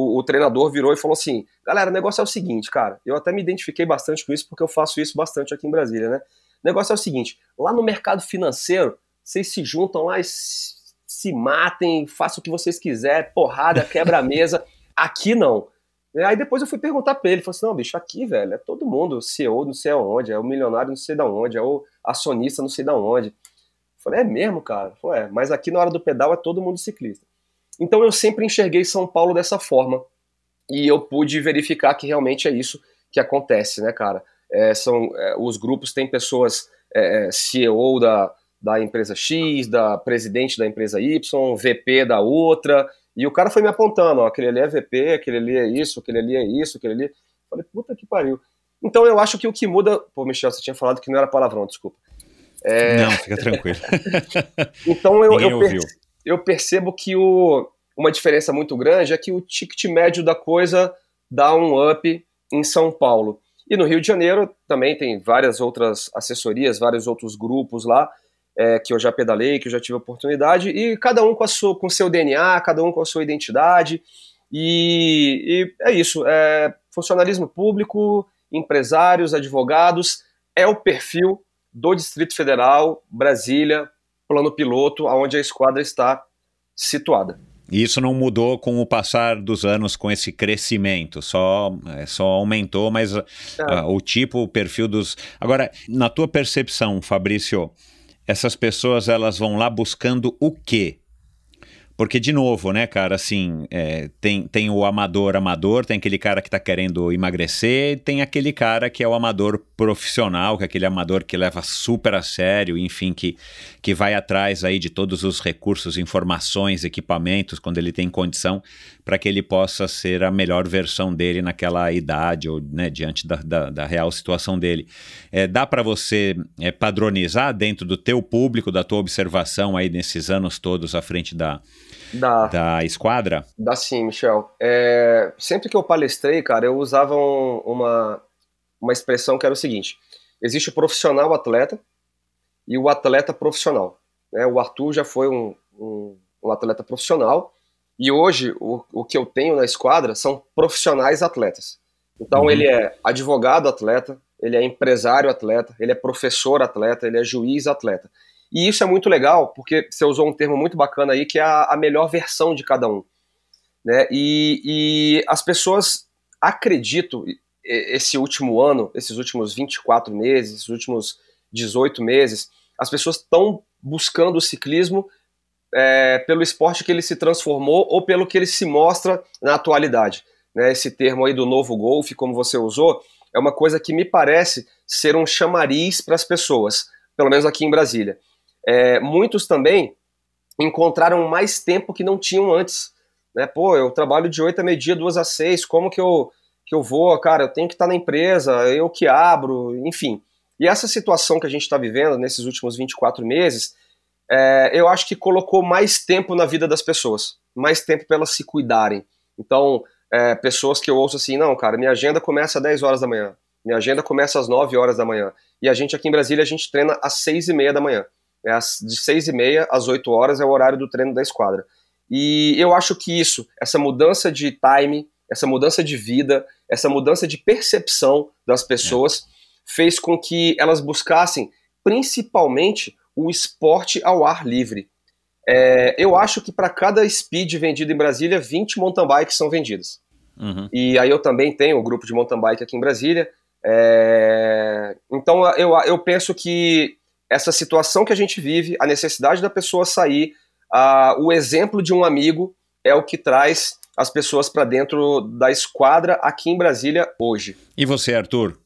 o, o treinador virou e falou assim: galera, o negócio é o seguinte, cara. Eu até me identifiquei bastante com isso porque eu faço isso bastante aqui em Brasília, né? O negócio é o seguinte: lá no mercado financeiro, vocês se juntam lá e se, matem, façam o que vocês quiserem, porrada, quebra a mesa. Aqui não. Aí depois eu fui perguntar pra ele, ele falou assim, não, bicho, aqui, velho, é todo mundo, CEO não sei aonde, é o milionário não sei da onde, é o acionista não sei da onde. Eu falei, é mesmo, cara? Falei, é, mas aqui na hora do pedal é todo mundo ciclista. Então eu sempre enxerguei São Paulo dessa forma, e eu pude verificar que realmente é isso que acontece, né, cara? É, são, é, os grupos têm pessoas, é, CEO da, da empresa X, da presidente da empresa Y, VP da outra, e o cara foi me apontando, ó, aquele ali é VP, aquele ali é isso, aquele ali é isso, aquele ali. Falei, puta que pariu. Então eu acho que o que muda. Pô, Michel, você tinha falado que não era palavrão, desculpa. É, Não, fica tranquilo. Então eu, eu, ouviu. Eu percebo que o, uma diferença muito grande é que o ticket médio da coisa dá um up em São Paulo. E no Rio de Janeiro também tem várias outras assessorias, vários outros grupos lá é, que eu já pedalei, que eu já tive oportunidade, e cada um com, a sua, com seu DNA, cada um com a sua identidade. E, e é isso, é funcionalismo público empresários, advogados, é o perfil do Distrito Federal, Brasília, plano piloto, onde a esquadra está situada. E isso não mudou com o passar dos anos, com esse crescimento, só, é, só aumentou, mas é. uh, o tipo, o perfil dos. Agora, na tua percepção, Fabrício, essas pessoas elas vão lá buscando o quê? Porque, de novo, né, cara, assim, é, tem, tem o amador amador, tem aquele cara que tá querendo emagrecer, tem aquele cara que é o amador profissional, que é aquele amador que leva super a sério, enfim, que, que vai atrás aí de todos os recursos, informações, equipamentos, quando ele tem condição, para que ele possa ser a melhor versão dele naquela idade ou né, diante da, da, da real situação dele. É, dá para você é, padronizar dentro do teu público, da tua observação aí nesses anos todos à frente da da, da esquadra? Dá sim, Michel. É, sempre que eu palestrei, cara, eu usava um, uma, uma expressão que era o seguinte: existe o profissional atleta e o atleta profissional. Né? O Arthur já foi um, um, um atleta profissional e hoje o, o que eu tenho na esquadra são profissionais atletas. Então uhum. ele é advogado atleta, ele é empresário atleta, ele é professor atleta, ele é juiz atleta. E isso é muito legal, porque você usou um termo muito bacana aí, que é a, a melhor versão de cada um. Né? E, e as pessoas acredito, esse último ano, esses últimos 24 meses, esses últimos 18 meses, as pessoas estão buscando o ciclismo é, pelo esporte que ele se transformou ou pelo que ele se mostra na atualidade. Né? Esse termo aí do novo golfe, como você usou, é uma coisa que me parece ser um chamariz para as pessoas, pelo menos aqui em Brasília é, muitos também encontraram mais tempo que não tinham antes. Né? Pô, eu trabalho de 8 a meio-dia, 2 a 6, como que eu, que eu vou? Cara, eu tenho que estar na empresa, eu que abro, enfim. E essa situação que a gente está vivendo nesses últimos 24 meses, é, eu acho que colocou mais tempo na vida das pessoas, mais tempo para elas se cuidarem. Então, é, pessoas que eu ouço assim, não, cara, minha agenda começa às 10 horas da manhã, minha agenda começa às 9 horas da manhã, e a gente aqui em Brasília, a gente treina às 6 e meia da manhã é de seis e meia às 8 horas é o horário do treino da esquadra. E eu acho que isso, essa mudança de time, essa mudança de vida, essa mudança de percepção das pessoas, é. fez com que elas buscassem principalmente o esporte ao ar livre. É, eu acho que para cada speed vendido em Brasília, 20 mountain bikes são vendidas. Uhum. E aí eu também tenho o um grupo de mountain bike aqui em Brasília. É, então eu, eu penso que essa situação que a gente vive, a necessidade da pessoa sair, uh, o exemplo de um amigo é o que traz as pessoas para dentro da esquadra aqui em Brasília hoje. E você, Arthur?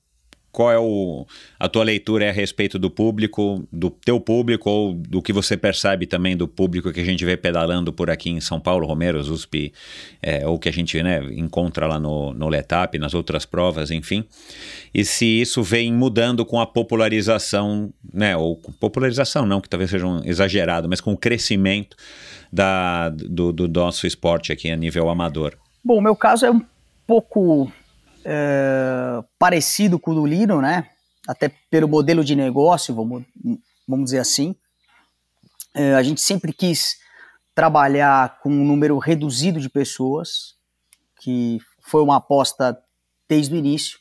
Qual é o, a tua leitura a respeito do público, do teu público, ou do que você percebe também do público que a gente vê pedalando por aqui em São Paulo, Romero, USP, é, ou que a gente né, encontra lá no, no Letap, nas outras provas, enfim. E se isso vem mudando com a popularização, né, ou popularização não, que talvez seja um exagerado, mas com o crescimento da, do, do nosso esporte aqui a nível amador. Bom, meu caso é um pouco é, parecido com o do Lino, né? Até pelo modelo de negócio, vamos, vamos dizer assim. É, a gente sempre quis trabalhar com um número reduzido de pessoas, que foi uma aposta desde o início,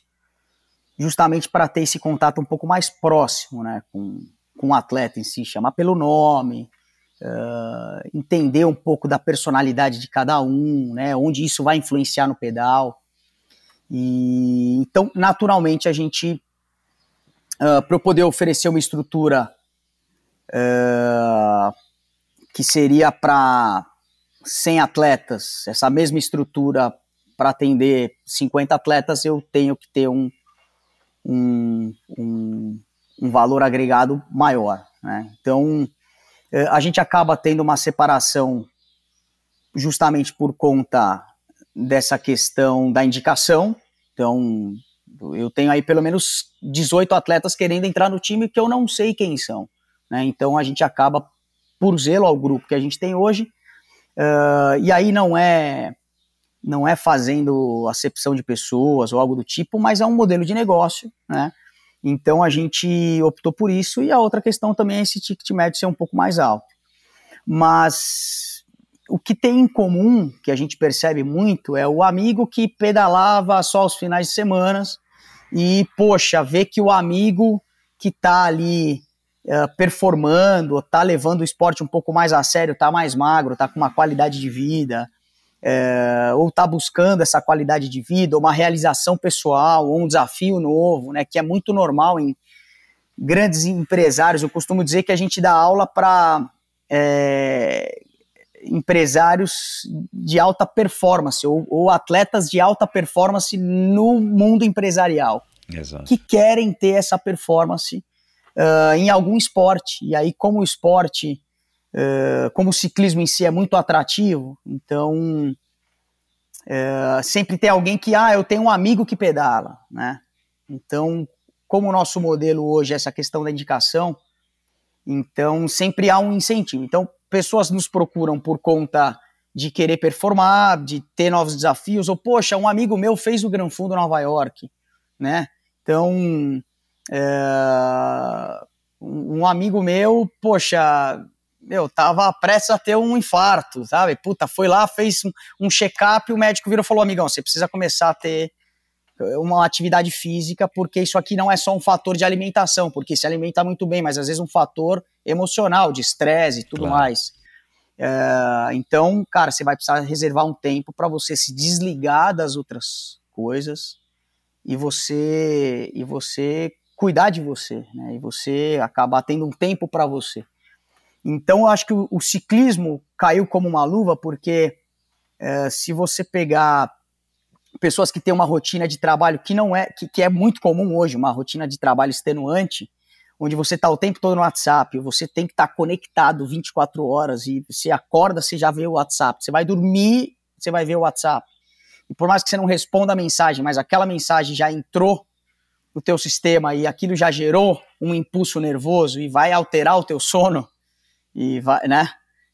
justamente para ter esse contato um pouco mais próximo né, com, com o atleta em si, chamar pelo nome, uh, entender um pouco da personalidade de cada um, né, onde isso vai influenciar no pedal. E, então, naturalmente, a gente, uh, para poder oferecer uma estrutura uh, que seria para 100 atletas, essa mesma estrutura para atender 50 atletas, eu tenho que ter um, um, um, um valor agregado maior. Né? Então, uh, a gente acaba tendo uma separação justamente por conta dessa questão da indicação. Então, eu tenho aí pelo menos 18 atletas querendo entrar no time que eu não sei quem são. Né? Então, a gente acaba, por zelo ao grupo que a gente tem hoje, uh, e aí não é não é fazendo acepção de pessoas ou algo do tipo, mas é um modelo de negócio, né? Então a gente optou por isso e a outra questão também é esse ticket médio ser um pouco mais alto. Mas o que tem em comum, que a gente percebe muito, é o amigo que pedalava só aos finais de semana e, poxa, ver que o amigo que tá ali uh, performando, tá levando o esporte um pouco mais a sério, tá mais magro, tá com uma qualidade de vida, é, ou tá buscando essa qualidade de vida, ou uma realização pessoal, ou um desafio novo, né, que é muito normal em grandes empresários. Eu costumo dizer que a gente dá aula para é, empresários de alta performance ou, ou, atletas de alta performance no mundo empresarial Exato. que querem ter essa performance uh, em algum esporte. E aí, como o esporte, uh, como o ciclismo em si é muito atrativo, então uh, sempre tem alguém que, ah, eu tenho um amigo que pedala, né? Então, como o nosso modelo hoje é essa questão da indicação, então sempre há um incentivo. Então, pessoas nos procuram por conta de querer performar, de ter novos desafios, ou, poxa, um amigo meu fez o Gran Fundo Nova York, né? Então, é, um amigo meu, poxa, meu, tava prestes a ter um infarto, sabe? Puta, foi lá, fez um, um check-up o médico virou e falou: amigão, você precisa começar a ter uma atividade física, porque isso aqui não é só um fator de alimentação, porque se alimenta muito bem, mas às vezes um fator emocional, de estresse e tudo claro. mais. É, então, cara, você vai precisar reservar um tempo para você se desligar das outras coisas e você e você cuidar de você, né? E você acabar tendo um tempo para você. Então, eu acho que o, o, ciclismo caiu como uma luva, porque é, se você pegar pessoas que têm uma rotina de trabalho que não é que, que é muito comum hoje, uma rotina de trabalho extenuante, onde você está o tempo todo no WhatsApp, você tem que estar tá conectado 24 horas e você acorda, você já vê o WhatsApp, você vai dormir, você vai ver o WhatsApp. E por mais que você não responda a mensagem, mas aquela mensagem já entrou no teu sistema e aquilo já gerou um impulso nervoso e vai alterar o teu sono e vai, né?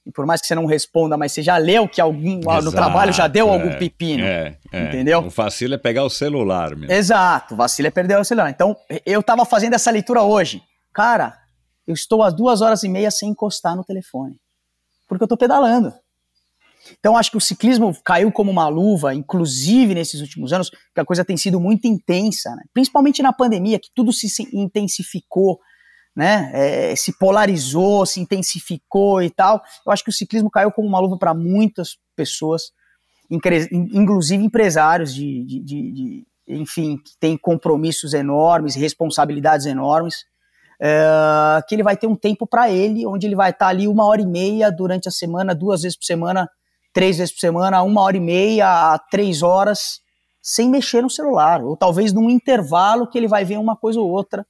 E por mais que você não responda, mas você já leu que algum Exato, no trabalho já deu é, algum pepino. É, é. Entendeu? O vacilo é pegar o celular mesmo. Exato, o vacilo é perder o celular. Então, eu tava fazendo essa leitura hoje. Cara, eu estou às duas horas e meia sem encostar no telefone. Porque eu tô pedalando. Então, acho que o ciclismo caiu como uma luva, inclusive nesses últimos anos, que a coisa tem sido muito intensa, né? principalmente na pandemia, que tudo se intensificou, né? É, se polarizou, se intensificou e tal. Eu acho que o ciclismo caiu como uma luva para muitas pessoas, inclusive empresários de, de, de, de, enfim, que têm compromissos enormes, responsabilidades enormes. É, que ele vai ter um tempo para ele, onde ele vai estar tá ali uma hora e meia durante a semana, duas vezes por semana, três vezes por semana, uma hora e meia três horas, sem mexer no celular, ou talvez num intervalo que ele vai ver uma coisa ou outra,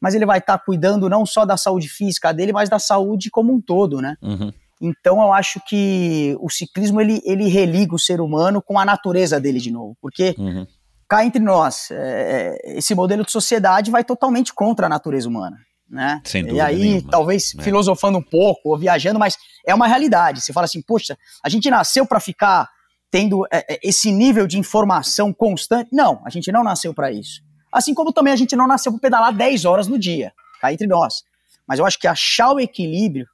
mas ele vai estar tá cuidando não só da saúde física dele, mas da saúde como um todo, né? Uhum. Então eu acho que o ciclismo ele, ele religa o ser humano com a natureza dele de novo, porque uhum. cá entre nós, é, esse modelo de sociedade vai totalmente contra a natureza humana né? Sem dúvida e aí, nenhuma. talvez é. filosofando um pouco ou viajando, mas é uma realidade. Você fala assim, poxa, a gente nasceu para ficar tendo é, é, esse nível de informação constante? Não, a gente não nasceu para isso. Assim como também a gente não nasceu para pedalar 10 horas no dia, cá entre nós. Mas eu acho que achar o equilíbrio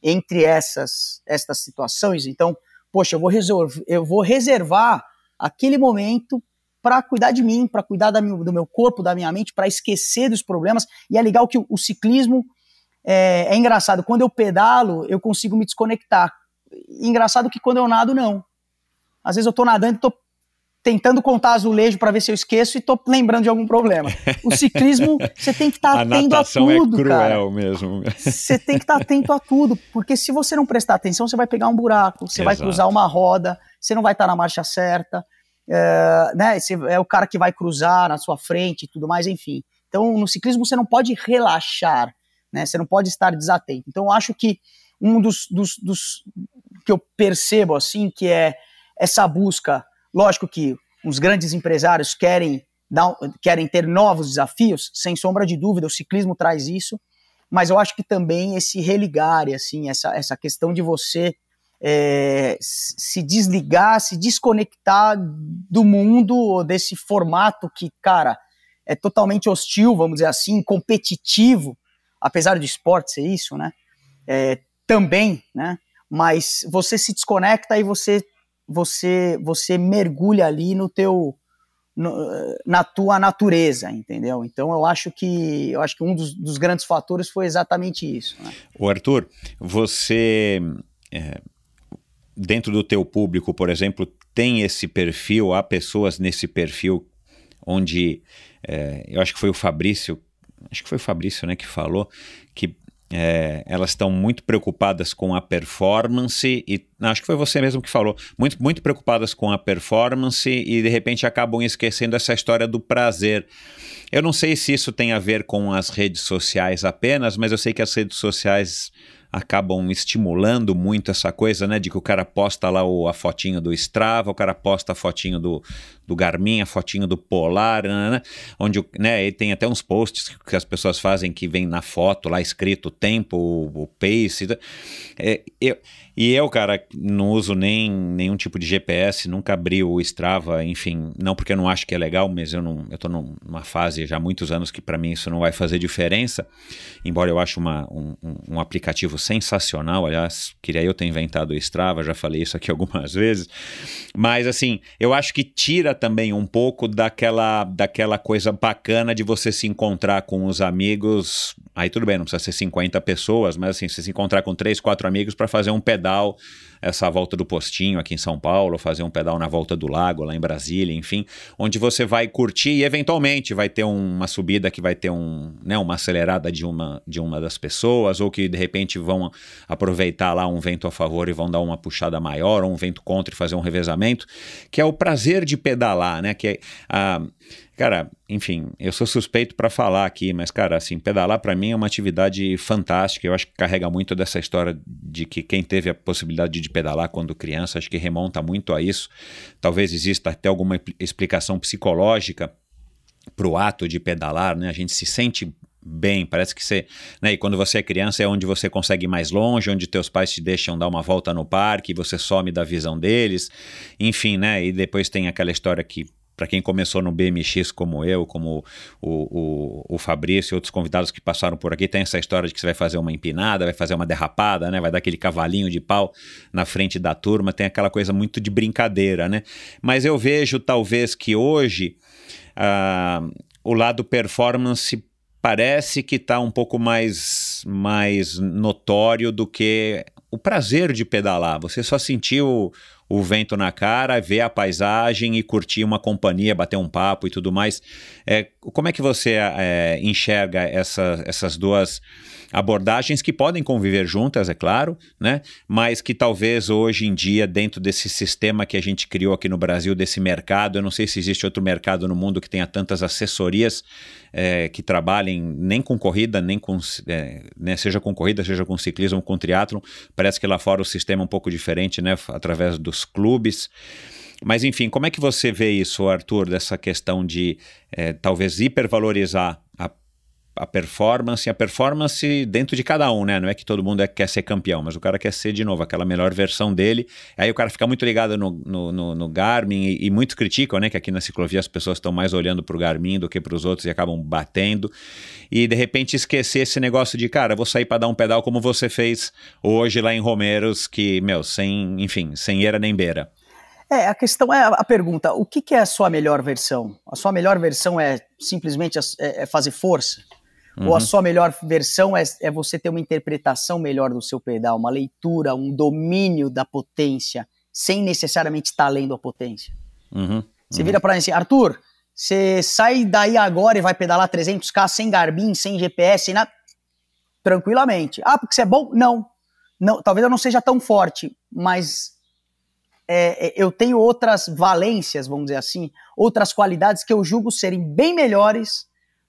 entre essas, essas situações, então, poxa, eu vou, resolver, eu vou reservar aquele momento para cuidar de mim, para cuidar da, do meu corpo, da minha mente, para esquecer dos problemas. E é legal que o, o ciclismo é, é, engraçado. Quando eu pedalo, eu consigo me desconectar. engraçado que quando eu nado, não. Às vezes eu estou nadando e tô tentando contar azulejo para ver se eu esqueço e tô lembrando de algum problema. O ciclismo, você tem que estar tá atento a é tudo, é cruel cara. mesmo. Você tem que estar tá atento a tudo, porque se você não prestar atenção, você vai pegar um buraco, você Exato. vai cruzar uma roda, você não vai estar tá na marcha certa é, né, é o cara que vai cruzar na sua frente e tudo mais, enfim. Então, no ciclismo você não pode relaxar, né, você não pode estar desatento. Então, eu acho que um dos, dos, dos que eu percebo, assim, que é essa busca, lógico que os grandes empresários querem, dar, querem ter novos desafios, sem sombra de dúvida, o ciclismo traz isso, mas eu acho que também esse religar, assim, essa, essa questão de você é, se desligar, se desconectar do mundo, desse formato que, cara, é totalmente hostil, vamos dizer assim, competitivo, apesar do esporte ser isso, né? É, também, né? Mas você se desconecta e você você você mergulha ali no teu no, na tua natureza, entendeu? Então eu acho que eu acho que um dos, dos grandes fatores foi exatamente isso. Né? O Arthur, você é, dentro do teu público, por exemplo, tem esse perfil, há pessoas nesse perfil onde é, eu acho que foi o Fabrício, acho que foi o Fabrício, né, que falou que é, elas estão muito preocupadas com a performance e acho que foi você mesmo que falou, muito, muito preocupadas com a performance e de repente acabam esquecendo essa história do prazer. Eu não sei se isso tem a ver com as redes sociais apenas, mas eu sei que as redes sociais acabam estimulando muito essa coisa, né, de que o cara posta lá o, a fotinho do Strava, o cara posta a fotinho do, do Garmin, a fotinho do Polar, né, né, né onde, né, tem até uns posts que as pessoas fazem que vem na foto lá escrito o tempo, o, o pace, é, eu, e eu, cara, não uso nem nenhum tipo de GPS, nunca abri o Strava, enfim, não porque eu não acho que é legal, mas eu não, eu tô numa fase já há muitos anos que para mim isso não vai fazer diferença, embora eu ache uma, um, um, aplicativo sensacional, aliás, queria eu ter inventado o Strava, já falei isso aqui algumas vezes, mas assim, eu acho que tira também um pouco daquela, daquela coisa bacana de você se encontrar com os amigos, aí tudo bem, não precisa ser 50 pessoas, mas assim, você se encontrar com três, quatro amigos para fazer um pedal pedal, essa volta do postinho aqui em São Paulo, fazer um pedal na volta do lago lá em Brasília, enfim, onde você vai curtir e eventualmente vai ter uma subida que vai ter um, né, uma acelerada de uma, de uma das pessoas, ou que de repente vão aproveitar lá um vento a favor e vão dar uma puxada maior, ou um vento contra e fazer um revezamento, que é o prazer de pedalar, né? Que é, Cara, enfim, eu sou suspeito para falar aqui, mas, cara, assim, pedalar para mim é uma atividade fantástica. Eu acho que carrega muito dessa história de que quem teve a possibilidade de pedalar quando criança, acho que remonta muito a isso. Talvez exista até alguma explicação psicológica para o ato de pedalar, né? A gente se sente bem, parece que você, né, e quando você é criança é onde você consegue ir mais longe, onde teus pais te deixam dar uma volta no parque, você some da visão deles, enfim, né, e depois tem aquela história que para quem começou no BMX como eu, como o, o, o, Fabrício e outros convidados que passaram por aqui, tem essa história de que você vai fazer uma empinada, vai fazer uma derrapada, né? Vai dar aquele cavalinho de pau na frente da turma, tem aquela coisa muito de brincadeira, né? Mas eu vejo talvez que hoje uh, o lado performance parece que está um pouco mais, mais notório do que o prazer de pedalar. Você só sentiu o vento na cara, ver a paisagem e curtir uma companhia, bater um papo e tudo mais. É, como é que você é, enxerga essa, essas duas abordagens que podem conviver juntas, é claro, né? Mas que talvez hoje em dia, dentro desse sistema que a gente criou aqui no Brasil, desse mercado, eu não sei se existe outro mercado no mundo que tenha tantas assessorias é, que trabalhem nem com corrida, nem com é, né, seja com corrida, seja com ciclismo, com triatlon. Parece que lá fora o sistema é um pouco diferente, né? Através dos clubes. Mas enfim, como é que você vê isso, Arthur, dessa questão de é, talvez hipervalorizar a a performance, a performance dentro de cada um, né? Não é que todo mundo é, quer ser campeão, mas o cara quer ser, de novo, aquela melhor versão dele. Aí o cara fica muito ligado no, no, no, no Garmin e, e muitos criticam, né? Que aqui na ciclovia as pessoas estão mais olhando para o Garmin do que para os outros e acabam batendo. E de repente esquecer esse negócio de, cara, vou sair para dar um pedal como você fez hoje lá em Romeiros, que, meu, sem, enfim, sem eira nem beira. É, a questão é a pergunta: o que, que é a sua melhor versão? A sua melhor versão é simplesmente é, é fazer força? Uhum. Ou a uhum. sua melhor versão é, é você ter uma interpretação melhor do seu pedal, uma leitura, um domínio da potência, sem necessariamente estar lendo a potência. Uhum. Você vira para mim assim, Arthur, você sai daí agora e vai pedalar 300k sem Garmin, sem GPS, sem nada, tranquilamente. Ah, porque você é bom? Não. não talvez eu não seja tão forte, mas é, é, eu tenho outras valências, vamos dizer assim, outras qualidades que eu julgo serem bem melhores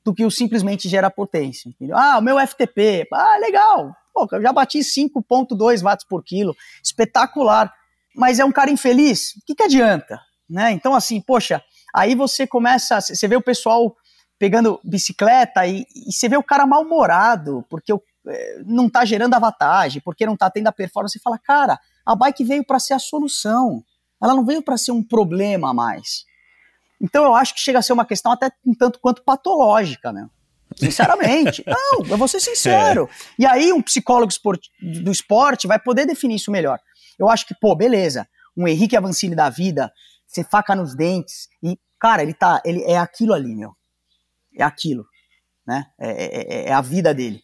do que o simplesmente gerar potência. Entendeu? Ah, o meu FTP, ah, legal, Pô, eu já bati 5.2 watts por quilo, espetacular, mas é um cara infeliz, o que, que adianta? Né? Então, assim, poxa, aí você começa, você vê o pessoal pegando bicicleta e, e você vê o cara mal-humorado, porque o, é, não está gerando a vantagem, porque não está tendo a performance, você fala, cara, a bike veio para ser a solução, ela não veio para ser um problema mais. Então eu acho que chega a ser uma questão até um tanto quanto patológica, né? Sinceramente. Não, eu vou ser sincero. É. E aí um psicólogo do esporte vai poder definir isso melhor. Eu acho que, pô, beleza, um Henrique Avancini da vida, você faca nos dentes, e cara, ele tá, ele é aquilo ali, meu. É aquilo, né? É, é, é a vida dele.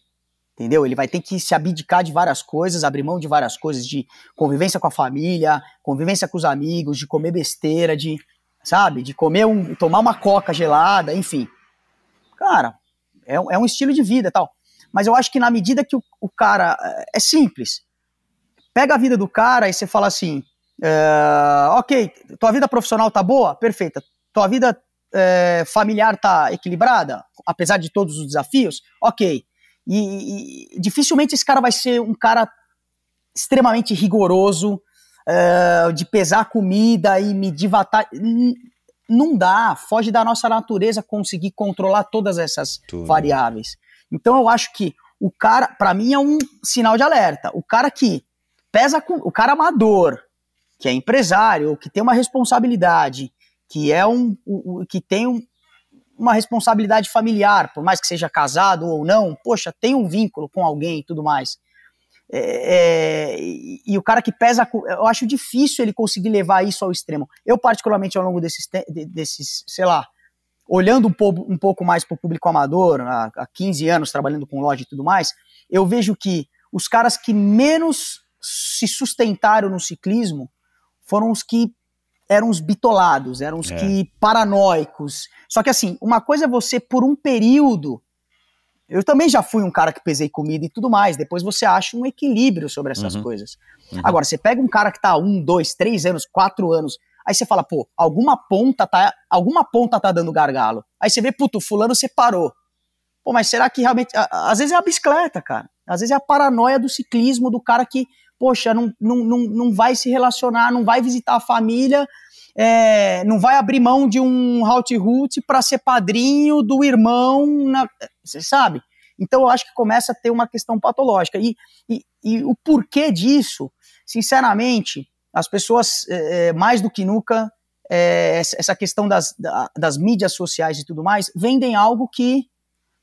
Entendeu? Ele vai ter que se abdicar de várias coisas, abrir mão de várias coisas, de convivência com a família, convivência com os amigos, de comer besteira, de, sabe, de comer um, tomar uma coca gelada, enfim. Cara, é, é um estilo de vida tal. Mas eu acho que na medida que o, o cara. É simples. Pega a vida do cara e você fala assim: é, ok, tua vida profissional tá boa? Perfeita. Tua vida é, familiar tá equilibrada, apesar de todos os desafios? Ok. E, e, dificilmente esse cara vai ser um cara extremamente rigoroso, uh, de pesar comida e medir vantagem. Não dá, foge da nossa natureza conseguir controlar todas essas Tudo. variáveis. Então eu acho que o cara, para mim, é um sinal de alerta. O cara que pesa com. O cara amador, que é empresário, que tem uma responsabilidade, que é um. que tem um, uma responsabilidade familiar, por mais que seja casado ou não, poxa, tem um vínculo com alguém e tudo mais. É, é, e, e, o cara que pesa, eu acho difícil ele conseguir levar isso ao extremo. Eu, particularmente, ao longo desses, desses sei lá, olhando um pouco, um pouco mais para o público amador, há, há 15 anos trabalhando com loja e tudo mais, eu vejo que os caras que menos se sustentaram no ciclismo foram os que eram os bitolados, eram os é. que paranoicos. Só que assim, uma coisa é você por um período. Eu também já fui um cara que pesei comida e tudo mais. Depois você acha um equilíbrio sobre essas uhum. coisas. Uhum. Agora, você pega um cara que tá um, dois, três anos, quatro anos, aí você fala, pô, alguma ponta tá, alguma ponta tá dando gargalo. Aí você vê, puto, fulano separou. Pô, mas será que realmente. Às vezes é a bicicleta, cara. Às vezes é a paranoia do ciclismo, do cara que poxa, não, não, não, não vai se relacionar, não vai visitar a família, é, não vai abrir mão de um route root para ser padrinho do irmão, você sabe? Então eu acho que começa a ter uma questão patológica. E, e, e o porquê disso, sinceramente, as pessoas, é, é mais do que nunca, é, essa questão das, das mídias sociais e tudo mais, vendem algo que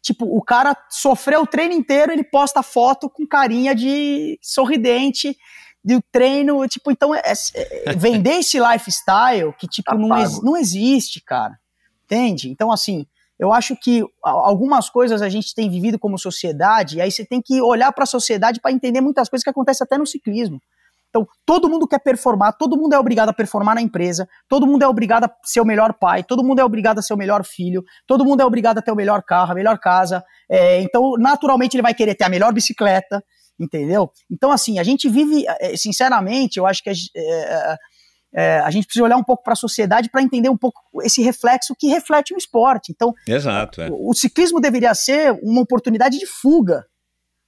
Tipo, o cara sofreu o treino inteiro, ele posta foto com carinha de sorridente do treino, tipo, então é, é, é vender esse lifestyle que tipo tá não, ex, não existe, cara. Entende? Então assim, eu acho que algumas coisas a gente tem vivido como sociedade, e aí você tem que olhar para a sociedade para entender muitas coisas que acontecem até no ciclismo. Então, todo mundo quer performar, todo mundo é obrigado a performar na empresa, todo mundo é obrigado a ser o melhor pai, todo mundo é obrigado a ser o melhor filho, todo mundo é obrigado a ter o melhor carro, a melhor casa. É, então, naturalmente, ele vai querer ter a melhor bicicleta, entendeu? Então, assim, a gente vive, é, sinceramente, eu acho que a, é, é, a gente precisa olhar um pouco para a sociedade para entender um pouco esse reflexo que reflete o esporte. Então, Exato, é. o, o ciclismo deveria ser uma oportunidade de fuga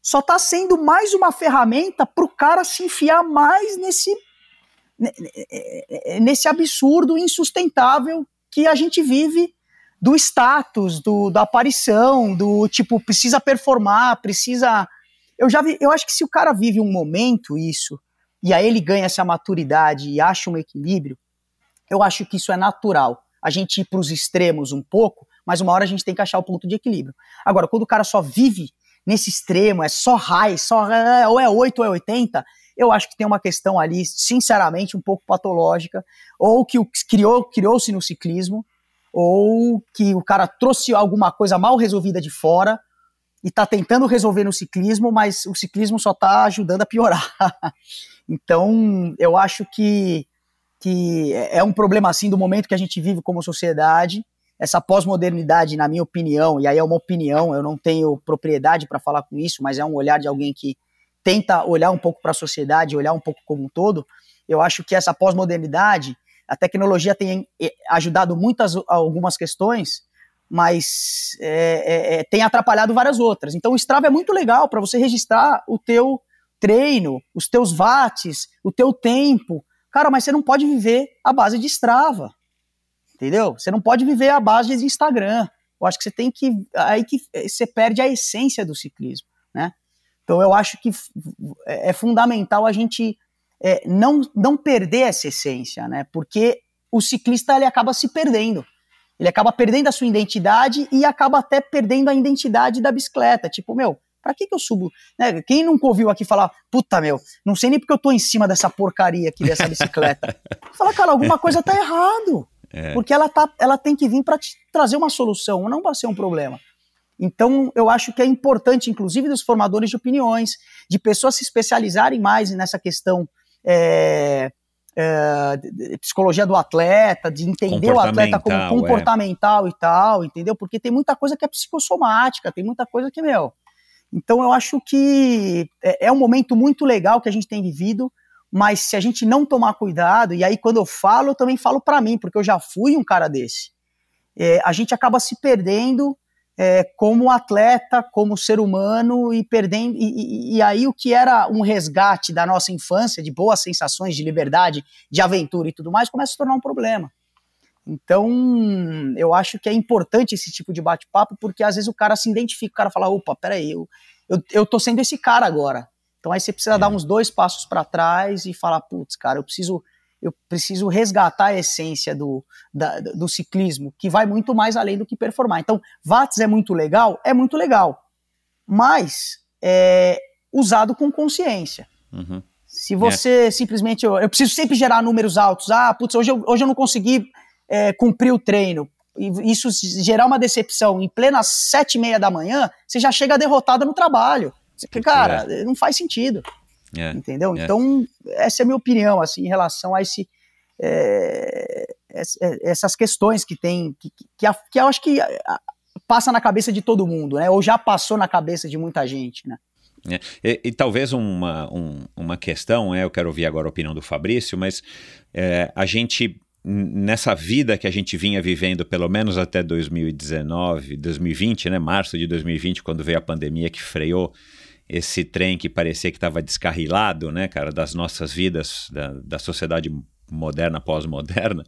só está sendo mais uma ferramenta para o cara se enfiar mais nesse, nesse absurdo insustentável que a gente vive do status, do, da aparição, do tipo, precisa performar, precisa. Eu já vi, eu acho que se o cara vive um momento isso, e aí ele ganha essa maturidade e acha um equilíbrio, eu acho que isso é natural. A gente ir para os extremos um pouco, mas uma hora a gente tem que achar o ponto de equilíbrio. Agora, quando o cara só vive nesse extremo, é só high, só é, ou é 8 ou é 80, eu acho que tem uma questão ali, sinceramente, um pouco patológica, ou que criou, criou-se no ciclismo, ou que o cara trouxe alguma coisa mal resolvida de fora e está tentando resolver no ciclismo, mas o ciclismo só está ajudando a piorar. então, eu acho que, que é um problema assim do momento que a gente vive como sociedade, essa pós-modernidade, na minha opinião, e aí é uma opinião, eu não tenho propriedade para falar com isso, mas é um olhar de alguém que tenta olhar um pouco para a sociedade, olhar um pouco como um todo. Eu acho que essa pós-modernidade, a tecnologia tem eh, ajudado muitas algumas questões, mas é, é, tem atrapalhado várias outras. Então o Strava é muito legal para você registrar o teu treino, os teus watts, o teu tempo. Cara, mas você não pode viver à base de Strava. Entendeu? Você não pode viver à base de Instagram. Eu acho que você tem que. Aí que você perde a essência do ciclismo, né? Então eu acho que é, é fundamental a gente é, não, não perder essa essência, né? Porque o ciclista ele acaba se perdendo. Ele acaba perdendo a sua identidade e acaba até perdendo a identidade da bicicleta. Tipo, meu, pra que, que eu subo? Né? Quem nunca ouviu aqui falar, puta, meu, não sei nem porque eu tô em cima dessa porcaria aqui dessa bicicleta. Fala, cara, alguma coisa tá errado. É. Porque ela, tá, ela tem que vir para trazer uma solução, não para ser um problema. Então, eu acho que é importante, inclusive dos formadores de opiniões, de pessoas se especializarem mais nessa questão é, é, psicologia do atleta, de entender o atleta como comportamental é. e tal, entendeu? Porque tem muita coisa que é psicossomática, tem muita coisa que, meu. Então, eu acho que é, é um momento muito legal que a gente tem vivido, mas se a gente não tomar cuidado, e aí quando eu falo, eu também falo para mim, porque eu já fui um cara desse, é, a gente acaba se perdendo é, como atleta, como ser humano e perdendo. E, e, e, aí o que era um resgate da nossa infância, de boas sensações, de liberdade, de aventura e tudo mais, começa a se tornar um problema. Então, eu acho que é importante esse tipo de bate-papo, porque às vezes o cara se identifica, o cara fala, opa, peraí, eu, eu, eu tô sendo esse cara agora. Então aí você precisa dar uns dois passos para trás e falar, putz, cara, eu preciso eu preciso resgatar a essência do, da, do ciclismo, que vai muito mais além do que performar. Então, Watts é muito legal? É muito legal, mas é usado com consciência. Uhum. Se você é. simplesmente. Eu, eu, preciso sempre gerar números altos. Ah, putz, hoje eu, hoje eu não consegui é, cumprir o treino. E isso gerar uma decepção em plena sete e meia da manhã, você já chega derrotada no trabalho. Cara, é. não faz sentido. É, entendeu? É. Então, essa é a minha opinião, assim, em relação a esse, é, é essas questões que tem, que, que, que, eu acho que passa na cabeça de todo mundo, né? Ou já passou na cabeça de muita gente, né? É, e, e, talvez uma, um, uma questão, é, eu quero ouvir agora a opinião do Fabrício, mas é, a gente, nessa vida que a gente vinha vivendo, pelo menos até 2019, 2020, né, março de 2020, quando veio a pandemia que freou esse trem que parecia que estava descarrilado, né, cara, das nossas vidas, da, da sociedade moderna, pós-moderna,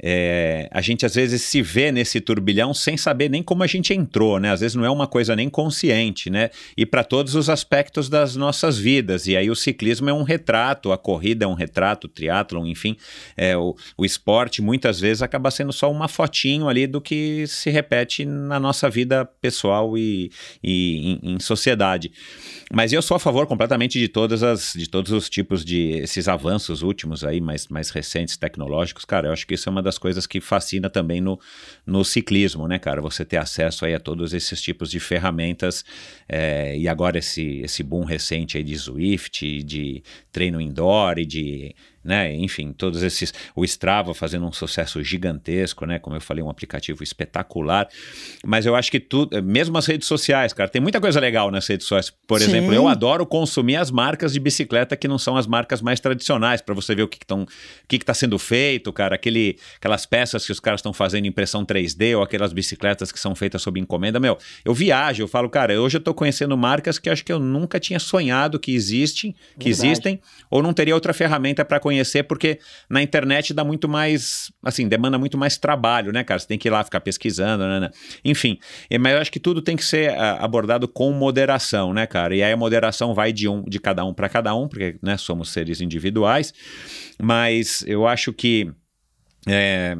é, a gente às vezes se vê nesse turbilhão sem saber nem como a gente entrou, né? Às vezes não é uma coisa nem consciente, né? E para todos os aspectos das nossas vidas. E aí o ciclismo é um retrato, a corrida é um retrato, o triatlon, enfim, é, o, o esporte muitas vezes acaba sendo só uma fotinho ali do que se repete na nossa vida pessoal e, e em, em sociedade. Mas eu sou a favor completamente de todas as, de todos os tipos de esses avanços últimos aí, mais, mais recentes, tecnológicos, cara. Eu acho que isso é uma das coisas que fascina também no, no ciclismo, né, cara? Você ter acesso aí a todos esses tipos de ferramentas é, e agora esse, esse boom recente aí de Swift, de treino indoor e de né? Enfim, todos esses. O Strava fazendo um sucesso gigantesco, né? Como eu falei, um aplicativo espetacular. Mas eu acho que tudo, mesmo as redes sociais, cara, tem muita coisa legal nas redes sociais. Por Sim. exemplo, eu adoro consumir as marcas de bicicleta que não são as marcas mais tradicionais, para você ver o que estão, o que está sendo feito, cara. Aquele, aquelas peças que os caras estão fazendo impressão 3D ou aquelas bicicletas que são feitas sob encomenda. Meu, eu viajo, eu falo, cara, hoje eu estou conhecendo marcas que acho que eu nunca tinha sonhado que existem, que Verdade. existem, ou não teria outra ferramenta para conhecer conhecer, porque na internet dá muito mais, assim, demanda muito mais trabalho, né, cara? Você tem que ir lá ficar pesquisando, né? né? Enfim, mas eu acho que tudo tem que ser uh, abordado com moderação, né, cara? E aí a moderação vai de um, de cada um para cada um, porque, né, somos seres individuais, mas eu acho que, é,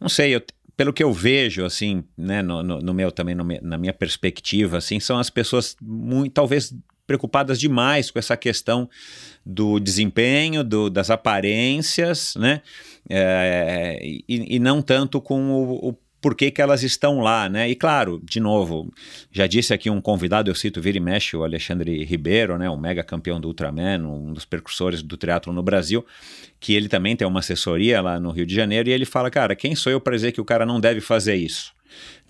não sei, eu, pelo que eu vejo, assim, né, no, no, no meu também, no, na minha perspectiva, assim, são as pessoas muito, talvez preocupadas demais com essa questão do desempenho, do, das aparências, né? É, e, e, não tanto com o, o porquê que elas estão lá, né? E claro, de novo, já disse aqui um convidado, eu cito vira e mexe, o Alexandre Ribeiro, né? O mega campeão do Ultraman, um dos precursores do triatlo no Brasil, que ele também tem uma assessoria lá no Rio de Janeiro, e ele fala, cara, quem sou eu para dizer que o cara não deve fazer isso?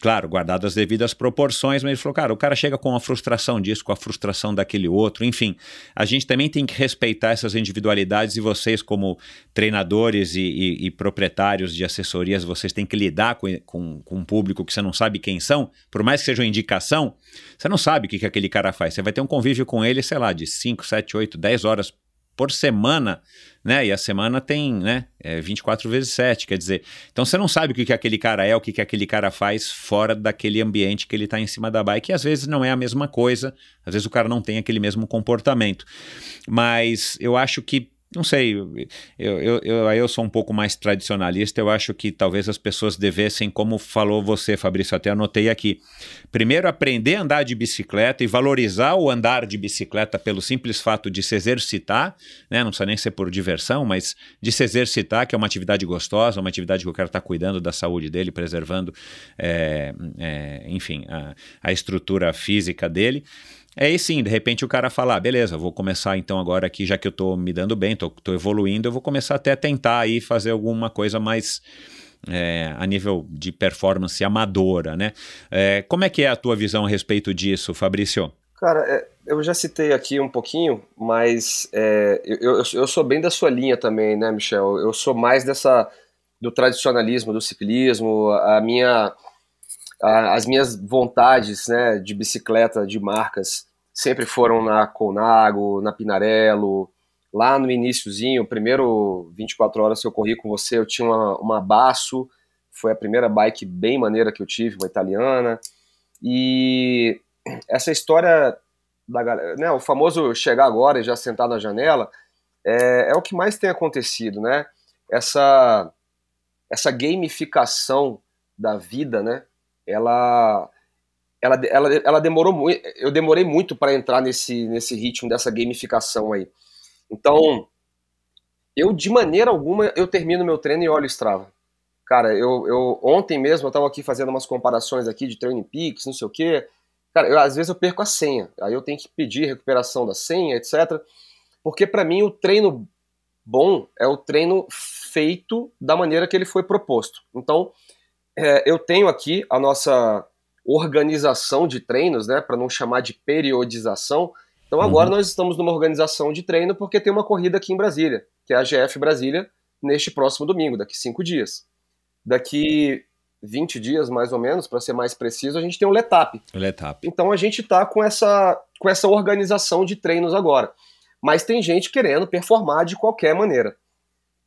Claro, guardado as devidas proporções, mas ele falou, cara, o cara chega com a frustração disso, com a frustração daquele outro, enfim. A gente também tem que respeitar essas individualidades e vocês, como treinadores e, e, e proprietários de assessorias, vocês têm que lidar com, com, com, um público que você não sabe quem são, por mais que seja uma indicação, você não sabe o que, que aquele cara faz. Você vai ter um convívio com ele, sei lá, de 5, 7, 8, 10 horas por semana, né? E a semana tem, né? É 24 vezes 7, quer dizer. Então você não sabe o que, que aquele cara é, o que, que aquele cara faz fora daquele ambiente que ele está em cima da bike, e às vezes não é a mesma coisa, às vezes o cara não tem aquele mesmo comportamento. Mas eu acho que não sei, eu, eu, eu, eu sou um pouco mais tradicionalista. Eu acho que talvez as pessoas devessem, como falou você, Fabrício, até anotei aqui, primeiro aprender a andar de bicicleta e valorizar o andar de bicicleta pelo simples fato de se exercitar, né? não precisa nem ser por diversão, mas de se exercitar, que é uma atividade gostosa, uma atividade que o cara está cuidando da saúde dele, preservando, é, é, enfim, a, a estrutura física dele. É aí sim, de repente o cara fala, ah, beleza, vou começar então agora aqui, já que eu tô me dando bem, tô, tô evoluindo, eu vou começar até a tentar aí fazer alguma coisa mais é, a nível de performance amadora, né? É, como é que é a tua visão a respeito disso, Fabrício? Cara, é, eu já citei aqui um pouquinho, mas é, eu, eu, eu, sou bem da sua linha também, né, Michel? Eu sou mais dessa do tradicionalismo do ciclismo, a minha as minhas vontades né, de bicicleta de marcas sempre foram na Colnago, na Pinarello. Lá no iníciozinho, primeiro 24 horas que eu corri com você, eu tinha uma, uma Basso, foi a primeira bike bem maneira que eu tive, uma italiana. E essa história da galera, né, o famoso chegar agora e já sentar na janela, é, é o que mais tem acontecido, né? Essa, essa gamificação da vida, né? ela ela, ela, ela demorou muito, eu demorei muito para entrar nesse, nesse ritmo dessa gamificação aí. Então, eu de maneira alguma eu termino meu treino e olho o Strava. Cara, eu, eu ontem mesmo eu estava aqui fazendo umas comparações aqui de Training Peaks, não sei o quê. Cara, eu, às vezes eu perco a senha, aí eu tenho que pedir recuperação da senha, etc. Porque para mim o treino bom é o treino feito da maneira que ele foi proposto. Então, é, eu tenho aqui a nossa organização de treinos, né, para não chamar de periodização. Então agora uhum. nós estamos numa organização de treino porque tem uma corrida aqui em Brasília, que é a GF Brasília, neste próximo domingo, daqui cinco dias. Daqui 20 dias, mais ou menos, para ser mais preciso, a gente tem o Letap. Letap. Então a gente está com essa, com essa organização de treinos agora. Mas tem gente querendo performar de qualquer maneira.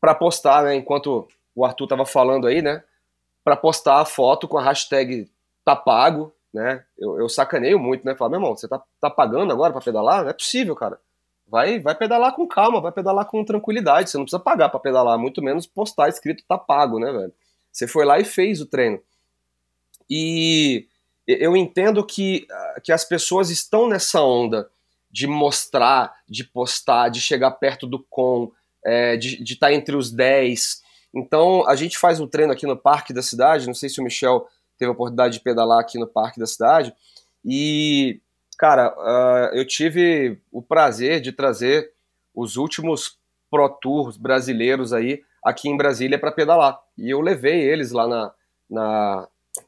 Para postar, né, enquanto o Arthur estava falando aí, né? para postar a foto com a hashtag tá pago, né? Eu, eu sacaneio muito, né? Falar, meu irmão, você tá, tá pagando agora para pedalar? Não é possível, cara. Vai, vai pedalar com calma, vai pedalar com tranquilidade. Você não precisa pagar para pedalar, muito menos postar escrito tá pago, né, velho? Você foi lá e fez o treino. E eu entendo que, que as pessoas estão nessa onda de mostrar, de postar, de chegar perto do com, é, de estar tá entre os 10, então, a gente faz um treino aqui no parque da cidade. Não sei se o Michel teve a oportunidade de pedalar aqui no parque da cidade. E, cara, uh, eu tive o prazer de trazer os últimos Pro Tours brasileiros aí aqui em Brasília para pedalar. E eu levei eles lá na, na,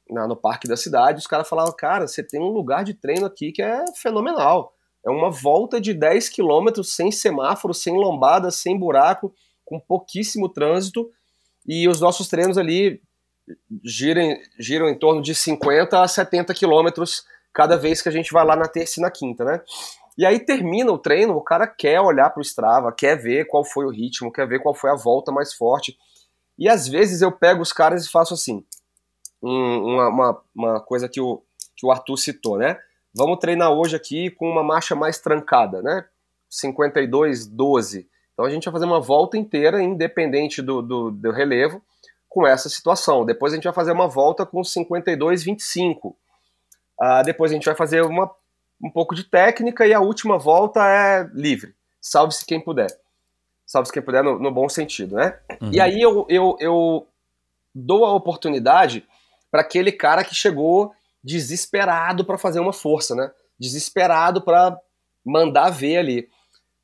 na, no parque da cidade. Os caras falavam, cara, você tem um lugar de treino aqui que é fenomenal. É uma volta de 10 quilômetros sem semáforo, sem lombada, sem buraco, com pouquíssimo trânsito e os nossos treinos ali giram, giram em torno de 50 a 70 quilômetros cada vez que a gente vai lá na terça e na quinta, né? E aí termina o treino, o cara quer olhar para o Strava, quer ver qual foi o ritmo, quer ver qual foi a volta mais forte. E às vezes eu pego os caras e faço assim, uma, uma, uma coisa que o, que o Arthur citou, né? Vamos treinar hoje aqui com uma marcha mais trancada, né? 52, 12. Então a gente vai fazer uma volta inteira, independente do, do, do relevo, com essa situação. Depois a gente vai fazer uma volta com 52, 25. Uh, depois a gente vai fazer uma, um pouco de técnica e a última volta é livre. Salve-se quem puder. Salve-se quem puder no, no, bom sentido, né? Uhum. E aí eu, eu, eu dou a oportunidade para aquele cara que chegou desesperado para fazer uma força, né? Desesperado para mandar ver ali.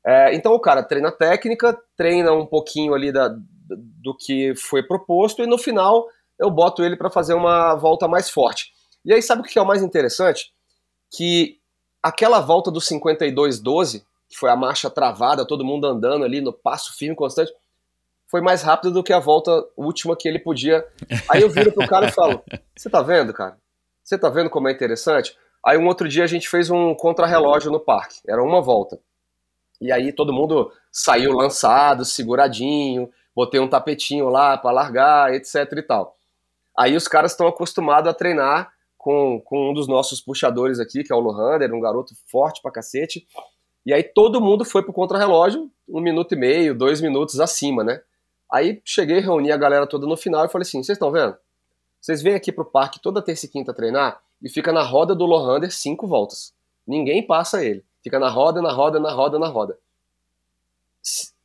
É, então o cara treina técnica, treina um pouquinho ali da, do que foi proposto e no final eu boto ele para fazer uma volta mais forte. E aí sabe o que é o mais interessante? Que aquela volta do 52-12, que foi a marcha travada, todo mundo andando ali no passo firme constante, foi mais rápido do que a volta última que ele podia. Aí eu viro pro cara e falo: Você tá vendo, cara? Você tá vendo como é interessante? Aí um outro dia a gente fez um contrarrelógio no parque, era uma volta. E aí todo mundo saiu lançado, seguradinho, botei um tapetinho lá para largar, etc e tal. Aí os caras estão acostumados a treinar com, com um dos nossos puxadores aqui, que é o Lohander, um garoto forte pra cacete. E aí todo mundo foi pro contrarrelógio, um minuto e meio, dois minutos acima, né? Aí cheguei, reuni a galera toda no final e falei assim: vocês estão vendo? Vocês vêm aqui pro parque toda terça e quinta treinar e fica na roda do Lohander cinco voltas. Ninguém passa ele. Fica na roda, na roda, na roda, na roda.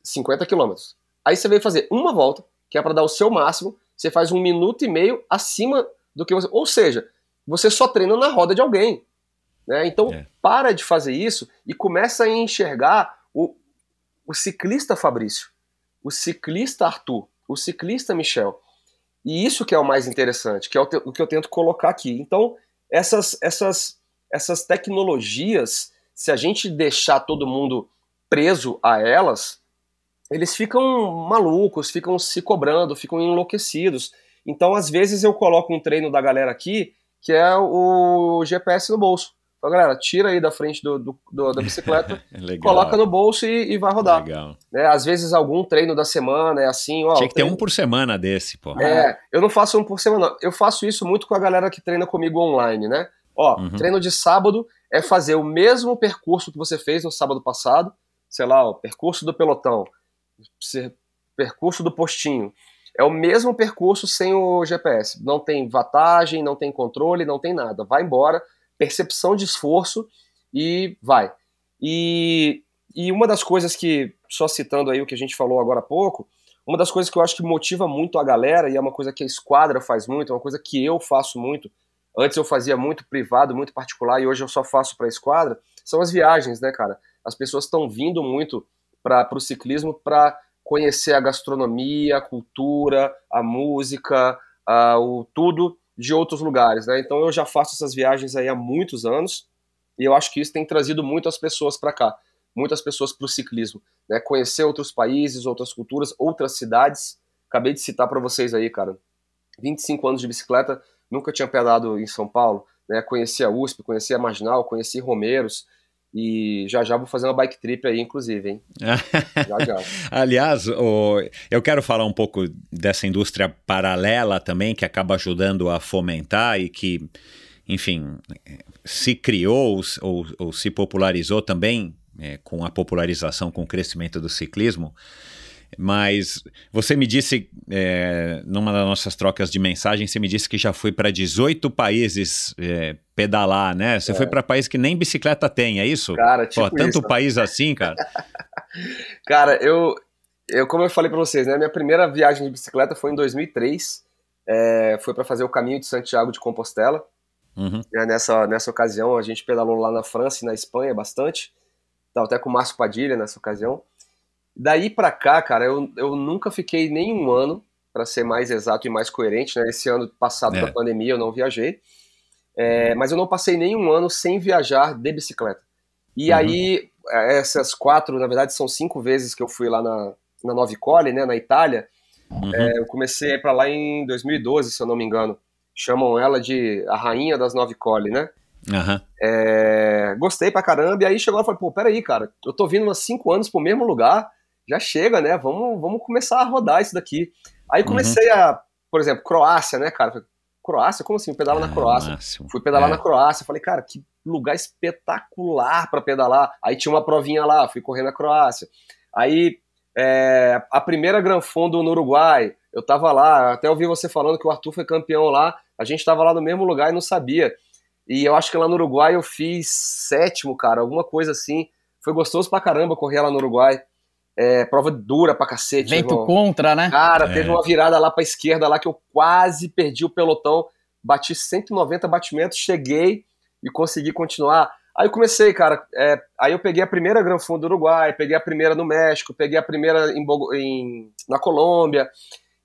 50 quilômetros. Aí você veio fazer uma volta, que é para dar o seu máximo, você faz um minuto e meio acima do que você. Ou seja, você só treina na roda de alguém. Né? Então, é. para de fazer isso e começa a enxergar o, o ciclista Fabrício, o ciclista Arthur, o ciclista Michel. E isso que é o mais interessante, que é o, te, o que eu tento colocar aqui. Então, essas, essas, essas tecnologias, se a gente deixar todo mundo preso a elas, eles ficam malucos, ficam se cobrando, ficam enlouquecidos. Então, às vezes, eu coloco um treino da galera aqui que é o GPS no bolso. Então, galera, tira aí da frente do, do, do da bicicleta, coloca no bolso e, e vai rodar. Legal. Né, às vezes algum treino da semana é assim, ó. Tinha que ter um por semana desse, pô. É, eu não faço um por semana. Eu faço isso muito com a galera que treina comigo online, né? Ó, uhum. treino de sábado é fazer o mesmo percurso que você fez no sábado passado, sei lá, o percurso do pelotão, percurso do postinho. É o mesmo percurso sem o GPS. Não tem vantagem, não tem controle, não tem nada. Vai embora, percepção de esforço e vai. E, e uma das coisas que, só citando aí o que a gente falou agora há pouco, uma das coisas que eu acho que motiva muito a galera, e é uma coisa que a esquadra faz muito, é uma coisa que eu faço muito, antes eu fazia muito privado, muito particular, e hoje eu só faço para a esquadra, são as viagens, né, cara? As pessoas estão vindo muito para o ciclismo para conhecer a gastronomia, a cultura, a música, a, o tudo de outros lugares, né? Então eu já faço essas viagens aí há muitos anos e eu acho que isso tem trazido muitas pessoas para cá, muitas pessoas para o ciclismo, né? Conhecer outros países, outras culturas, outras cidades. Acabei de citar para vocês aí, cara, 25 anos de bicicleta, nunca tinha pedalado em São Paulo, né? Conheci a USP, conheci a Marginal, conheci Romeiros, e já já vou fazer uma bike trip aí, inclusive, hein? já já. Aliás, o, eu quero falar um pouco dessa indústria paralela também, que acaba ajudando a fomentar e que, enfim, se criou ou, ou se popularizou também é, com a popularização, com o crescimento do ciclismo. Mas você me disse, é, numa das nossas trocas de mensagem, você me disse que já foi para 18 países é, pedalar, né? Você é. foi para países que nem bicicleta tem, é isso? Cara, tipo Pô, tanto isso. país assim, cara. cara, eu, eu, como eu falei para vocês, né? Minha primeira viagem de bicicleta foi em 2003. É, foi para fazer o caminho de Santiago de Compostela. Uhum. É, nessa, nessa ocasião, a gente pedalou lá na França e na Espanha bastante. Tava até com o Márcio Padilha nessa ocasião. Daí para cá, cara, eu, eu nunca fiquei nem um ano, para ser mais exato e mais coerente, né? Esse ano passado é. da pandemia eu não viajei, é, mas eu não passei nenhum ano sem viajar de bicicleta. E uhum. aí, é, essas quatro, na verdade, são cinco vezes que eu fui lá na, na Novicole, né, na Itália. Uhum. É, eu comecei para lá em 2012, se eu não me engano. Chamam ela de a rainha das Novicole, né? Uhum. É, gostei pra caramba, e aí chegou e falei, pô, peraí, cara, eu tô vindo há cinco anos pro mesmo lugar, já chega, né? Vamos, vamos começar a rodar isso daqui. Aí uhum. comecei uhum. a, por exemplo, Croácia, né, cara? Croácia, como assim? Pedala ah, na Croácia. Máximo. Fui pedalar é. na Croácia. Falei, cara, que lugar espetacular para pedalar. Aí tinha uma provinha lá, fui correr na Croácia. Aí é, a primeira Gran Fondo no Uruguai, eu tava lá, até ouvi você falando que o Arthur foi campeão lá. A gente tava lá no mesmo lugar e não sabia. E eu acho que lá no Uruguai eu fiz sétimo, cara, alguma coisa assim. Foi gostoso pra caramba correr lá no Uruguai. É, prova dura pra cacete. Vento irmão. contra, né? Cara, é. teve uma virada lá pra esquerda lá que eu quase perdi o pelotão. Bati 190 batimentos, cheguei e consegui continuar. Aí eu comecei, cara. É, aí eu peguei a primeira Gran Fundo do Uruguai, peguei a primeira no México, peguei a primeira em, em, na Colômbia.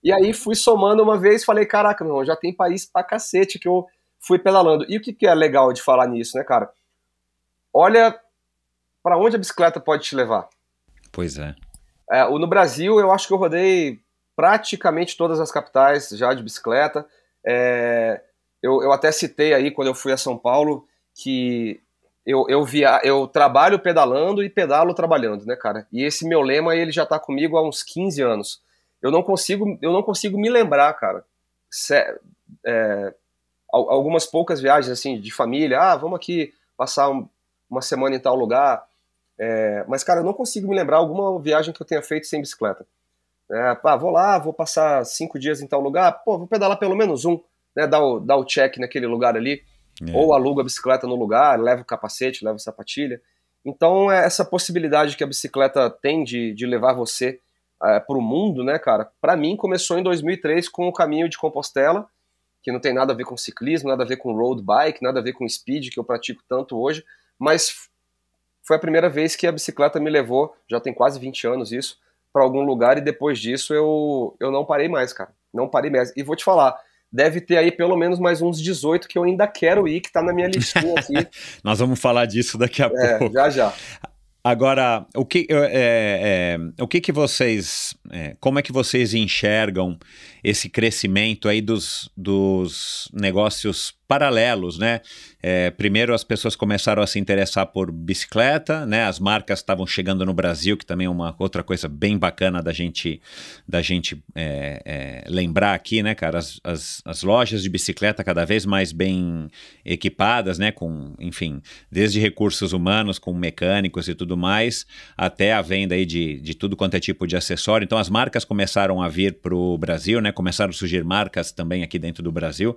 E aí fui somando uma vez falei, caraca, meu irmão, já tem país pra cacete que eu fui pedalando. E o que, que é legal de falar nisso, né, cara? Olha para onde a bicicleta pode te levar. Pois é. é. No Brasil, eu acho que eu rodei praticamente todas as capitais já de bicicleta. É, eu, eu até citei aí, quando eu fui a São Paulo, que eu, eu, via, eu trabalho pedalando e pedalo trabalhando, né, cara? E esse meu lema, ele já tá comigo há uns 15 anos. Eu não consigo, eu não consigo me lembrar, cara. Se, é, algumas poucas viagens, assim, de família. Ah, vamos aqui passar um, uma semana em tal lugar É, mas, cara, eu não consigo me lembrar alguma viagem que eu tenha feito sem bicicleta. É, pá, vou lá, vou passar cinco dias em tal lugar, pô, vou pedalar pelo menos um, né? Dar o, dar o check naquele lugar ali. É. Ou aluga a bicicleta no lugar, leva o capacete, leva a sapatilha. Então, é essa possibilidade que a bicicleta tem de, de levar você é, para o mundo, né, cara? Para mim, começou em 2003 com o caminho de Compostela, que não tem nada a ver com ciclismo, nada a ver com road bike, nada a ver com speed, que eu pratico tanto hoje, mas foi a primeira vez que a bicicleta me levou, já tem quase 20 anos isso, para algum lugar e depois disso eu, eu não parei mais, cara. Não parei mais. E vou te falar, deve ter aí pelo menos mais uns 18 que eu ainda quero ir, que tá na minha listinha aqui. Nós vamos falar disso daqui a é, pouco. Já, já. Agora, o que, é, é, o que, que vocês, é, como é que vocês enxergam esse crescimento aí dos, dos negócios paralelos, né? É, primeiro as pessoas começaram a se interessar por bicicleta, né? As marcas estavam chegando no Brasil, que também é uma outra coisa bem bacana da gente, da gente é, é, lembrar aqui, né, cara? As, as, as, lojas de bicicleta cada vez mais bem equipadas, né? Com, enfim, desde recursos humanos, com mecânicos e tudo mais, até a venda aí de, de tudo quanto é tipo de acessório. Então as marcas começaram a vir para o Brasil, né? Começaram a surgir marcas também aqui dentro do Brasil.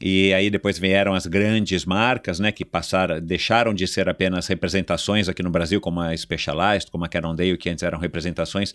E aí depois vieram as grandes marcas, né, que passaram, deixaram de ser apenas representações aqui no Brasil, como a Specialized, como a Cannondale, que antes eram representações,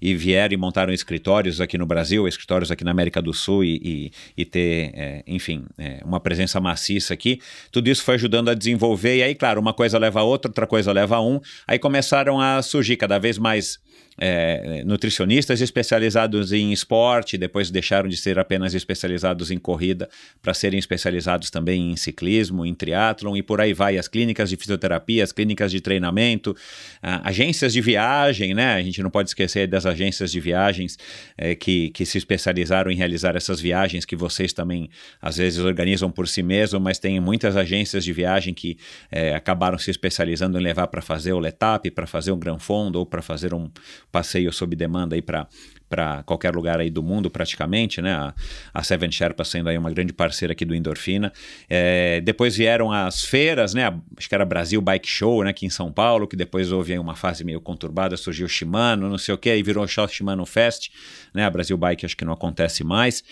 e vieram e montaram escritórios aqui no Brasil, escritórios aqui na América do Sul e, e, e ter, é, enfim, é, uma presença maciça aqui. Tudo isso foi ajudando a desenvolver, e aí, claro, uma coisa leva a outra, outra coisa leva a um, aí começaram a surgir cada vez mais é, nutricionistas especializados em esporte, depois deixaram de ser apenas especializados em corrida para serem especializados também em ciclismo, em triatlon e por aí vai. As clínicas de fisioterapia, as clínicas de treinamento, agências de viagem, né? A gente não pode esquecer das agências de viagens é, que, que se especializaram em realizar essas viagens que vocês também às vezes organizam por si mesmo, mas tem muitas agências de viagem que é, acabaram se especializando em levar para fazer o Letap, para fazer um Gran Fondo ou para fazer um passeio sob demanda aí para para qualquer lugar aí do mundo praticamente, né? A, a Seven Sherpa sendo aí uma grande parceira aqui do Endorfina. É, depois vieram as feiras, né? Acho que era Brasil Bike Show, né? Aqui em São Paulo, que depois houve aí uma fase meio conturbada, surgiu o Shimano, não sei o que, aí virou o Shimano Fest, né? A Brasil Bike acho que não acontece mais.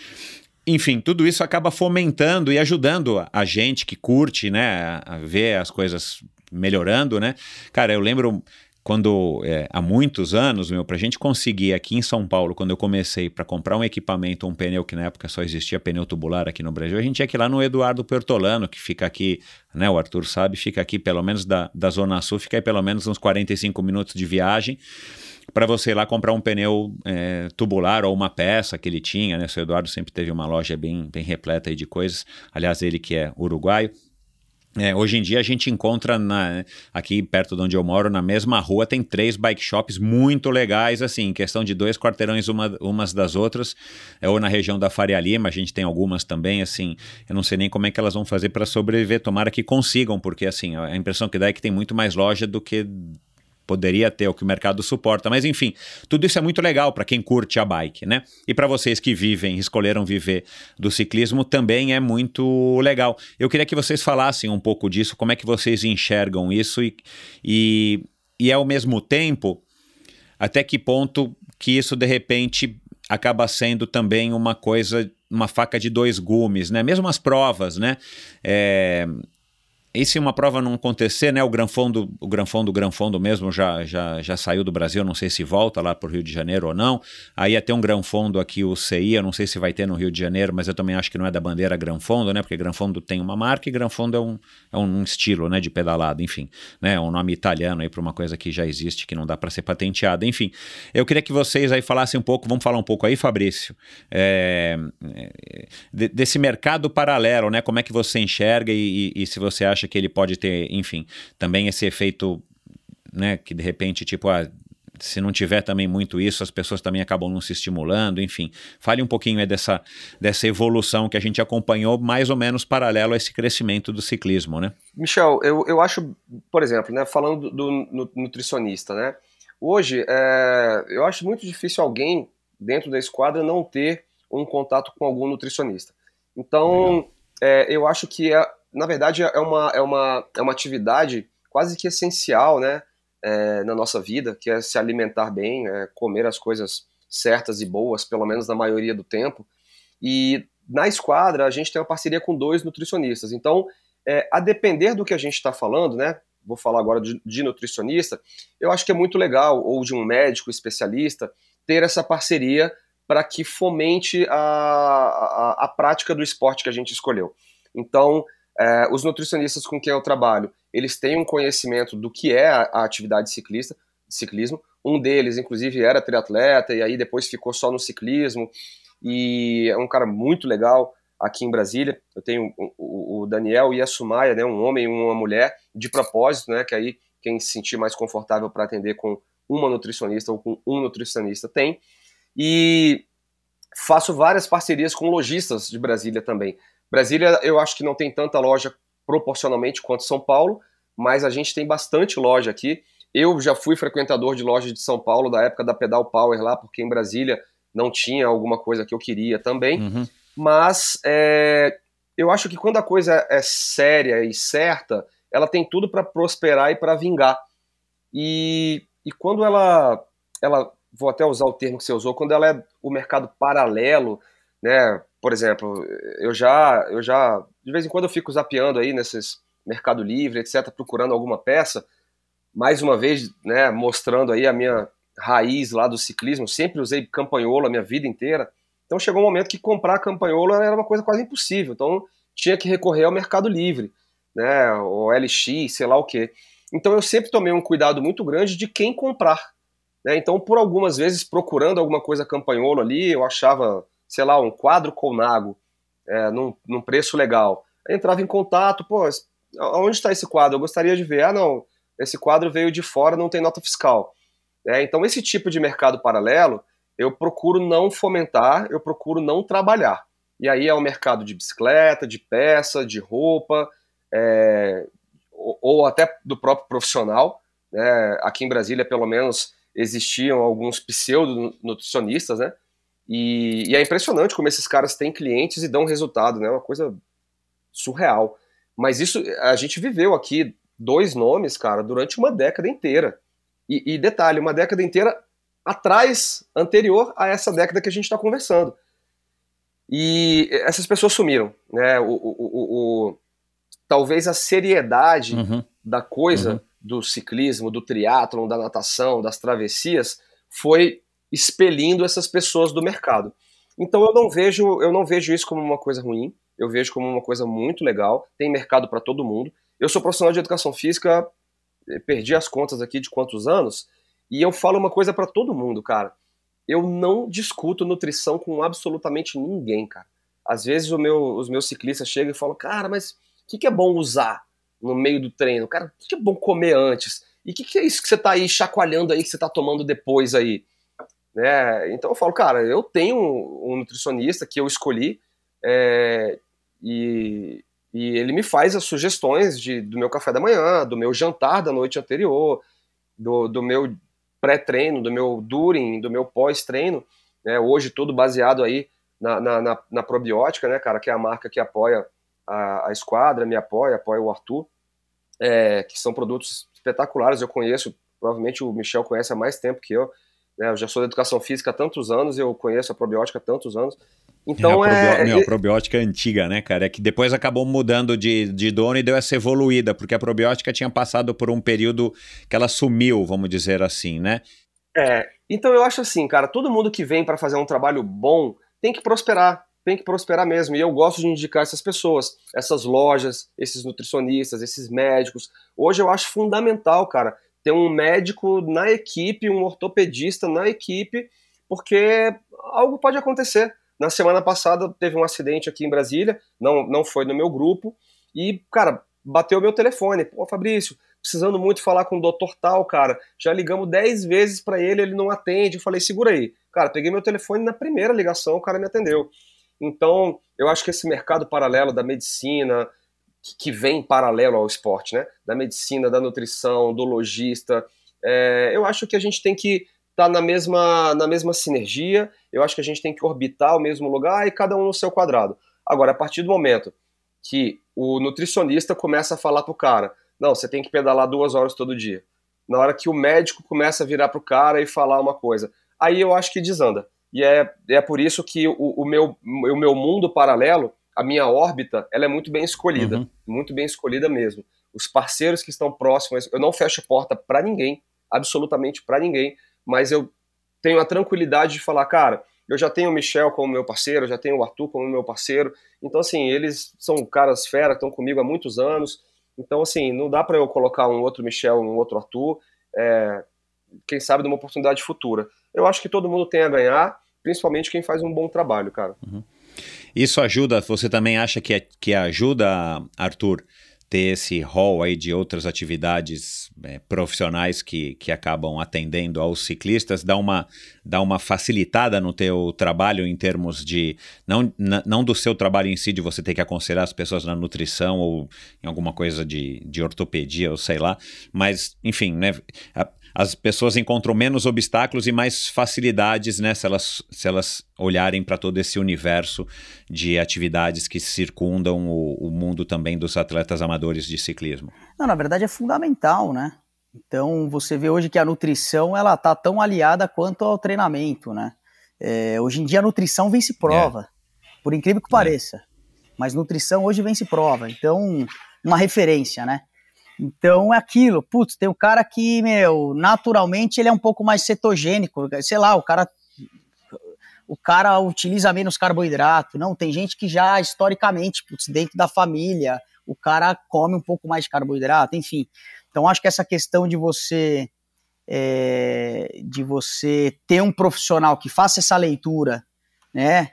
Enfim, tudo isso acaba fomentando e ajudando a gente que curte, né, a ver as coisas melhorando, né? Cara, eu lembro quando é, há muitos anos, meu, para a gente conseguir aqui em São Paulo, quando eu comecei para comprar um equipamento, um pneu que na época só existia pneu tubular aqui no Brasil, a gente tinha que ir lá no Eduardo Pertolano, que fica aqui, né, o Arthur sabe, fica aqui pelo menos da, da Zona Sul, fica aí pelo menos uns 45 minutos de viagem para você ir lá comprar um pneu é, tubular ou uma peça que ele tinha, né? O Eduardo sempre teve uma loja bem, bem repleta de coisas. Aliás, ele que é uruguaio. É, hoje em dia a gente encontra na, aqui perto de onde eu moro, na mesma rua, tem três bike shops muito legais, assim, questão de dois quarteirões uma, umas das outras, é, ou na região da Faria Lima, a gente tem algumas também, assim, eu não sei nem como é que elas vão fazer para sobreviver, tomara que consigam, porque assim, a impressão que dá é que tem muito mais loja do que poderia ter, o que o mercado suporta. Mas enfim, tudo isso é muito legal para quem curte a bike, né? E para vocês que vivem, escolheram viver do ciclismo, também é muito legal. Eu queria que vocês falassem um pouco disso, como é que vocês enxergam isso e, e, e ao mesmo tempo, até que ponto que isso de repente acaba sendo também uma coisa, uma faca de dois gumes, né? Mesmo as provas, né? É, e se uma prova não acontecer, né, o Granfondo, o Granfondo, o Granfondo mesmo já, já, já saiu do Brasil, não sei se volta lá para o Rio de Janeiro ou não. Aí ter um Granfondo aqui, o CI, eu não sei se vai ter no Rio de Janeiro, mas eu também acho que não é da bandeira Granfondo, né, porque Granfondo tem uma marca e Granfondo é um, é um estilo, né, de pedalada, enfim, né, é um nome italiano aí para uma coisa que já existe, que não dá para ser patenteada, enfim. Eu queria que vocês aí falassem um pouco, vamos falar um pouco aí, Fabrício, é, é desse mercado paralelo, né, como é que você enxerga e, e, e se você acha acha que ele pode ter, enfim, também esse efeito, né, que de repente, tipo, ah, se não tiver também muito isso, as pessoas também acabam não se estimulando, enfim. Fale um pouquinho dessa, dessa evolução que a gente acompanhou mais ou menos paralelo a esse crescimento do ciclismo, né? Michel, eu, eu acho, por exemplo, né, falando do, do nutricionista, né? Hoje, é, eu acho muito difícil alguém dentro da esquadra não ter um contato com algum nutricionista. Então, é, eu acho que é, na verdade, é uma, é uma, é uma atividade quase que essencial, né? é, na nossa vida, que é se alimentar bem, é comer as coisas certas e boas, pelo menos na maioria do tempo. E na esquadra a gente tem uma parceria com dois nutricionistas. Então, é, a depender do que a gente está falando, né? Vou falar agora de, de, nutricionista. Eu acho que é muito legal, ou de um médico especialista, ter essa parceria para que fomente a, a, a, prática do esporte que a gente escolheu. Então, é, os nutricionistas com quem eu trabalho, eles têm um conhecimento do que é a, a atividade ciclista, ciclismo. Um deles, inclusive, era triatleta e aí depois ficou só no ciclismo. E é um cara muito legal aqui em Brasília. Eu tenho o, o Daniel e a Sumaya, né, um homem e uma mulher, de propósito, né, que aí quem se sentir mais confortável para atender com uma nutricionista ou com um nutricionista tem. E faço várias parcerias com lojistas de Brasília também. Brasília, eu acho que não tem tanta loja proporcionalmente quanto São Paulo, mas a gente tem bastante loja aqui. Eu já fui frequentador de loja de São Paulo da época da Pedal Power lá, porque em Brasília não tinha alguma coisa que eu queria também. Uhum. Mas é, eu acho que quando a coisa é séria e certa, ela tem tudo para prosperar e para vingar. E, e quando ela, ela, vou até usar o termo que você usou, quando ela é o mercado paralelo, né? Por exemplo, eu já, eu já, de vez em quando eu fico zapeando aí nesses Mercado Livre, etc, procurando alguma peça. Mais uma vez, né, mostrando aí a minha raiz lá do ciclismo. Sempre usei campanhola a minha vida inteira. Então chegou um momento que comprar campanhola era uma coisa quase impossível. Então tinha que recorrer ao Mercado Livre, né, o LX, sei lá o que. Então eu sempre tomei um cuidado muito grande de quem comprar. Né? Então por algumas vezes procurando alguma coisa campanhola ali, eu achava sei lá, um quadro Colnago, é, num, num preço legal. Aí entrava em contato, pô, onde está esse quadro? Eu gostaria de ver. Ah, não, esse quadro veio de fora, não tem nota fiscal. É, então, esse tipo de mercado paralelo, eu procuro não fomentar, eu procuro não trabalhar. E aí é o mercado de bicicleta, de peça, de roupa, é, ou, ou, até do próprio profissional. Né? Aqui em Brasília, pelo menos, existiam alguns pseudo-nutricionistas, né? E, e, é impressionante como esses caras têm clientes e dão resultado, né? Uma coisa surreal. Mas isso, a gente viveu aqui dois nomes, cara, durante uma década inteira. E, e detalhe, uma década inteira atrás, anterior a essa década que a gente está conversando. E essas pessoas sumiram, né? O, o, o, o talvez a seriedade uhum. da coisa, uhum. do ciclismo, do triatlon, da natação, das travessias, foi expelindo essas pessoas do mercado. Então eu não vejo, eu não vejo isso como uma coisa ruim, eu vejo como uma coisa muito legal, tem mercado para todo mundo. Eu sou profissional de educação física, eh, perdi as contas aqui de quantos anos, e eu falo uma coisa para todo mundo, cara. Eu não discuto nutrição com absolutamente ninguém, cara. Às vezes meu, os meus ciclistas chegam e falam, cara, mas o que, que, é bom usar no meio do treino? Cara, o que, que é bom comer antes? E o que, que, é isso que você tá aí chacoalhando aí, que você tá tomando depois aí? Né? Então eu falo, cara, eu tenho um nutricionista que eu escolhi é, e, e ele me faz as sugestões de, do meu café da manhã, do meu jantar da noite anterior, do, do meu pré-treino, do meu during, do meu pós-treino, né? hoje tudo baseado aí na, na, na, na, probiótica, né, cara, que é a marca que apoia a, a esquadra, me apoia, apoia o Arthur, é, que são produtos espetaculares, eu conheço, provavelmente o Michel conhece há mais tempo que eu, né? Eu já sou da educação física há tantos anos, eu conheço a probiótica há tantos anos. Então é. é... Meu, a probiótica é antiga, né, cara? É que depois acabou mudando de, de dono e deu essa evoluída, porque a probiótica tinha passado por um período que ela sumiu, vamos dizer assim, né? É, então eu acho assim, cara, todo mundo que vem para fazer um trabalho bom tem que prosperar, tem que prosperar mesmo. E eu gosto de indicar essas pessoas, essas lojas, esses nutricionistas, esses médicos. Hoje eu acho fundamental, cara, ter um médico na equipe, um ortopedista na equipe, porque algo pode acontecer. Na semana passada teve um acidente aqui em Brasília, não, não foi no meu grupo, e, cara, bateu meu telefone. Pô, Fabrício, precisando muito falar com o doutor tal, cara. Já ligamos 10 vezes para ele, ele não atende. Eu falei, segura aí. Cara, peguei meu telefone na primeira ligação, o cara me atendeu. Então, eu acho que esse mercado paralelo da medicina, que vem paralelo ao esporte, né? Da medicina, da nutrição, do logista. É, eu acho que a gente tem que estar tá na, mesma, na mesma sinergia, eu acho que a gente tem que orbitar o mesmo lugar e cada um no seu quadrado. Agora, a partir do momento que o nutricionista começa a falar pro cara, não, você tem que pedalar duas horas todo dia. na hora que o médico começa a virar pro cara e falar uma coisa. Aí eu acho que desanda. E é, é por isso que o, o, meu, o meu mundo paralelo, a minha órbita, ela é muito bem escolhida. Uhum. Muito bem escolhida mesmo. Os parceiros que estão próximos, eu não fecho porta para ninguém, absolutamente para ninguém, mas eu tenho a tranquilidade de falar, cara, eu já tenho o Michel como meu parceiro, já tenho o Arthur como meu parceiro. Então, assim, eles são caras fera, estão comigo há muitos anos. Então, assim, não dá para eu colocar um outro Michel, um outro Arthur, é, quem sabe, numa oportunidade futura. Eu acho que todo mundo tem a ganhar, principalmente quem faz um bom trabalho, cara. Uhum. Isso ajuda, você também acha que, é, que ajuda, Arthur, ter esse rol aí de outras atividades é, profissionais que, que acabam atendendo aos ciclistas, dá uma, dá uma facilitada no teu trabalho em termos de, não, não do seu trabalho em si, de você ter que aconselhar as pessoas na nutrição ou em alguma coisa de, de ortopedia ou sei lá, mas, enfim, né, as pessoas encontram menos obstáculos e mais facilidades, né, se elas, se elas olharem para todo esse universo de atividades que circundam o, o, mundo também dos atletas amadores de ciclismo. Não, na verdade é fundamental, né? Então você vê hoje que a nutrição ela tá tão aliada quanto ao treinamento, né? É, hoje em dia a nutrição vence prova, é. por incrível que é. pareça. É. Mas nutrição hoje vence prova, então uma referência, né? Então é aquilo, putz, tem um cara que, meu, naturalmente ele é um pouco mais cetogênico, sei lá, o cara o cara utiliza menos carboidrato. Não, tem gente que já historicamente, putz, dentro da família, o cara come um pouco mais de carboidrato, enfim. Então acho que essa questão de você é, de você ter um profissional que faça essa leitura, né?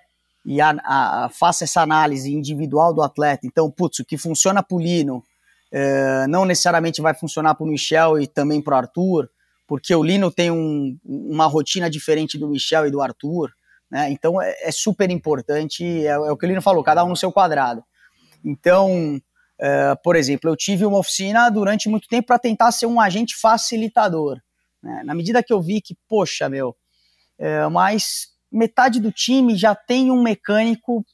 E a, a, faça essa análise individual do atleta. Então, putz, o que funciona pro Lino, é, não necessariamente vai funcionar para o Michel e também para o Arthur, porque o Lino tem um, uma rotina diferente do Michel e do Arthur, né? Então é, é super importante, é, é, o que o Lino falou, cada um no seu quadrado. Então, é, por exemplo, eu tive uma oficina durante muito tempo para tentar ser um agente facilitador. Né? Na medida que eu vi que, poxa, meu, é, mas metade do time já tem um mecânico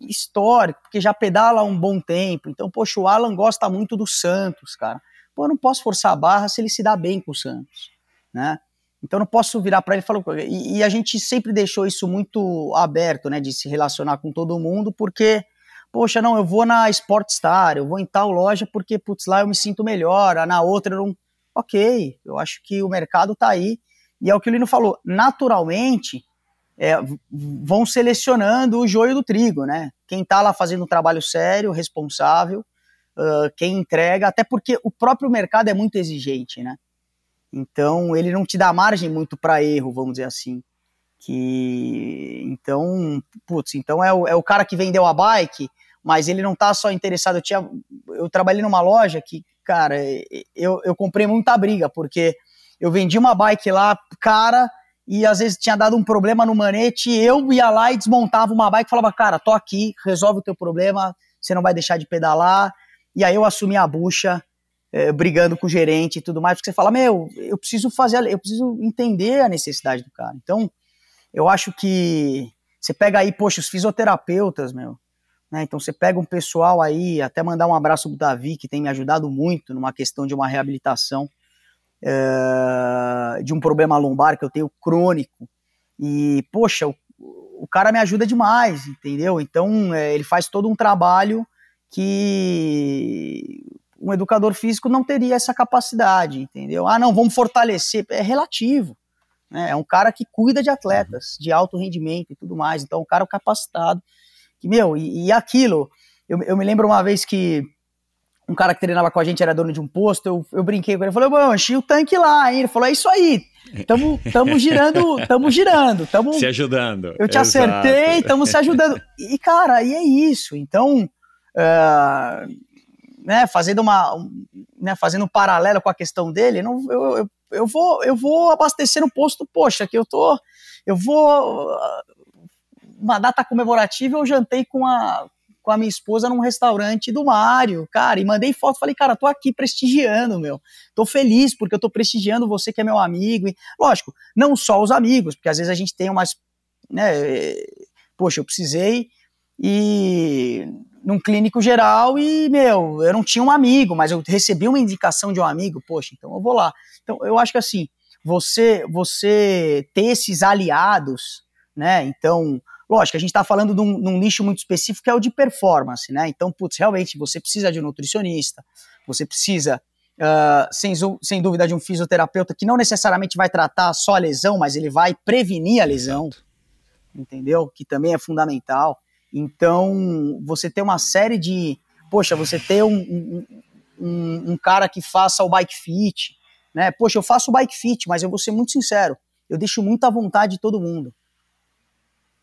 histórico, porque já pedala há um bom tempo. Então, poxa, o Alan gosta muito do Santos, cara. Pô, eu não posso forçar a barra se ele se dá bem com o Santos, né? Então, não posso virar para ele e falar. E, e, a gente sempre deixou isso muito aberto, né, de se relacionar com todo mundo, porque, poxa, não, eu vou na Sportstar, eu vou em tal loja porque, putz, lá eu me sinto melhor, na outra eu não. Ok, eu acho que o mercado tá aí. E é o que o Lino falou, naturalmente, é, vão selecionando o joio do trigo, né? Quem está lá fazendo um trabalho sério, responsável, uh, quem entrega, até porque o próprio mercado é muito exigente, né? Então ele não te dá margem muito para erro, vamos dizer assim. Que então, putz, então é o, é o cara que vendeu a bike, mas ele não tá só interessado. Eu, tinha, eu trabalhei numa loja que, cara, eu, eu comprei muita briga, porque eu vendi uma bike lá, cara, e às vezes tinha dado um problema no manete, eu ia lá e desmontava uma bike e falava, cara, tô aqui, resolve o teu problema, você não vai deixar de pedalar. E aí eu assumi a bucha, é, brigando com o gerente e tudo mais, porque você fala, meu, eu preciso fazer, eu preciso entender a necessidade do cara. Então, eu acho que você pega aí, poxa, os fisioterapeutas, meu, né? Então você pega um pessoal aí, até mandar um abraço pro Davi, que tem me ajudado muito numa questão de uma reabilitação é, de um problema lombar que eu tenho crônico. E, poxa, o, o cara me ajuda demais, entendeu? Então, é, ele faz todo um trabalho que um educador físico não teria essa capacidade, entendeu? Ah, não, vamos fortalecer. É relativo. Né? É um cara que cuida de atletas, de alto rendimento e tudo mais. Então, um cara capacitado. Que, meu, e, e aquilo. Eu, eu me lembro uma vez que um cara que treinava com a gente era dono de um posto, eu, eu brinquei com ele, falei, bom, enchi o tanque lá, hein? Ele falou, é isso aí, tamo, tamo girando, tamo girando, tamo... Se ajudando. Eu te Exato. acertei, tamo se ajudando. E, cara, aí é isso, então, uh, né, fazendo uma, né, fazendo um paralelo com a questão dele, não, eu, eu, eu, vou, eu vou abastecer no posto, poxa, que eu tô, eu vou, uma data comemorativa, eu jantei com a, com a minha esposa num restaurante do Mário, cara, e mandei foto, falei, cara, tô aqui prestigiando, meu, tô feliz porque eu tô prestigiando você que é meu amigo, e, lógico, não só os amigos, porque às vezes a gente tem umas, né, poxa, eu precisei, e num clínico geral e, meu, eu não tinha um amigo, mas eu recebi uma indicação de um amigo, poxa, então eu vou lá. Então, eu acho que assim, você, você ter esses aliados, né? Então, lógico, a gente está falando de um, de um, nicho muito específico que é o de performance, né? Então, putz, realmente você precisa de um nutricionista, você precisa, uh, sem, sem dúvida, de um fisioterapeuta que não necessariamente vai tratar só a lesão, mas ele vai prevenir a lesão, Exato. entendeu? Que também é fundamental. Então, você ter uma série de. Poxa, você ter um, um, um, um cara que faça o bike fit, né? Poxa, eu faço o bike fit, mas eu vou ser muito sincero, eu deixo muita vontade de todo mundo.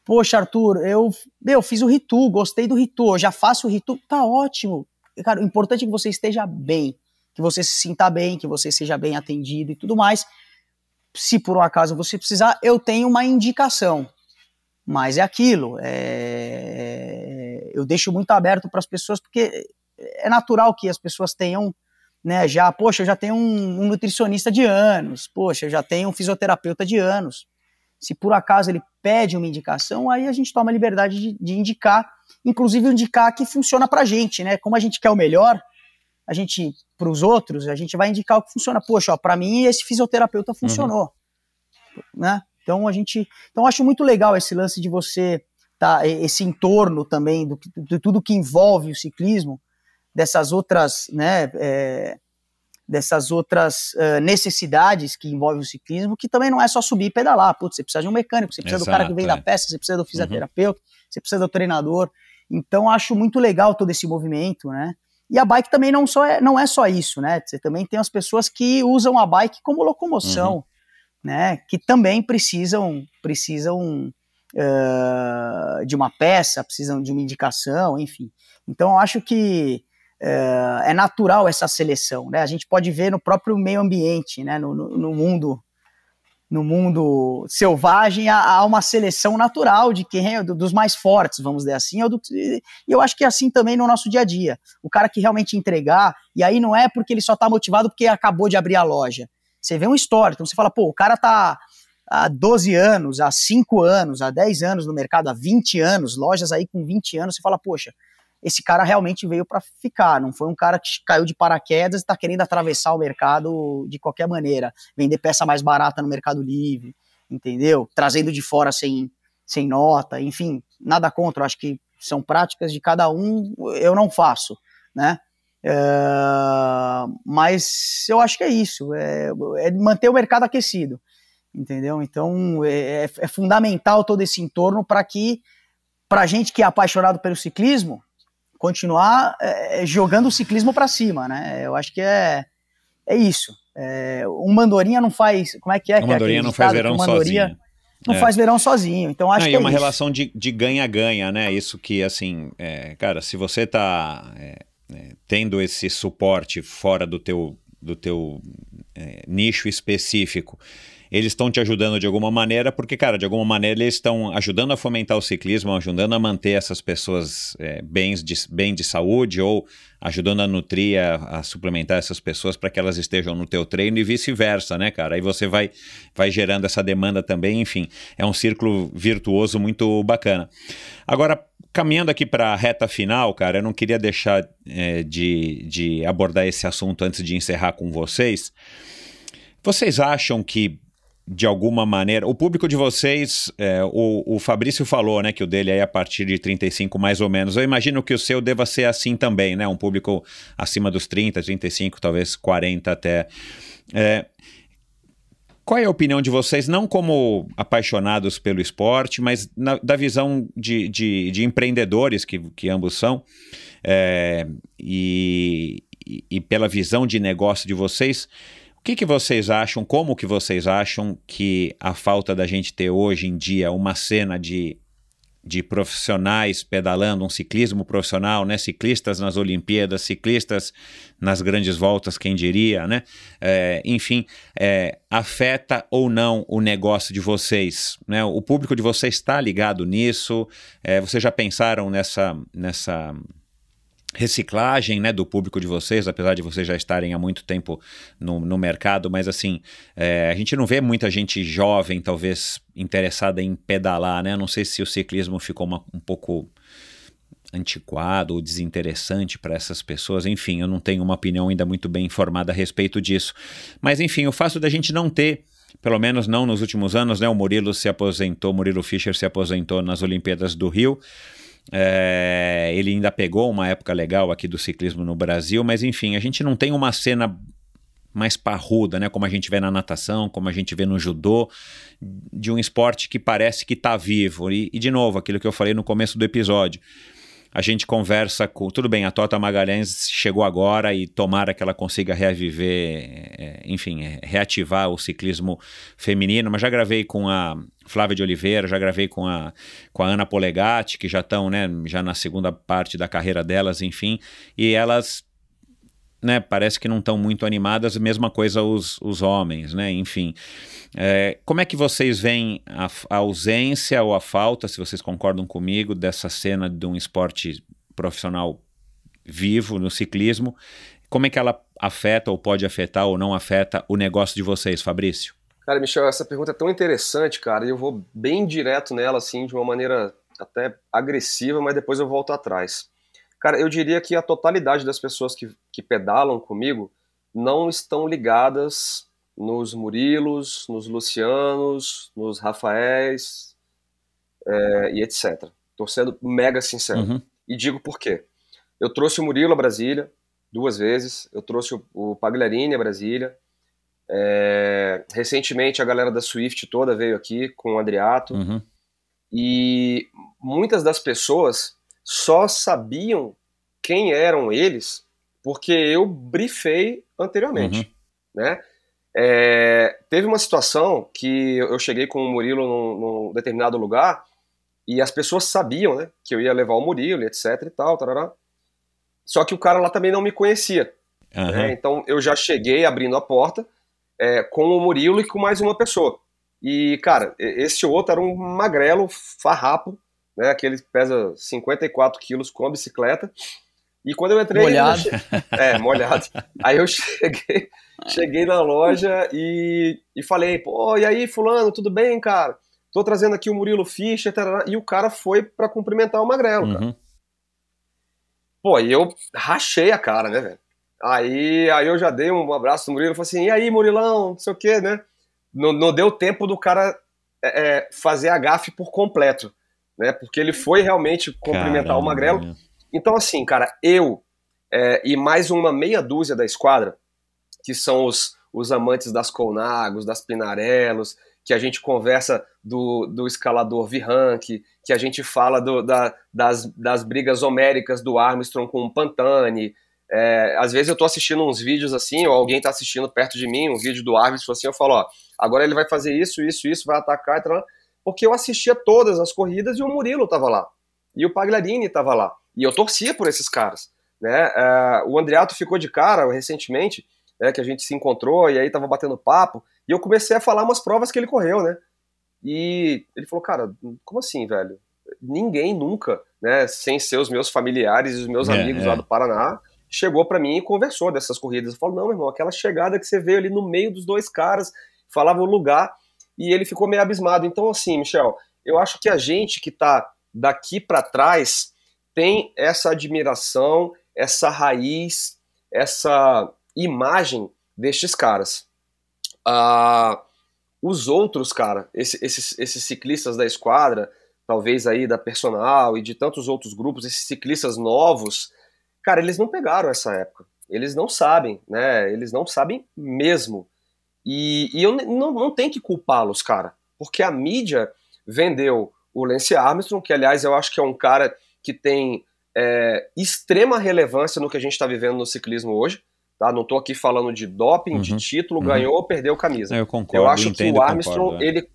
Poxa, Arthur, eu, eu fiz o Ritu, gostei do Ritu, eu já faço o Ritu, tá ótimo. Cara, o importante é que você esteja bem, que você se sinta bem, que você seja bem atendido e tudo mais. Se por um acaso você precisar, eu tenho uma indicação. Mas é aquilo, é... eu deixo muito aberto para as pessoas, porque é natural que as pessoas tenham, né, já, poxa, eu já tenho um, um nutricionista de anos, poxa, eu já tenho um fisioterapeuta de anos. Se por acaso ele pede uma indicação, aí a gente toma a liberdade de, de indicar, inclusive indicar que funciona para a gente, né? Como a gente quer o melhor, a gente, para os outros, a gente vai indicar o que funciona. Poxa, para mim esse fisioterapeuta funcionou, uhum. né? Então a gente, então acho muito legal esse lance de você tá esse entorno também do, de tudo que envolve o ciclismo, dessas outras, né, é, dessas outras uh, necessidades que envolvem o ciclismo, que também não é só subir e pedalar. Putz, você precisa de um mecânico, você precisa Exato, do cara que vem é. da peça, você precisa do fisioterapeuta, uhum. você precisa do treinador. Então acho muito legal todo esse movimento, né? E a bike também não, só é, não é só isso, né? Você também tem as pessoas que usam a bike como locomoção. Uhum né, que também precisam precisam uh, de uma peça, precisam de uma indicação, enfim. Então, eu acho que uh, é natural essa seleção, né? A gente pode ver no próprio meio ambiente, né, no, no, no mundo no mundo selvagem há, uma seleção natural de quem é dos mais fortes, vamos dizer assim, e eu acho que é assim também no nosso dia a dia. O cara que realmente entregar, e aí não é porque ele só está motivado porque acabou de abrir a loja. Você vê uma história, então você fala, pô, o cara tá há 12 anos, há 5 anos, há 10 anos no mercado, há 20 anos, lojas aí com 20 anos, você fala, poxa, esse cara realmente veio para ficar, não foi um cara que caiu de paraquedas e está querendo atravessar o mercado de qualquer maneira, vender peça mais barata no Mercado Livre, entendeu? Trazendo de fora sem, sem nota, enfim, nada contra, acho que são práticas de cada um, eu não faço, né? É, mas eu acho que é isso, é, é, manter o mercado aquecido, entendeu? Então é, é, é fundamental todo esse entorno para que, para gente que é apaixonado pelo ciclismo, continuar é, jogando o ciclismo para cima, né? Eu acho que é, é isso. É, um mandorinha não faz. Como é que é? Um mandorinha não faz verão sozinho. Não é. faz verão sozinho. Então acho não, que é uma isso. relação de ganha-ganha, né? Isso que, assim, é, cara, se você tá é, tendo esse suporte fora do teu, do teu é, nicho específico, eles estão te ajudando de alguma maneira, porque, cara, de alguma maneira eles estão ajudando a fomentar o ciclismo, ajudando a manter essas pessoas é, de, bem de saúde ou ajudando a nutrir, a, a suplementar essas pessoas para que elas estejam no teu treino e vice-versa, né, cara? Aí você vai, vai gerando essa demanda também, enfim, é um círculo virtuoso muito bacana. Agora, caminhando aqui para a reta final, cara, eu não queria deixar é, de, de abordar esse assunto antes de encerrar com vocês. Vocês acham que de alguma maneira. O público de vocês, é, o, o Fabrício falou, né, que o dele é a partir de 35 mais ou menos. Eu imagino que o seu deva ser assim também, né? Um público acima dos 30, 35, talvez 40 até. É, qual é a opinião de vocês, não como apaixonados pelo esporte, mas na, da visão de, de, de, empreendedores que, que ambos são, é, e, e pela visão de negócio de vocês? Que, que vocês acham, como que vocês acham que a falta da gente ter hoje em dia uma cena de, de profissionais pedalando, um ciclismo profissional, né? ciclistas nas Olimpíadas, ciclistas nas grandes voltas, quem diria, né? É, enfim, é, afeta ou não o negócio de vocês? Né? O público de vocês está ligado nisso? É, vocês já pensaram nessa, nessa reciclagem né, do público de vocês, apesar de vocês já estarem há muito tempo no, no mercado, mas assim, é, a gente não vê muita gente jovem, talvez, interessada em pedalar, né? Não sei se o ciclismo ficou uma, um pouco antiquado ou desinteressante para essas pessoas. Enfim, eu não tenho uma opinião ainda muito bem informada a respeito disso. Mas enfim, o fato da gente não ter pelo menos não nos últimos anos, né? O Murilo se aposentou, Murilo Fischer se aposentou nas Olimpíadas do Rio. É, ele ainda pegou uma época legal aqui do ciclismo no Brasil, mas enfim, a gente não tem uma cena mais parruda, né? Como a gente vê na natação, como a gente vê no judô, de um esporte que parece que está vivo. E, e, de novo, aquilo que eu falei no começo do episódio a gente conversa com. Tudo bem, a Tota Magalhães chegou agora e tomara que ela consiga reviver, é, enfim, é, reativar o ciclismo feminino, mas já gravei com a Flávia de Oliveira, já gravei com a, com a Ana Polegatti, que já estão, né, já na segunda parte da carreira delas, enfim, e elas né, parece que não estão muito animadas, mesma coisa os, os homens, né, enfim. É, como é que vocês veem a, a, ausência ou a falta, se vocês concordam comigo, dessa cena de um esporte profissional vivo no ciclismo? Como é que ela afeta ou pode afetar ou não afeta o negócio de vocês, Fabrício? Cara, Michel, essa pergunta é tão interessante, cara, e eu vou bem direto nela, assim, de uma maneira até agressiva, mas depois eu volto atrás. Cara, eu diria que a totalidade das pessoas que, que pedalam comigo não estão ligadas nos Murilos, nos Lucianos, nos Rafaéis é, e etc. Estou sendo mega sincero. Uhum. E digo por quê. Eu trouxe o Murilo a Brasília duas vezes, eu trouxe o, o Pagliarini a Brasília. É, recentemente a galera da Swift toda veio aqui com o Adriato. Uhum. E muitas das pessoas só sabiam quem eram eles porque eu brifei anteriormente, uhum. né? É, teve uma situação que eu cheguei com o Murilo num, num, determinado lugar e as pessoas sabiam, né, que eu ia levar o Murilo, etc e tal, tarará. Só que o cara lá também não me conhecia. Uhum. Né, então eu já cheguei abrindo a porta é, com o Murilo e com mais uma pessoa. E, cara, esse outro era um magrelo, farrapo, né, aquele que pesa 54 quilos com a bicicleta. E quando eu entrei. Molhado. Eu É, molhado. Aí eu cheguei, cheguei na loja e, e falei, pô, e aí, Fulano, tudo bem, cara? Tô trazendo aqui o Murilo Fischer, tarará. e o cara foi para cumprimentar o Magrelo, cara. Uhum. Pô, e eu rachei a cara, né, velho? Aí, aí eu já dei um abraço no Murilo e falei assim, e aí, Murilão, não sei o quê, né? Não, não deu tempo do cara é, é fazer a gafe por completo, né? Porque ele foi realmente cumprimentar Caramba, o Magrelo. Então, assim, cara, eu é, e mais uma meia dúzia da esquadra, que são os, os amantes das Colnagos, das Pinarelos, que a gente conversa do, do escalador Vihank, que a gente fala do, da, das, das brigas homéricas do Armstrong com o Pantani. É, às vezes eu tô assistindo uns vídeos assim, ou alguém tá assistindo perto de mim, um vídeo do Armstrong assim, eu falo, ó, agora ele vai fazer isso, isso, isso, vai atacar, porque eu assistia todas as corridas e o Murilo tava lá, e o Pagliarini tava lá. E eu torcia por esses caras. Né? Uh, o Andriato ficou de cara recentemente, né, que a gente se encontrou e aí tava batendo papo, e eu comecei a falar umas provas que ele correu, né? E ele falou, cara, como assim, velho? Ninguém nunca, né, sem ser os meus familiares e os meus é, amigos é. lá do Paraná, chegou para mim e conversou dessas corridas. Eu falo, não, meu irmão, aquela chegada que você veio ali no meio dos dois caras, falava o lugar, e ele ficou meio abismado. Então, assim, Michel, eu acho que a gente que tá daqui para trás tem essa admiração, essa raiz, essa imagem destes caras. Ah, os outros, cara, esse, esses, esses ciclistas da esquadra, talvez aí da personal e de tantos outros grupos, esses ciclistas novos, cara, eles não pegaram essa época. Eles não sabem, né? Eles não sabem mesmo. E, e eu não, não tenho que culpá-los, cara, porque a mídia vendeu o Lance Armstrong, que aliás eu acho que é um cara que tem é, extrema relevância no que a gente está vivendo no ciclismo hoje. Tá? Não estou aqui falando de doping, uhum, de título, uhum. ganhou ou perdeu camisa. Eu concordo. Eu acho entendo, que o Armstrong concordo, é. ele,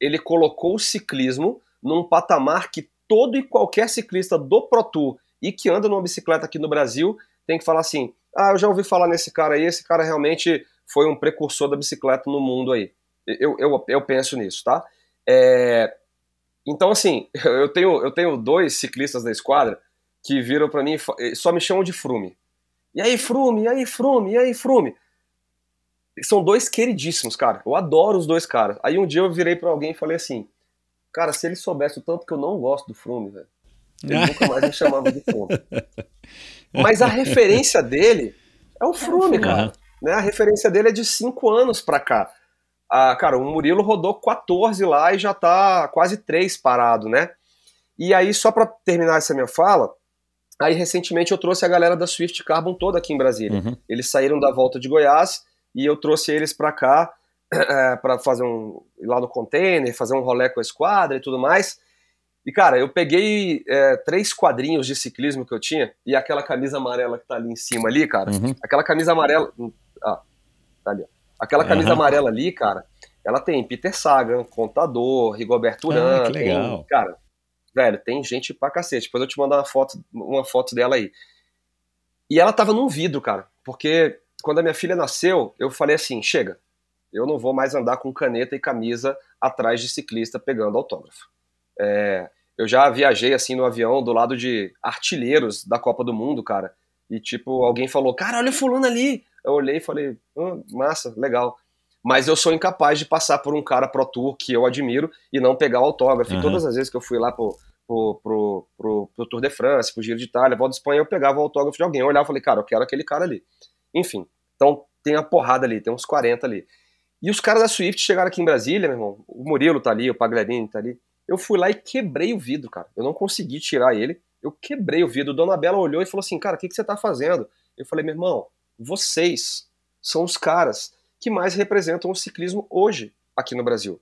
ele colocou o ciclismo num patamar que todo e qualquer ciclista do Pro Tour e que anda numa bicicleta aqui no Brasil tem que falar assim: ah, eu já ouvi falar nesse cara aí, esse cara realmente foi um precursor da bicicleta no mundo aí. Eu, eu, eu penso nisso, tá? É, então, assim, eu tenho, eu tenho dois ciclistas da esquadra que viram para mim e só me chamam de Frume. E aí, Frume, e aí, Frume, e aí, Frume. São dois queridíssimos, cara. Eu adoro os dois caras. Aí um dia eu virei para alguém e falei assim: Cara, se ele soubesse o tanto que eu não gosto do Frume, velho. Ele nunca mais me chamava de Flume. Mas a referência dele é o Frume, cara. Né? A referência dele é de cinco anos pra cá. Ah, cara, o Murilo rodou 14 lá e já tá quase 3 parado, né? E aí, só para terminar essa minha fala, aí recentemente eu trouxe a galera da Swift Carbon toda aqui em Brasília. Uhum. Eles saíram da volta de Goiás e eu trouxe eles para cá é, para fazer um ir lá no container, fazer um rolê com a esquadra e tudo mais. E, cara, eu peguei é, três quadrinhos de ciclismo que eu tinha e aquela camisa amarela que tá ali em cima ali, cara. Uhum. Aquela camisa amarela. Tá ali, ó. Aquela camisa uhum. amarela ali, cara, ela tem Peter Sagan, Contador, Rigoberto Urán. Ah, que legal. Tem, cara, velho, tem gente pra cacete. Depois eu te mandar uma foto, uma foto dela aí. E ela tava num vidro, cara. Porque quando a minha filha nasceu, eu falei assim: chega, eu não vou mais andar com caneta e camisa atrás de ciclista pegando autógrafo. É, eu já viajei assim no avião do lado de artilheiros da Copa do Mundo, cara. E tipo, alguém falou, cara, olha o fulano ali. Eu olhei e falei, hum, massa, legal. Mas eu sou incapaz de passar por um cara pro tour que eu admiro e não pegar o autógrafo. Uhum. E todas as vezes que eu fui lá pro, pro, pro, pro, pro Tour de France, pro Giro de Itália, Volta de Espanha, eu pegava o autógrafo de alguém. Eu olhava e falei, cara, eu quero aquele cara ali. Enfim, então tem a porrada ali, tem uns 40 ali. E os caras da Swift chegaram aqui em Brasília, meu irmão. O Murilo tá ali, o Pagliarini tá ali. Eu fui lá e quebrei o vidro, cara. Eu não consegui tirar ele. Eu quebrei o vidro. Dona Bela olhou e falou assim: Cara, o que, que você tá fazendo? Eu falei: Meu irmão, vocês são os caras que mais representam o ciclismo hoje aqui no Brasil.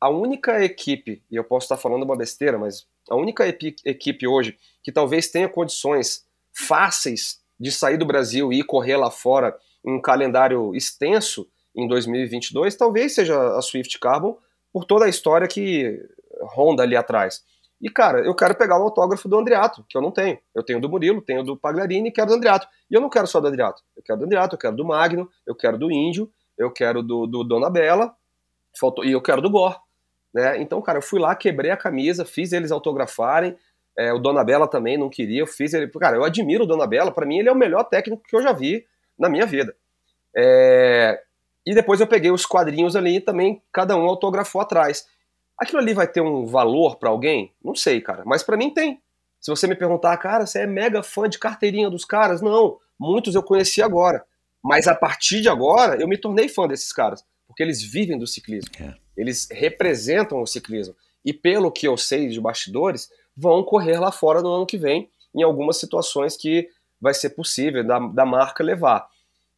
A única equipe, e eu posso estar falando uma besteira, mas a única equipe hoje que talvez tenha condições fáceis de sair do Brasil e correr lá fora em um calendário extenso em 2022, talvez seja a Swift Carbon, por toda a história que ronda ali atrás. E, cara, eu quero pegar o autógrafo do Andriato, que eu não tenho. Eu tenho do Murilo, tenho do Pagliarini e quero do Andriato. E eu não quero só do Andriato. Eu quero do Andriato, eu quero do Magno, eu quero do Índio, eu quero do, do Dona Bela, faltou, e eu quero do Gor. Né? Então, cara, eu fui lá, quebrei a camisa, fiz eles autografarem. É, o Dona Bela também não queria, eu fiz ele. Cara, eu admiro o Dona Bela, para mim ele é o melhor técnico que eu já vi na minha vida. É, e depois eu peguei os quadrinhos ali e também cada um autografou atrás. Aquilo ali vai ter um valor para alguém? Não sei, cara, mas para mim tem. Se você me perguntar, cara, você é mega fã de carteirinha dos caras? Não, muitos eu conheci agora. Mas a partir de agora, eu me tornei fã desses caras, porque eles vivem do ciclismo. É. Eles representam o ciclismo. E pelo que eu sei de bastidores, vão correr lá fora no ano que vem, em algumas situações que vai ser possível da, da marca levar.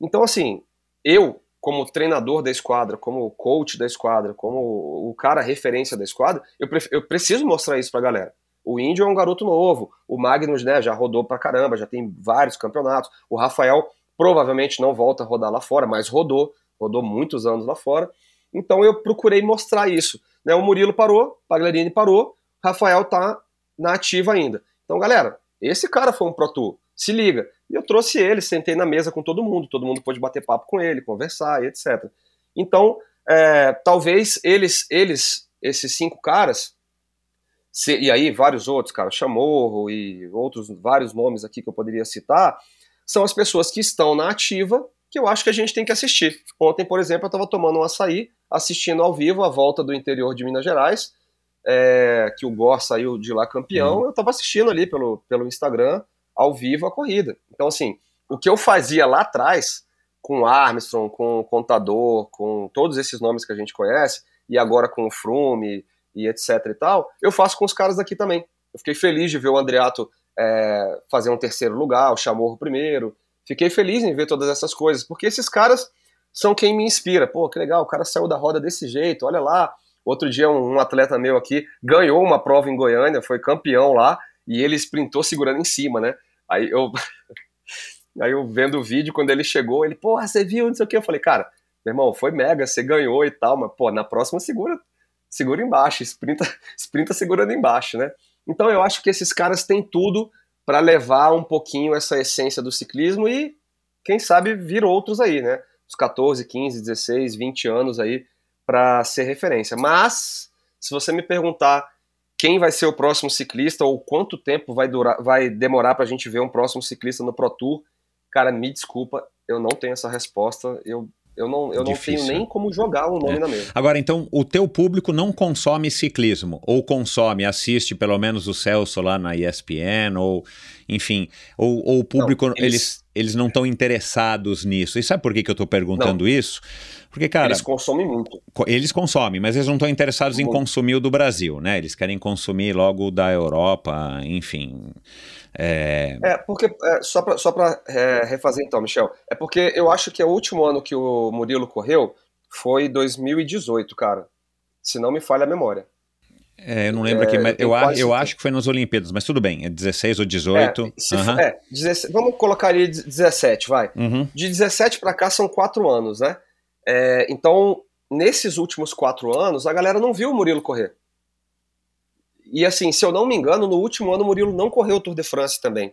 Então, assim, eu como treinador da esquadra, como coach da esquadra, como o cara referência da esquadra, eu, eu preciso mostrar isso pra galera. O Índio é um garoto novo, o Magnus né, já rodou pra caramba, já tem vários campeonatos, o Rafael provavelmente não volta a rodar lá fora, mas rodou, rodou muitos anos lá fora. Então eu procurei mostrar isso. Né? O Murilo parou, Pagliarini parou, Rafael tá na ativa ainda. Então, galera, esse cara foi um Pro Tour. Se liga. E eu trouxe ele, sentei na mesa com todo mundo, todo mundo pôde bater papo com ele, conversar e etc. Então, é, talvez eles, eles, esses cinco caras, se, e aí vários outros, cara, Chamorro e outros vários nomes aqui que eu poderia citar, são as pessoas que estão na ativa que eu acho que a gente tem que assistir. Ontem, por exemplo, eu estava tomando um açaí, assistindo ao vivo a volta do interior de Minas Gerais, é, que o Gor saiu de lá campeão, uhum. eu estava assistindo ali pelo, pelo Instagram, ao vivo a corrida. Então, assim, o que eu fazia lá atrás, com Armstrong, com Contador, com todos esses nomes que a gente conhece, e agora com o Frume e etc e tal, eu faço com os caras daqui também. Eu fiquei feliz de ver o Andreato é, fazer um terceiro lugar, o Chamorro primeiro. Fiquei feliz em ver todas essas coisas, porque esses caras são quem me inspira. Pô, que legal, o cara saiu da roda desse jeito, olha lá. Outro dia um, um atleta meu aqui ganhou uma prova em Goiânia, foi campeão lá, e ele sprintou segurando em cima, né? Aí eu, aí eu vendo o vídeo, quando ele chegou, ele, porra, você viu, não sei o que. Eu falei, cara, meu irmão, foi mega, você ganhou e tal, mas, pô, na próxima segura, segura embaixo, sprinta, sprinta segurando embaixo, né? Então eu acho que esses caras têm tudo para levar um pouquinho essa essência do ciclismo e, quem sabe, vir outros aí, né? Os 14, 15, 16, 20 anos aí para ser referência. Mas, se você me perguntar quem vai ser o próximo ciclista ou quanto tempo vai, durar, vai demorar para a gente ver um próximo ciclista no Pro Tour, cara, me desculpa, eu não tenho essa resposta. Eu Eu não, eu não tenho nem como jogar um nome É. na mesa. Agora, então, o teu público não consome ciclismo, ou consome, assiste pelo menos o Celso lá na ESPN, ou enfim, ou, ou o público, Não, eles, eles- eles não estão interessados nisso. E sabe por que, que eu estou perguntando isso? Porque, cara, Eles consomem muito. eles consomem, mas eles não estão interessados em Muito. consumir o do Brasil, né? Eles querem consumir logo o da Europa, enfim. É, É, porque, é, só pra é, refazer então, Michel, é porque eu acho que o último ano que o Murilo correu foi 2018, cara. Se não me falha a memória. É, eu não lembro É, aqui, eu mas eu, eu certeza. acho que foi nas Olimpíadas, mas tudo bem, é 16 ou 18. É, se aham, for- é, 16 vamos colocar ali 17, vai. uhum. De 17 pra cá são quatro anos, né? É, então, nesses últimos quatro anos, a galera não viu o Murilo correr. E assim, se eu não me engano, no último ano o Murilo não correu o Tour de France também.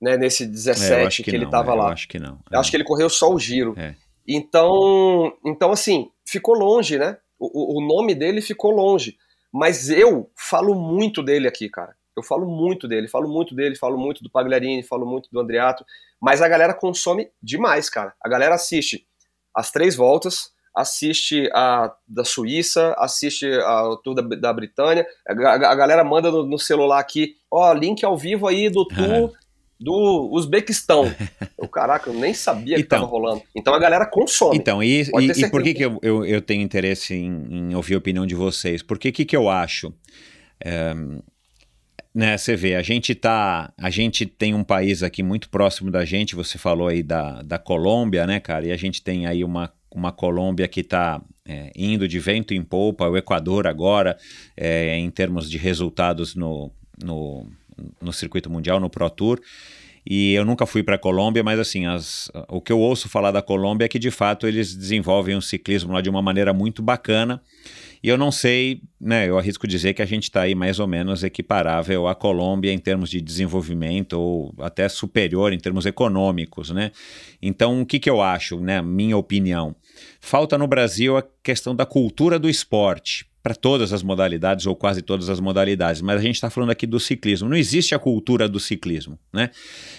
Né, nesse É, 17 eu acho que, que, ele não, tava é, lá. Eu acho que não. Eu acho que ele correu só o giro. É. Então, então, assim, ficou longe, né? O- o nome dele ficou longe. Mas eu falo muito dele aqui, cara. Eu falo muito dele, falo muito dele, falo muito do Pagliarini, falo muito do Andreato. Mas a galera consome demais, cara. A galera assiste as três voltas, assiste a da Suíça, assiste a, o Tour da, da Britânia. A, a- a galera manda no, no celular aqui, ó, link ao vivo aí do Tour do Uzbequistão. Eu, caraca, eu nem sabia que Então. tava rolando. Então a galera consome. Então, e, e- e por que, que eu, eu, eu tenho interesse em, em ouvir a opinião de vocês? Porque o que, que eu acho? É, né, você vê, a gente tá. A gente tem um país aqui muito próximo da gente, você falou aí da, da Colômbia, né, cara? E a gente tem aí uma, uma Colômbia que está indo de vento em polpa, o Equador agora, é, em termos de resultados no, no, no circuito mundial, no Pro Tour. E eu nunca fui para a Colômbia, mas assim, as, o que eu ouço falar da Colômbia é que de fato eles desenvolvem o ciclismo lá de uma maneira muito bacana. E eu não sei, né? Eu arrisco dizer que a gente está aí mais ou menos equiparável à Colômbia em termos de desenvolvimento, ou até superior em termos econômicos, né? Então, o que, que eu acho, né? Minha opinião. Falta no Brasil a questão da cultura do esporte para todas as modalidades ou quase todas as modalidades, mas a gente está falando aqui do ciclismo. Não existe a cultura do ciclismo, né?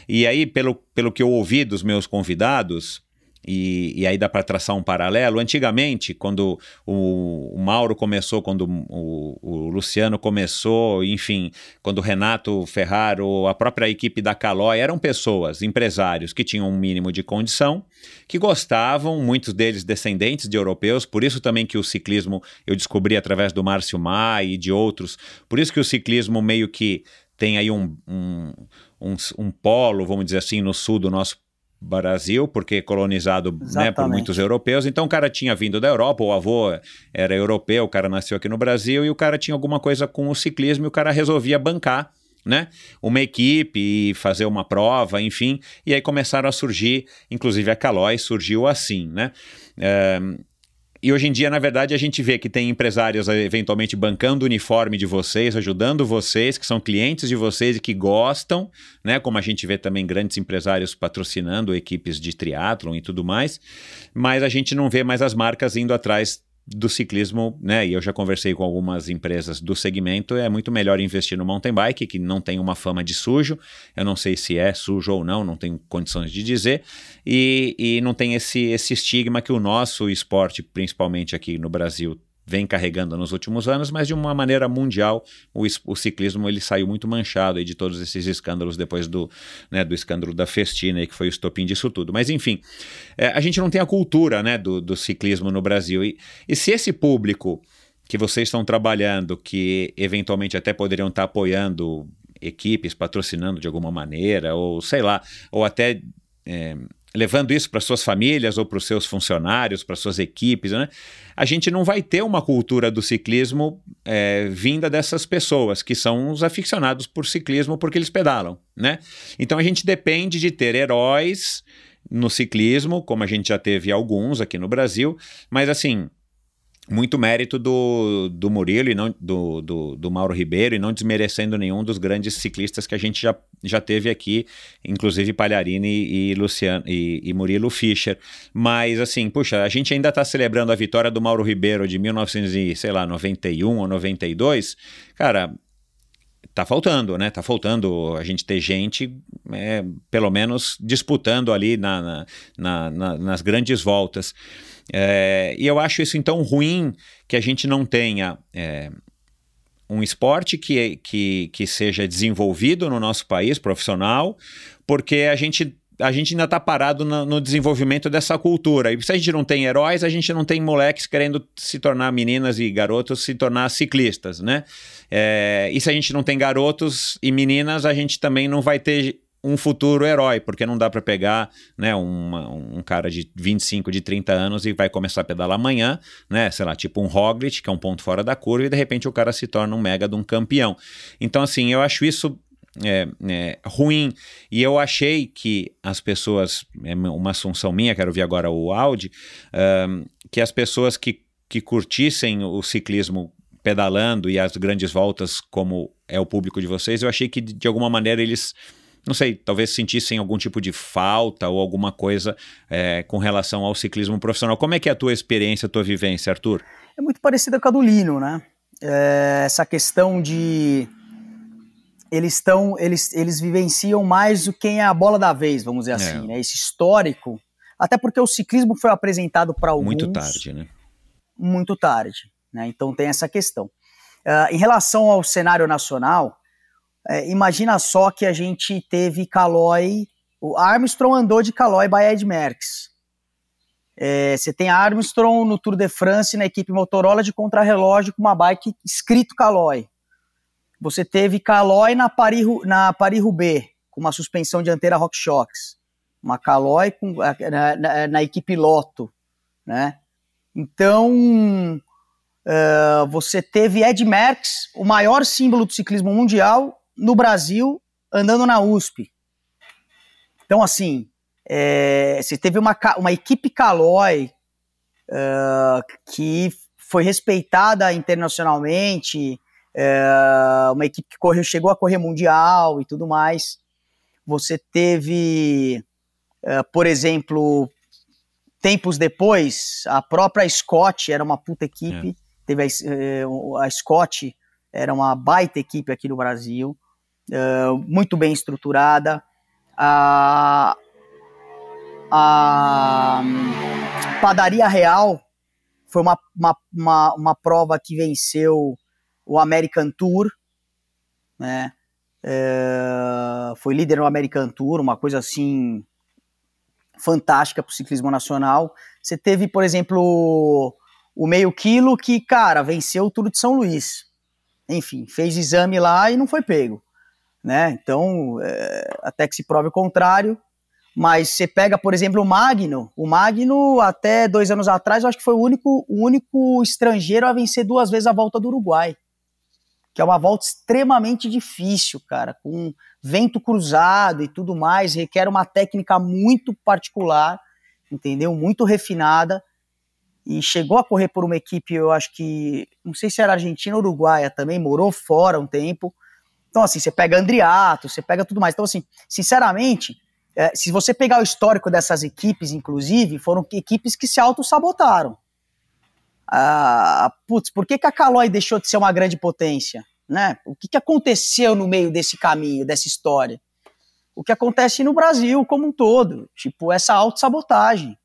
E aí, pelo, pelo que eu ouvi dos meus convidados, e, e aí dá para traçar um paralelo. Antigamente, quando o, o Mauro começou, quando o, o, Luciano começou, enfim, quando o Renato Ferraro, a própria equipe da Calói, eram pessoas, empresários que tinham um mínimo de condição, que gostavam, muitos deles descendentes de europeus, por isso também que o ciclismo eu descobri através do Márcio Mai e de outros, por isso que o ciclismo meio que tem aí um, um, um, um polo, vamos dizer assim, no sul do nosso Brasil, porque colonizado né, por muitos europeus. Então o cara tinha vindo da Europa, o avô era europeu, o cara nasceu aqui no Brasil e o cara tinha alguma coisa com o ciclismo e o cara resolvia bancar. Né? Uma equipe e fazer uma prova, enfim, e aí começaram a surgir, inclusive a Calói surgiu assim, né? É, e hoje em dia, na verdade, a gente vê que tem empresários eventualmente bancando o uniforme de vocês, ajudando vocês, que são clientes de vocês e que gostam, né? Como a gente vê também grandes empresários patrocinando equipes de triatlon e tudo mais, mas a gente não vê mais as marcas indo atrás do ciclismo, né? E eu já conversei com algumas empresas do segmento, é muito melhor investir no mountain bike, que não tem uma fama de sujo. Eu não sei se é sujo ou não, não tenho condições de dizer. E, e não tem esse, esse estigma que o nosso esporte, principalmente aqui no Brasil, vem carregando nos últimos anos, mas de uma maneira mundial o, o ciclismo ele saiu muito manchado de todos esses escândalos depois do, né, do escândalo da Festina, que foi o estopim disso tudo. Mas enfim, é, a gente não tem a cultura né, do, do ciclismo no Brasil. E, e se esse público que vocês estão trabalhando, que eventualmente até poderiam estar apoiando equipes, patrocinando de alguma maneira, ou sei lá, ou até... É, levando isso para suas famílias ou para os seus funcionários, para suas equipes, né? A gente não vai ter uma cultura do ciclismo é, vinda dessas pessoas, que são os aficionados por ciclismo porque eles pedalam. Né? Então a gente depende de ter heróis no ciclismo, como a gente já teve alguns aqui no Brasil, mas assim, muito mérito do, do Murilo e não do, do, do, Mauro Ribeiro e não desmerecendo nenhum dos grandes ciclistas que a gente já, já teve aqui, inclusive Palharini e, Luciano, e, e Murilo Fischer. Mas assim, puxa, a gente ainda está celebrando a vitória do Mauro Ribeiro de 1991 ou 92. Cara, tá faltando, né? Tá faltando a gente ter gente é, pelo menos disputando ali na, na, na, na nas grandes voltas. É, e eu acho isso então ruim que a gente não tenha é, um esporte que, que, que seja desenvolvido no nosso país, profissional, porque a gente a gente ainda está parado no, no, desenvolvimento dessa cultura. E se a gente não tem heróis, a gente não tem moleques querendo se tornar meninas e garotos se tornar ciclistas, né? É, e se a gente não tem garotos e meninas, a gente também não vai ter um futuro herói, porque não dá para pegar né, uma, um cara de 25, de 30 anos e vai começar a pedalar amanhã, né, sei lá, tipo um Roglic, que é um ponto fora da curva, e de repente o cara se torna um mega de um campeão. Então, assim, eu acho isso é, é, ruim. E eu achei que as pessoas, é uma assunção minha, quero ver agora o Audi, um, que as pessoas que, que curtissem o ciclismo pedalando e as grandes voltas, como é o público de vocês, eu achei que de alguma maneira eles não sei, talvez sentissem algum tipo de falta ou alguma coisa é, com relação ao ciclismo profissional. Como é que é a tua experiência, a tua vivência, Arthur? É muito parecida com a do Lino, né? É, essa questão de eles estão eles, eles vivenciam mais o quem é a bola da vez, vamos dizer é. assim, né? Esse histórico, até porque o ciclismo foi apresentado para alguns muito tarde, né? Muito tarde, né? Então tem essa questão. Uh, em relação ao cenário nacional, é, imagina só que a gente teve Caloi, o Armstrong andou de Caloi by Ed Merckx. É, você tem Armstrong no Tour de France na equipe Motorola de contrarrelógio com uma bike escrito Caloi. Você teve Caloi na Paris, na Paris com uma suspensão dianteira RockShox. Uma Caloi com, na, na, na, equipe Lotto, né? Então, uh, você teve Ed Merckx, o maior símbolo do ciclismo mundial, no Brasil, andando na USP. Então, assim, é, você teve uma, uma equipe Caloi uh, que foi respeitada internacionalmente, é, uma equipe que correu, chegou a correr mundial e tudo mais. Você teve, é, por exemplo, tempos depois, a própria Scott era uma puta equipe. É. Teve a, é, a, Scott, era uma baita equipe aqui no Brasil, é, muito bem estruturada. A, a Padaria Real foi uma, uma, uma, uma prova que venceu o American Tour, né? É, foi líder no American Tour, uma coisa assim fantástica para o ciclismo nacional. Você teve, por exemplo, o meio quilo que, cara, venceu o Tour de São Luís. Enfim, fez exame lá e não foi pego. Né? Então, é, até que se prove o contrário. Mas você pega, por exemplo, o Magno. O Magno, até dois anos atrás, eu acho que foi o único, o único estrangeiro a vencer duas vezes a volta do Uruguai que é uma volta extremamente difícil, cara, com vento cruzado e tudo mais, requer uma técnica muito particular, entendeu? Muito refinada. E chegou a correr por uma equipe, eu acho que, não sei se era Argentina ou Uruguaia também, morou fora um tempo. Então, assim, você pega Andriato, você pega tudo mais. Então, assim, sinceramente, é, se você pegar o histórico dessas equipes, inclusive, foram equipes que se auto-sabotaram. Ah, putz, por que, que a Caloi deixou de ser uma grande potência? Né? O que, que aconteceu no meio desse caminho, dessa história? O que acontece no Brasil como um todo, tipo essa autossabotagem.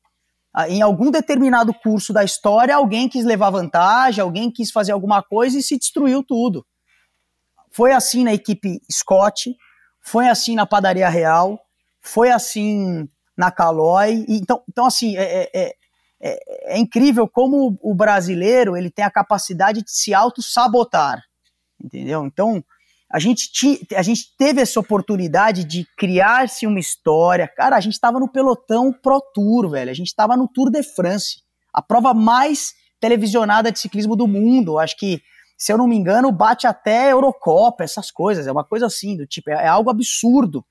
Ah, em algum determinado curso da história, alguém quis levar vantagem, alguém quis fazer alguma coisa e se destruiu tudo. Foi assim na equipe Scott, foi assim na Padaria Real, foi assim na Caloi. Então, então assim, é, é, é, é incrível como o brasileiro ele tem a capacidade de se auto-sabotar, entendeu? Então, a gente, ti, a gente teve essa oportunidade de criar-se uma história. Cara, a gente estava no pelotão Pro Tour, velho. A gente estava no Tour de France, a prova mais televisionada de ciclismo do mundo. Acho que, se eu não me engano, bate até Eurocopa, essas coisas. É uma coisa assim, do tipo, é, é algo absurdo.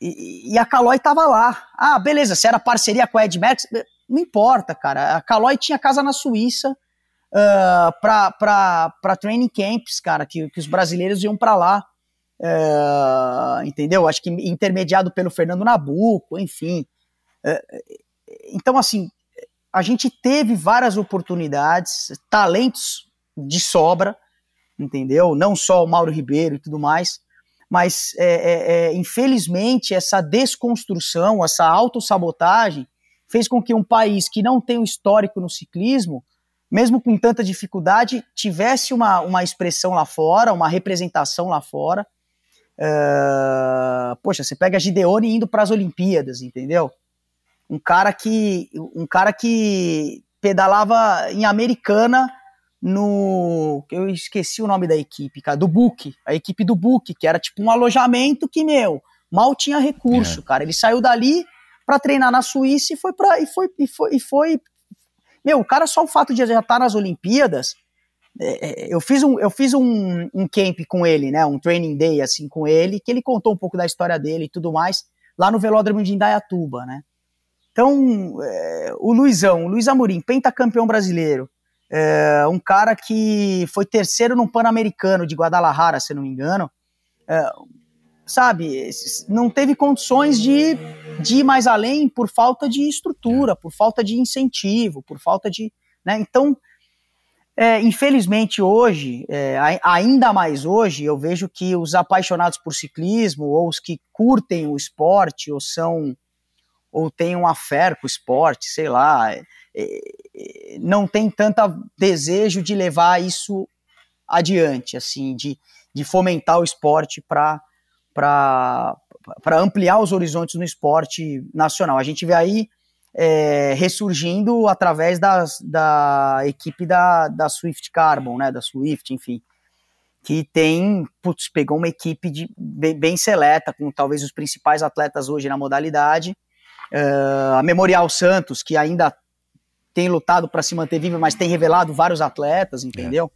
E, e a Caloi estava lá. Ah, beleza, se era parceria com a Ed Merckx, não importa, cara. A Caloi tinha casa na Suíça uh, para training camps, cara, que, que os brasileiros iam para lá. Uh, entendeu? Acho que intermediado pelo Fernando Nabuco, enfim. Uh, então, assim, a gente teve várias oportunidades, talentos de sobra, entendeu? Não só o Mauro Ribeiro e tudo mais, mas é, é, é, infelizmente essa desconstrução, essa autossabotagem fez com que um país que não tem um histórico no ciclismo, mesmo com tanta dificuldade, tivesse uma, uma expressão lá fora, uma representação lá fora. Uh, poxa, você pega a Gideone indo para as Olimpíadas, entendeu? Um cara que um cara que pedalava em Americana no. Eu esqueci o nome da equipe, cara, do Book, a equipe do Book, que era tipo um alojamento que, meu, mal tinha recurso, é. cara. Ele saiu dali para treinar na Suíça e foi para e foi, e foi e foi meu, o cara só o fato de já estar tá nas Olimpíadas, é, é, eu fiz um eu fiz um, um camp com ele, né, um training day assim com ele, que ele contou um pouco da história dele e tudo mais, lá no Velódromo de Indaiatuba, né? Então, é, o Luizão, o Luiz Amorim, pentacampeão brasileiro, é, um cara que foi terceiro no Pan-Americano de Guadalajara, se não me engano, é, sabe, não teve condições de, de ir mais além por falta de estrutura, por falta de incentivo, por falta de. Né? Então, é, infelizmente hoje, é, ainda mais hoje, eu vejo que os apaixonados por ciclismo, ou os que curtem o esporte, ou são ou têm um affair com o esporte, sei lá, é, é, não tem tanto desejo de levar isso adiante, assim, de, de fomentar o esporte para ampliar os horizontes no esporte nacional. A gente vê aí é, ressurgindo através das, da equipe da, da Swift Carbon, né, da Swift, enfim, que tem, putz, pegou uma equipe de, bem, bem seleta, com talvez os principais atletas hoje na modalidade, Uh, a Memorial Santos, que ainda tem lutado para se manter viva, mas tem revelado vários atletas, entendeu?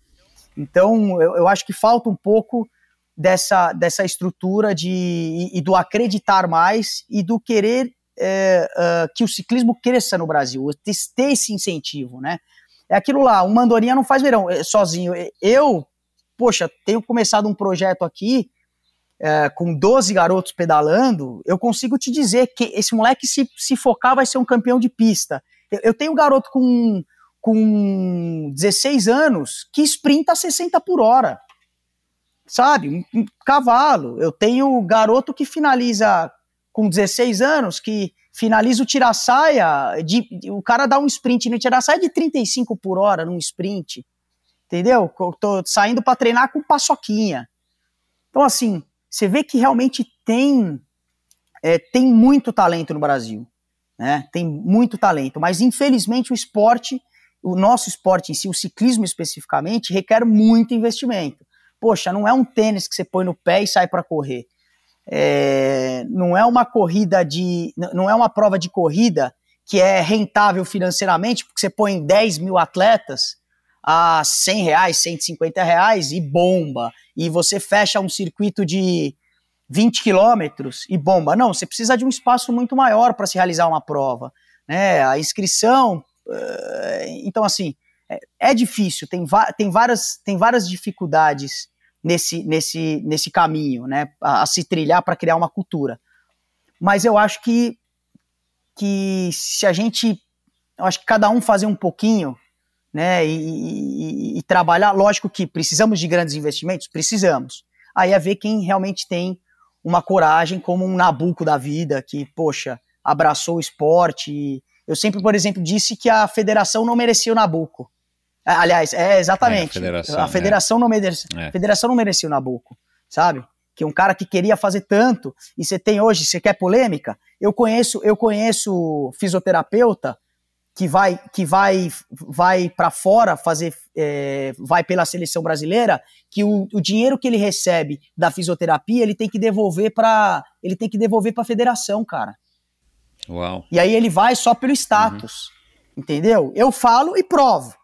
É. Então, eu, eu, acho que falta um pouco dessa, dessa estrutura de, e, e do acreditar mais e do querer é, uh, que o ciclismo cresça no Brasil, ter esse incentivo, né? É aquilo lá, um mandorinha não faz verão é, sozinho. Eu, poxa, tenho começado um projeto aqui é, com 12 garotos pedalando, eu consigo te dizer que esse moleque, se, se focar, vai ser um campeão de pista. Eu, eu tenho um garoto com, com 16 anos que sprinta a 60 por hora. Sabe? Um, um cavalo. Eu tenho garoto que finaliza com 16 anos, que finaliza o tira-saia, de, o cara dá um sprint no tira-saia de 35 por hora num sprint. Entendeu? Eu tô saindo para treinar com paçoquinha. Então, assim, você vê que realmente tem, é, tem muito talento no Brasil. Né? Tem muito talento, mas infelizmente o esporte, o nosso esporte em si, o ciclismo especificamente, requer muito investimento. Poxa, não é um tênis que você põe no pé e sai para correr. É, não é uma corrida de. não é uma prova de corrida que é rentável financeiramente, porque você põe 10 mil atletas a 100 reais, 150 reais e bomba. E você fecha um circuito de 20 quilômetros e bomba. Não, você precisa de um espaço muito maior para se realizar uma prova. Né? A inscrição. Uh, então, assim, é, é difícil, tem, tem, várias, tem várias dificuldades nesse, nesse, nesse caminho, né? A, a se trilhar para criar uma cultura. Mas eu acho que, que se a gente. Eu acho que cada um fazer um pouquinho, né, e, e, e, trabalhar. Lógico que precisamos de grandes investimentos, precisamos. Aí é ver quem realmente tem uma coragem, como um Nabucco da vida, que, poxa, abraçou o esporte. Eu sempre, por exemplo, disse que a federação não merecia o Nabucco. É, aliás, é exatamente. É, a federação, a federação, é. não merecia, é. federação não merecia o Nabucco, sabe? Que um cara que queria fazer tanto, e você tem hoje, você quer polêmica? Eu conheço, eu conheço fisioterapeuta que vai que vai vai para fora fazer é, vai pela seleção brasileira que o, o, dinheiro que ele recebe da fisioterapia ele tem que devolver para ele tem que devolver para a federação cara Uau. e aí ele vai só pelo status uhum. entendeu eu falo e provo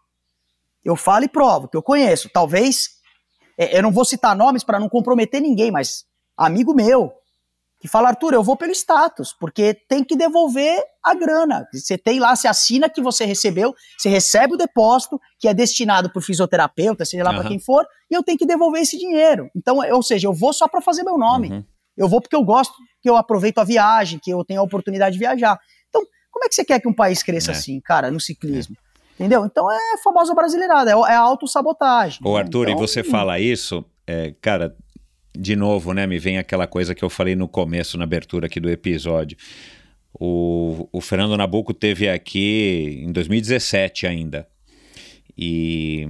eu falo e provo que eu conheço talvez é, eu não vou citar nomes para não comprometer ninguém mas amigo meu que fala, Arthur, eu vou pelo status, porque tem que devolver a grana. Você tem lá, você assina que você recebeu, você recebe o depósito, que é destinado para o fisioterapeuta, seja lá uhum. para quem for, e eu tenho que devolver esse dinheiro. Então, ou seja, eu vou só para fazer meu nome. Uhum. Eu vou porque eu gosto, que eu aproveito a viagem, que eu tenho a oportunidade de viajar. Então, como é que você quer que um país cresça é. assim, cara, no ciclismo? É. Entendeu? Então é a famosa brasileirada, é, é autossabotagem. Ô, Arthur, então, e você fala isso, é, cara, de novo, né, me vem aquela coisa que eu falei no começo, na abertura aqui do episódio. O, o Fernando Nabuco teve aqui em 2017 ainda. E,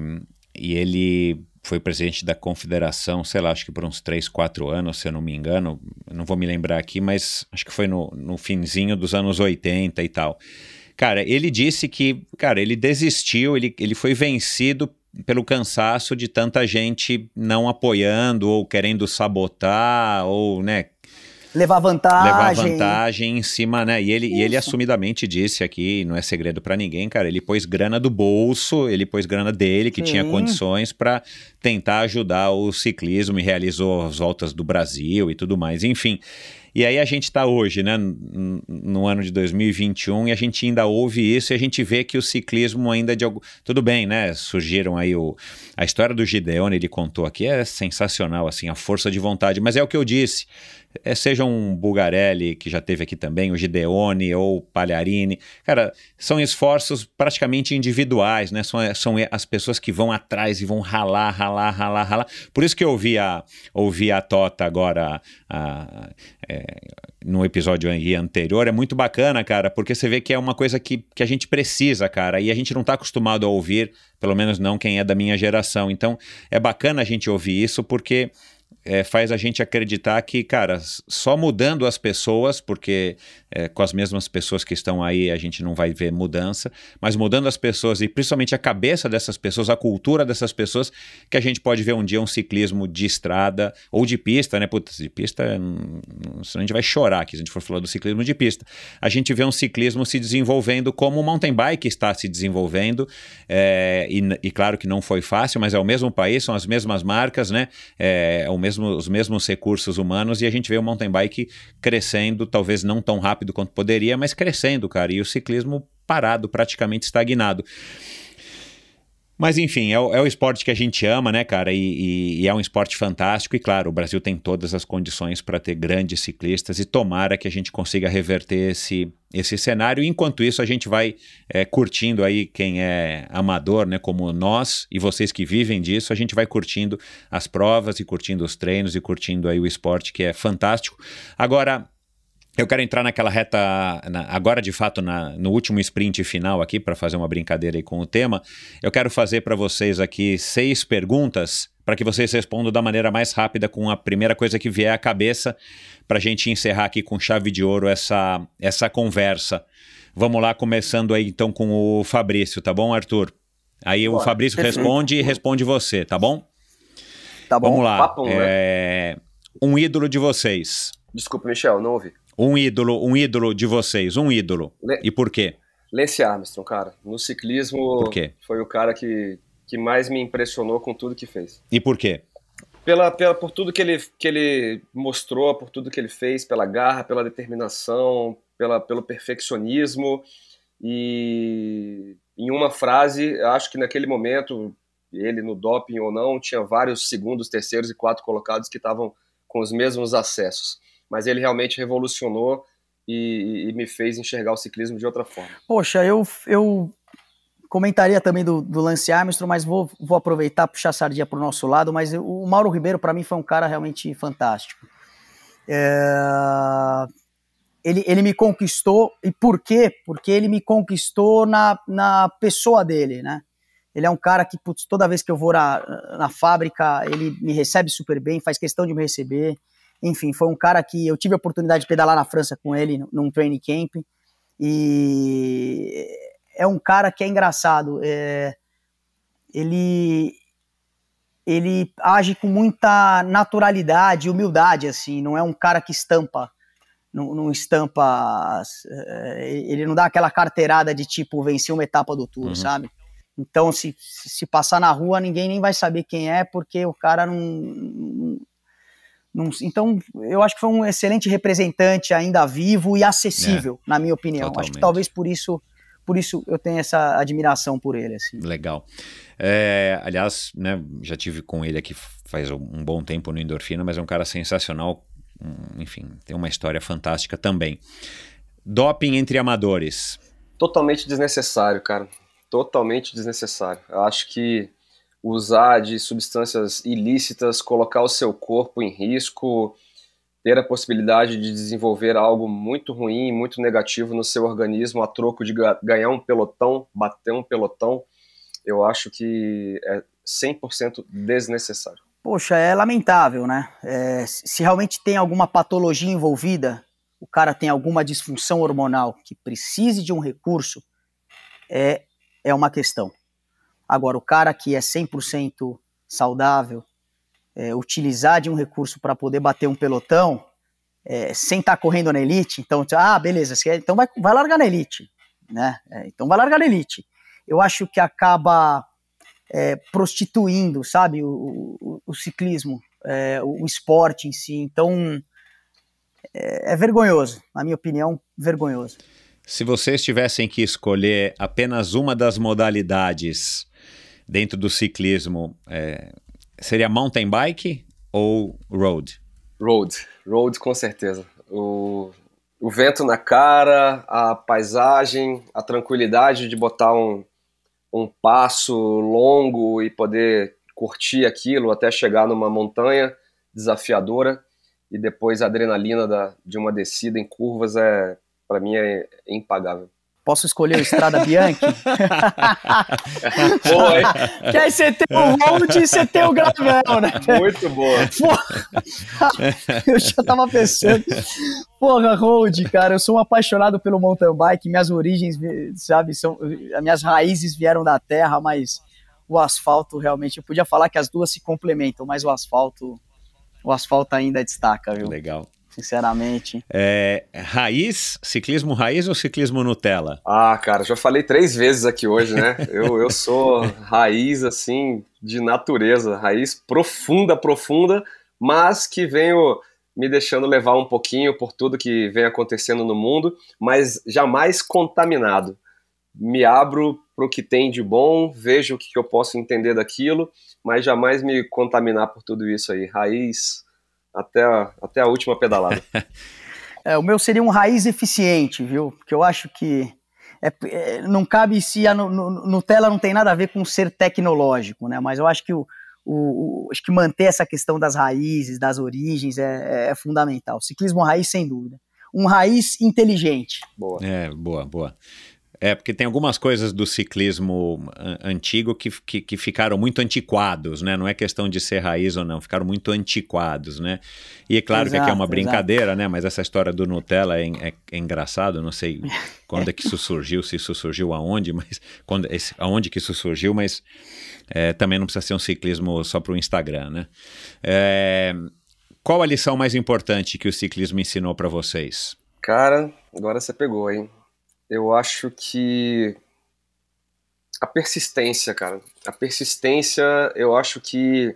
e ele foi presidente da confederação, sei lá, acho que por uns 3, 4 anos, se eu não me engano. Não vou me lembrar aqui, mas acho que foi no, no finzinho dos anos 80 e tal. Cara, ele disse que, cara, ele desistiu, ele, ele foi vencido pelo cansaço de tanta gente não apoiando ou querendo sabotar ou, né, levar vantagem. Levar vantagem em cima, né? E ele, e ele assumidamente disse aqui, não é segredo para ninguém, cara, ele pôs grana do bolso, ele pôs grana dele, que Sim. tinha condições para tentar ajudar o ciclismo e realizou as voltas do Brasil e tudo mais. Enfim, e aí a gente está hoje, né, no ano de 2021, e a gente ainda ouve isso e a gente vê que o ciclismo ainda de algum... Tudo bem, né? Surgiram aí o... A história do Gideone, ele contou aqui, é sensacional, assim, a força de vontade. Mas é o que eu disse é, seja um Bugarelli, que já teve aqui também, o Gideone ou Palharini. Cara, são esforços praticamente individuais, né? São, são as pessoas que vão atrás e vão ralar, ralar, ralar, ralar. Por isso que eu ouvi a, ouvi a Tota agora a, é, no episódio anterior. É muito bacana, cara, porque você vê que é uma coisa que, que a gente precisa, cara, e a gente não está acostumado a ouvir, pelo menos não quem é da minha geração. Então, é bacana a gente ouvir isso porque é, faz a gente acreditar que, cara, só mudando as pessoas, porque é, com as mesmas pessoas que estão aí a gente não vai ver mudança, mas mudando as pessoas e principalmente a cabeça dessas pessoas, a cultura dessas pessoas, que a gente pode ver um dia um ciclismo de estrada ou de pista, né? Putz, de pista, hum, a gente vai chorar aqui se a gente for falar do ciclismo de pista. A gente vê um ciclismo se desenvolvendo como o mountain bike está se desenvolvendo, é, e, e, claro que não foi fácil, mas é o mesmo país, são as mesmas marcas, né? É, mesmo, os mesmos recursos humanos e a gente vê o mountain bike crescendo, talvez não tão rápido quanto poderia, mas crescendo, cara, e o ciclismo parado, praticamente estagnado. Mas enfim, é o, é o, esporte que a gente ama, né, cara? E, e, e, é um esporte fantástico. E claro, o Brasil tem todas as condições para ter grandes ciclistas e tomara que a gente consiga reverter esse, esse cenário. Enquanto isso, a gente vai é, curtindo aí quem é amador, né, como nós e vocês que vivem disso, a gente vai curtindo as provas e curtindo os treinos e curtindo aí o esporte que é fantástico. Agora, eu quero entrar naquela reta, na, agora de fato, na, no último sprint final aqui, para fazer uma brincadeira aí com o tema. Eu quero fazer para vocês aqui seis perguntas para que vocês respondam da maneira mais rápida com a primeira coisa que vier à cabeça, para a gente encerrar aqui com chave de ouro essa, essa conversa. Vamos lá, começando aí então com o Fabrício, tá bom, Arthur? Aí Bora, o Fabrício responde e responde você, tá bom? Tá bom. Vamos lá. Papo, é... Um ídolo de vocês. Desculpa, Michel, não ouvi. Um ídolo, um ídolo de vocês, um ídolo. Le... E por quê? Lance Armstrong, cara. No ciclismo, foi o cara que, que mais me impressionou com tudo que fez. E por quê? Pela, pela, por tudo que ele, que ele mostrou, por tudo que ele fez, pela garra, pela determinação, pela, pelo perfeccionismo. E em uma frase, acho que naquele momento, ele no doping ou não, tinha vários segundos, terceiros e quatro colocados que estavam com os mesmos acessos mas ele realmente revolucionou e, e, me fez enxergar o ciclismo de outra forma. Poxa, eu, eu comentaria também do, do Lance Armstrong, mas vou, vou aproveitar puxar a sardinha para o nosso lado, mas o Mauro Ribeiro para mim foi um cara realmente fantástico. É... Ele, ele me conquistou, e por quê? Porque ele me conquistou na, na pessoa dele, né? Ele é um cara que, putz, toda vez que eu vou na, na fábrica, ele me recebe super bem, faz questão de me receber. Enfim, foi um cara que eu tive a oportunidade de pedalar na França com ele num training camp. E é um cara que é engraçado. É, ele ele age com muita naturalidade e humildade, assim, não é um cara que estampa, não, não, estampa, é, ele não dá aquela carteirada de tipo, vencer uma etapa do Tour, uhum. sabe? Então, se, se passar na rua, ninguém nem vai saber quem é, porque o cara não, num, então, eu acho que foi um excelente representante ainda vivo e acessível, é, na minha opinião. Totalmente. Acho que talvez por isso, por isso eu tenho essa admiração por ele. Assim. Legal. É, aliás, né, já tive com ele aqui faz um bom tempo no Endorfina, mas é um cara sensacional. Enfim, tem uma história fantástica também. Doping entre amadores. Totalmente desnecessário, cara. Totalmente desnecessário. Eu acho que usar de substâncias ilícitas, colocar o seu corpo em risco, ter a possibilidade de desenvolver algo muito ruim, muito negativo no seu organismo a troco de ganhar um pelotão, bater um pelotão, eu acho que é 100% desnecessário. Poxa, é lamentável, né? É, se realmente tem alguma patologia envolvida, o cara tem alguma disfunção hormonal que precise de um recurso, é, é uma questão. Agora, o cara que é 100% saudável, é, utilizar de um recurso para poder bater um pelotão, é, sem estar tá correndo na elite, então, ah, beleza, então vai, vai largar na elite, né? É, então vai largar na elite. Eu acho que acaba é, prostituindo, sabe, o, o, o ciclismo, é, o esporte em si. Então, é, é vergonhoso, na minha opinião, vergonhoso. Se vocês tivessem que escolher apenas uma das modalidades dentro do ciclismo, é, seria mountain bike ou road? Road, road com certeza. O, o vento na cara, a paisagem, a tranquilidade de botar um, um passo longo e poder curtir aquilo até chegar numa montanha desafiadora e depois a adrenalina da, de uma descida em curvas é para mim é impagável. Posso escolher o Estrada Bianchi? Foi. que aí você tem o road e você tem o gravel, né? Muito boa. Eu já tava pensando. Porra, road, cara, eu sou um apaixonado pelo mountain bike. Minhas origens, sabe, são. As minhas raízes vieram da terra, mas o asfalto realmente. Eu podia falar que as duas se complementam, mas o asfalto. O asfalto ainda destaca, viu? Legal sinceramente. É, raiz, ciclismo raiz ou ciclismo Nutella? Ah, cara, já falei três vezes aqui hoje, né? eu, eu sou raiz, assim, de natureza, raiz profunda, profunda, mas que venho me deixando levar um pouquinho por tudo que vem acontecendo no mundo, mas jamais contaminado. Me abro para o que tem de bom, vejo o que eu posso entender daquilo, mas jamais me contaminar por tudo isso aí. Raiz até a, até a última pedalada. é, o meu seria um raiz eficiente, viu? Porque eu acho que é, é, não cabe se a no, no, Nutella não tem nada a ver com ser tecnológico, né? Mas eu acho que o, o, o acho que manter essa questão das raízes, das origens é, é, é fundamental. Ciclismo raiz, sem dúvida. Um raiz inteligente. Boa. É, boa, boa. É, porque tem algumas coisas do ciclismo antigo que, que, que, ficaram muito antiquados, né? Não é questão de ser raiz ou não, ficaram muito antiquados, né? E é claro exato, que aqui é uma brincadeira, exato. né? Mas essa história do Nutella é, é, é engraçado, não sei quando é que isso surgiu, se isso surgiu aonde, mas quando, esse, aonde que isso surgiu, mas é, também não precisa ser um ciclismo só para o Instagram, né? É, qual a lição mais importante que o ciclismo ensinou para vocês? Cara, agora você pegou, hein? Eu acho que a persistência, cara. A persistência, eu acho que,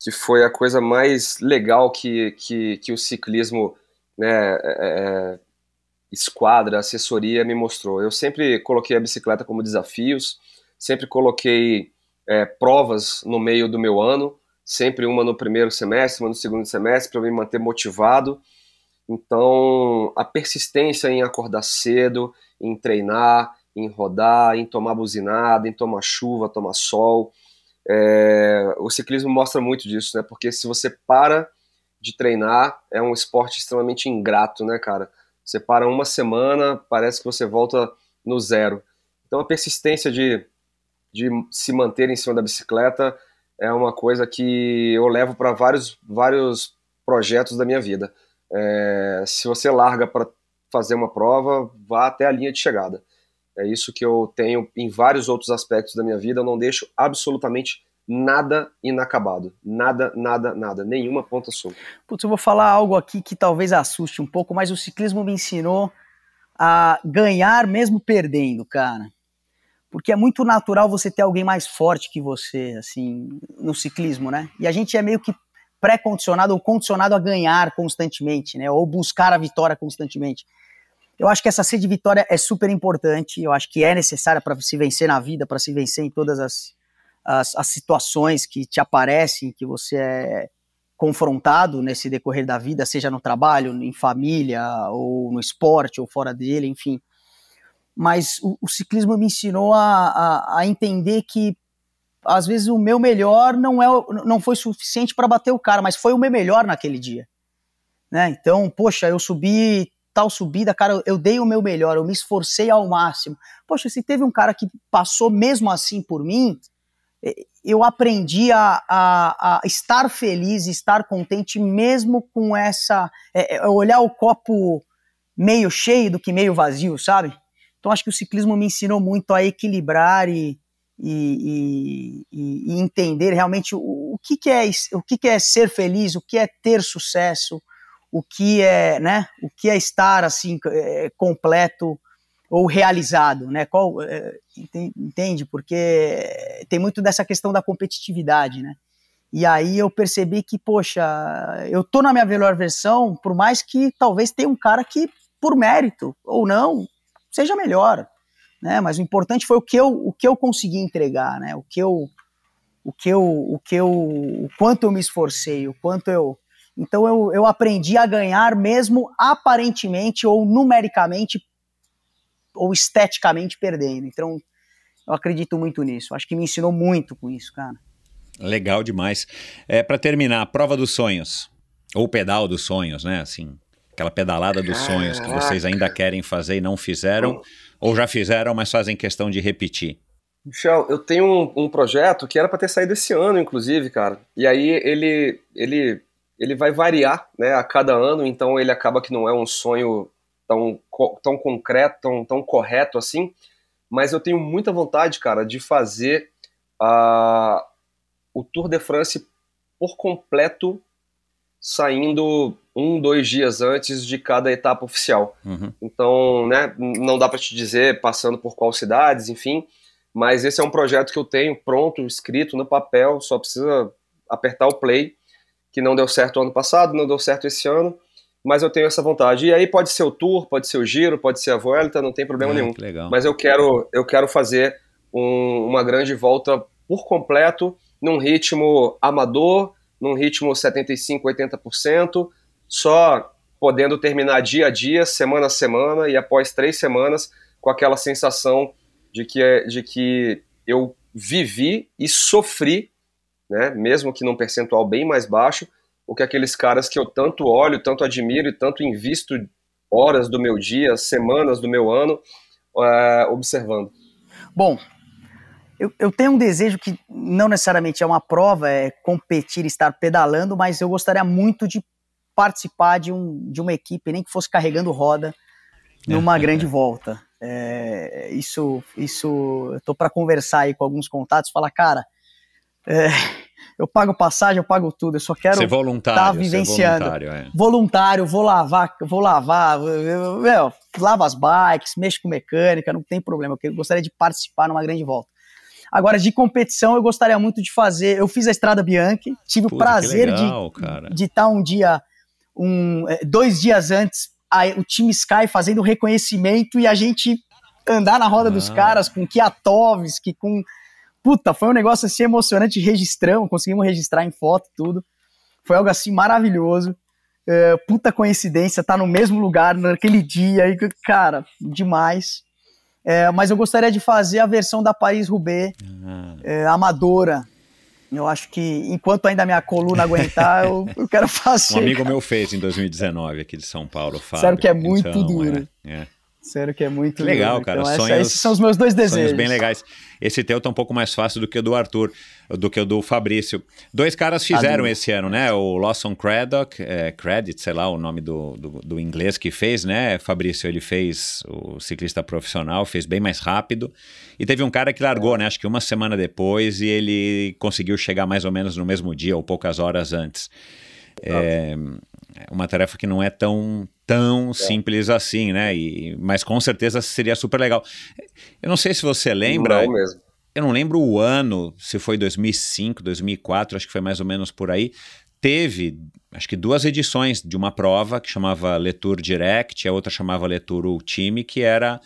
que foi a coisa mais legal que, que, que o ciclismo, né, é, é esquadra, assessoria me mostrou. Eu sempre coloquei a bicicleta como desafios, sempre coloquei é, provas no meio do meu ano, sempre uma no primeiro semestre, uma no segundo semestre, para me manter motivado. Então, a persistência em acordar cedo, em treinar, em rodar, em tomar buzinada, em tomar chuva, tomar sol. É, o ciclismo mostra muito disso, né? Porque se você para de treinar, é um esporte extremamente ingrato, né, cara? Você para uma semana, parece que você volta no zero. Então, a persistência de, de se manter em cima da bicicleta é uma coisa que eu levo para vários, vários projetos da minha vida. É, se você larga para fazer uma prova, vá até a linha de chegada. É isso que eu tenho em vários outros aspectos da minha vida. Eu não deixo absolutamente nada inacabado. Nada, nada, nada. Nenhuma ponta solta. Putz, eu vou falar algo aqui que talvez assuste um pouco, mas o ciclismo me ensinou a ganhar mesmo perdendo, cara. Porque é muito natural você ter alguém mais forte que você, assim, no ciclismo, né? E a gente é meio que pré-condicionado ou condicionado a ganhar constantemente, né? Ou buscar a vitória constantemente. Eu acho que essa sede de vitória é super importante, eu acho que é necessária para se vencer na vida, para se vencer em todas as, as, as, situações que te aparecem, que você é confrontado nesse decorrer da vida, seja no trabalho, em família, ou no esporte, ou fora dele, enfim. Mas o, o ciclismo me ensinou a, a, a entender que às vezes o meu melhor não é não foi suficiente para bater o cara, mas foi o meu melhor naquele dia. Né? Então, poxa, eu subi tal subida, cara, eu dei o meu melhor, eu me esforcei ao máximo. Poxa, se teve um cara que passou mesmo assim por mim, eu aprendi a, a, a estar feliz, estar contente mesmo com essa. É, é, olhar o copo meio cheio do que meio vazio, sabe? Então acho que o ciclismo me ensinou muito a equilibrar e, e, e, e entender realmente o, o, que, que, é, o que, que é ser feliz, o que é ter sucesso, o que é, né, o que é estar assim é, completo ou realizado, né? Qual é, entende? Porque tem muito dessa questão da competitividade, né? E aí eu percebi que, poxa, eu tô na minha melhor versão, por mais que talvez tenha um cara que, por mérito ou não, seja melhor, né? Mas o importante foi o que eu, o que eu consegui entregar, né? O que eu, o que eu, o que eu, o quanto eu me esforcei, o quanto eu então eu, eu aprendi a ganhar mesmo aparentemente ou numericamente ou esteticamente perdendo. Então, eu acredito muito nisso. Acho que me ensinou muito com isso, cara. Legal demais. É, para terminar, prova dos sonhos. Ou pedal dos sonhos, né? Assim, aquela pedalada dos sonhos que vocês ainda querem fazer e não fizeram, ou já fizeram, mas fazem questão de repetir. Michel, eu tenho um, um projeto que era para ter saído esse ano, inclusive, cara. E aí ele, ele, ele vai variar, né, a cada ano. Então ele acaba que não é um sonho tão, tão concreto, tão, tão correto assim, mas eu tenho muita vontade, cara, de fazer uh, o Tour de France por completo, saindo um, dois dias antes de cada etapa oficial. Uhum. Então, né, não dá para te dizer passando por qual cidades, enfim, mas esse é um projeto que eu tenho pronto, escrito no papel, só precisa apertar o play, que não deu certo ano passado, não deu certo esse ano, mas eu tenho essa vontade. E aí pode ser o Tour, pode ser o Giro, pode ser a Vuelta, não tem problema é, nenhum. Legal. Mas eu quero, eu quero fazer um, uma grande volta por completo, num ritmo amador, num ritmo 75, 80%, só podendo terminar dia a dia, semana a semana, e após três semanas, com aquela sensação de que, de que eu vivi e sofri, né, mesmo que num percentual bem mais baixo, o que aqueles caras que eu tanto olho, tanto admiro e tanto invisto horas do meu dia, semanas do meu ano é, observando. Bom, eu, eu, tenho um desejo que não necessariamente é uma prova, é competir, estar pedalando, mas eu gostaria muito de participar de, um, de uma equipe, nem que fosse carregando roda, numa grande volta. É, isso, isso, eu tô para conversar aí com alguns contatos, falar, cara, é, eu pago passagem, eu pago tudo, eu só quero estar tá vivenciando. Voluntário, é. voluntário, vou lavar, vou lavar, meu, lavo as bikes, mexo com mecânica, não tem problema, eu gostaria de participar numa grande volta. Agora, de competição, eu gostaria muito de fazer. Eu fiz a Estrada Bianchi, tive Puta, o prazer legal, de, de estar um dia, um, é, dois dias antes, a, o time Sky fazendo reconhecimento e a gente andar na roda ah. dos caras com Kiatovski, com puta, foi um negócio assim emocionante, registramos, conseguimos registrar em foto tudo. Foi algo assim maravilhoso. É, puta coincidência, tá no mesmo lugar naquele dia, e, cara, demais. É, mas eu gostaria de fazer a versão da Paris-Roubaix uhum. é, amadora. Eu acho que enquanto ainda minha coluna aguentar, eu, eu, quero fazer. Um amigo meu fez em 2019 aqui de São Paulo, Fábio. Sério que é muito então, duro. É, é. Sério que é muito legal, cara. Então, sonhos, essa, esses são os meus dois desejos. Sonhos bem legais. Esse teu tá um pouco mais fácil do que o do Arthur, do que o do Fabrício. Dois caras fizeram esse ano, né? O Lawson Craddock, é, Credit, sei lá o nome do, do, do, inglês que fez, né? Fabrício, ele fez o ciclista profissional, fez bem mais rápido. E teve um cara que largou, né? Acho que uma semana depois e ele conseguiu chegar mais ou menos no mesmo dia ou poucas horas antes. É, é uma tarefa que não é tão tão é. simples assim, né? E, mas com certeza seria super legal. Eu não sei se você lembra. Não mesmo. Eu não lembro o ano, se foi 2005, 2004, acho que foi mais ou menos por aí. Teve, acho que duas edições de uma prova que chamava Letour Direct, a outra chamava Letour Ultime, que era,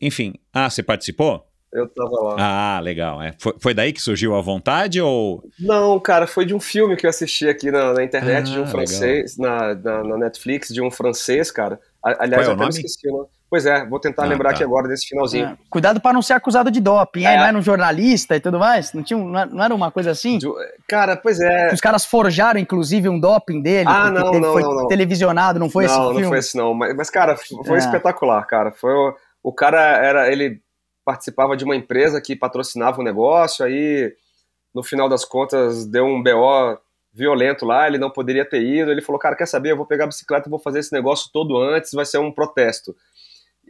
enfim. Ah, você participou? Eu tava lá. Ah, legal. É. Foi, foi daí que surgiu a vontade ou. Não, cara, foi de um filme que eu assisti aqui na, na internet, ah, de um ah, francês, na, na, na, Netflix, de um francês, cara. Aliás, é eu até esqueci o nome. Pois é, vou tentar Ah, lembrar tá. aqui agora desse finalzinho. É. Cuidado para não ser acusado de doping, hein? É. Não era um jornalista e tudo mais? Não, tinha, um- não era- não uma coisa assim? Do- Cara, pois é. Os caras forjaram, inclusive, um doping dele. Ah, não, não, foi não, não. televisionado, não foi esse não, filme? não foi esse não. Mas, mas, cara, foi É. espetacular, cara. Foi o, o cara era, ele participava de uma empresa que patrocinava um negócio, aí no final das contas deu um BO violento lá, ele não poderia ter ido. Ele falou, cara, quer saber? Eu vou pegar a bicicleta e vou fazer esse negócio todo antes, vai ser um protesto.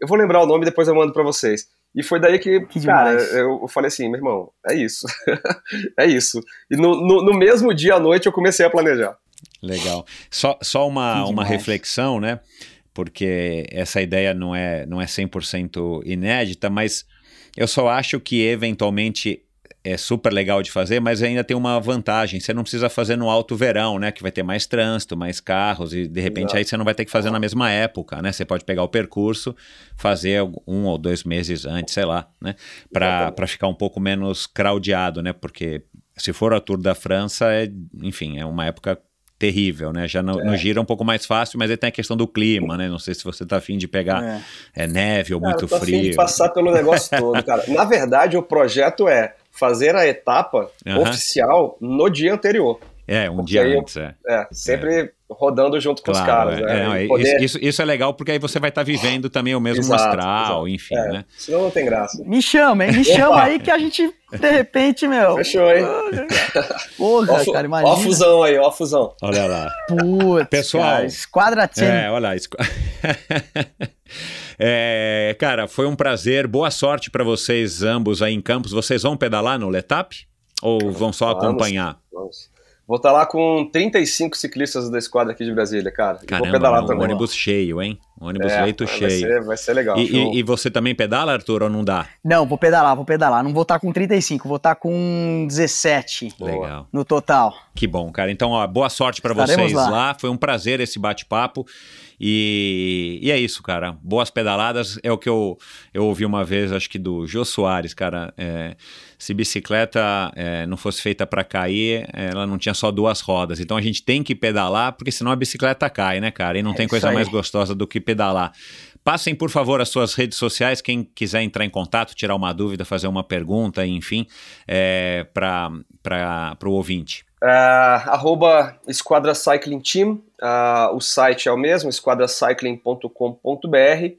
Eu vou lembrar o nome depois eu mando pra vocês. E foi daí que, Que cara, demais. eu, falei assim, meu irmão, é isso. é isso. E no, no, no mesmo dia à noite eu comecei a planejar. Legal. Só, só uma, uma reflexão, né? Porque essa ideia não é, não é 100% inédita, mas eu só acho que eventualmente é super legal de fazer, mas ainda tem uma vantagem. Você não precisa fazer no alto verão, né? Que vai ter mais trânsito, mais carros, e de repente Exato. aí você não vai ter que fazer na mesma época, né? Você pode pegar o percurso, fazer um ou dois meses antes, sei lá, né? Para ficar um pouco menos craudiado, né? Porque se for a Tour da França, é, enfim, é uma época terrível, né? Já no, no gira é um pouco mais fácil, mas aí tem a questão do clima, né? Não sei se você tá afim de pegar É. é, neve ou Cara, muito eu tô frio. de passar pelo negócio todo, cara. Na verdade, o projeto é fazer a etapa Aham. oficial no dia anterior. É, um Porque dia eu- antes, é. É, sempre rodando junto com os Claro, caras, é. né? É, não, é, poder- isso, isso, isso é legal porque aí você vai estar vivendo também o mesmo Exato, astral, exato. enfim, É, né? Senão não tem graça. Me chama, hein? Me Opa. chama aí que a gente, de repente, meu. Fechou, hein? Porra, Ó, cara, ó imagina. a fusão aí, ó a fusão. Olha lá. Putz, Pessoal. cara, Esquadra. É, olha lá. esco- É, cara, foi um prazer. Boa sorte para vocês ambos aí em Campos. Vocês vão pedalar no Letap? Ou vão só Vamos. acompanhar? Vamos. Vou estar lá com 35 ciclistas da esquadra aqui de Brasília, cara. E vou Caramba, pedalar um também. ônibus cheio, hein? Ônibus É, leito vai cheio. Ser, vai ser legal. E, e- e você também pedala, Arthur, ou não dá? Não, vou pedalar, vou pedalar. Não vou estar com 35, vou estar com 17 Boa. Legal. no total. Que bom, cara. Então, ó, boa sorte para vocês lá. lá. Foi um prazer esse bate-papo. E, e é isso, cara. Boas pedaladas. É o que eu, eu ouvi uma vez, acho que do Jô Soares, cara. É, se bicicleta é, não fosse feita para cair, ela não tinha só duas rodas. Então a gente tem que pedalar, porque senão a bicicleta cai, né, cara? E não É tem coisa aí. mais gostosa do que pedalar. Passem, por favor, as suas redes sociais. Quem quiser entrar em contato, tirar uma dúvida, fazer uma pergunta, enfim, é, para o ouvinte. É, arroba Esquadra Cycling Team, ah, o site é o mesmo, esquadracycling.com.br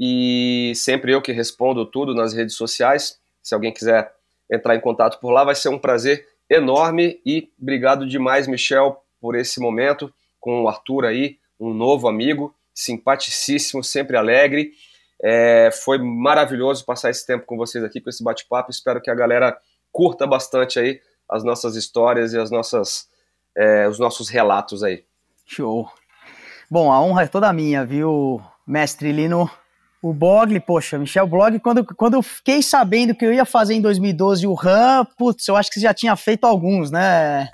e sempre eu que respondo tudo nas redes sociais. Se alguém quiser entrar em contato por lá, vai ser um prazer enorme e obrigado demais, Michel, por esse momento com o Arthur aí, um novo amigo, simpaticíssimo, sempre alegre. É, foi maravilhoso passar esse tempo com vocês aqui, com esse bate-papo. Espero que a galera curta bastante aí as nossas histórias e as nossas, é, os nossos relatos aí. Show. Bom, a honra é toda minha, viu, mestre Lino? O Bogli, poxa, Michel Blog, quando, quando eu fiquei sabendo que eu ia fazer em 2012 o RAM, putz, eu acho que você já tinha feito alguns, né,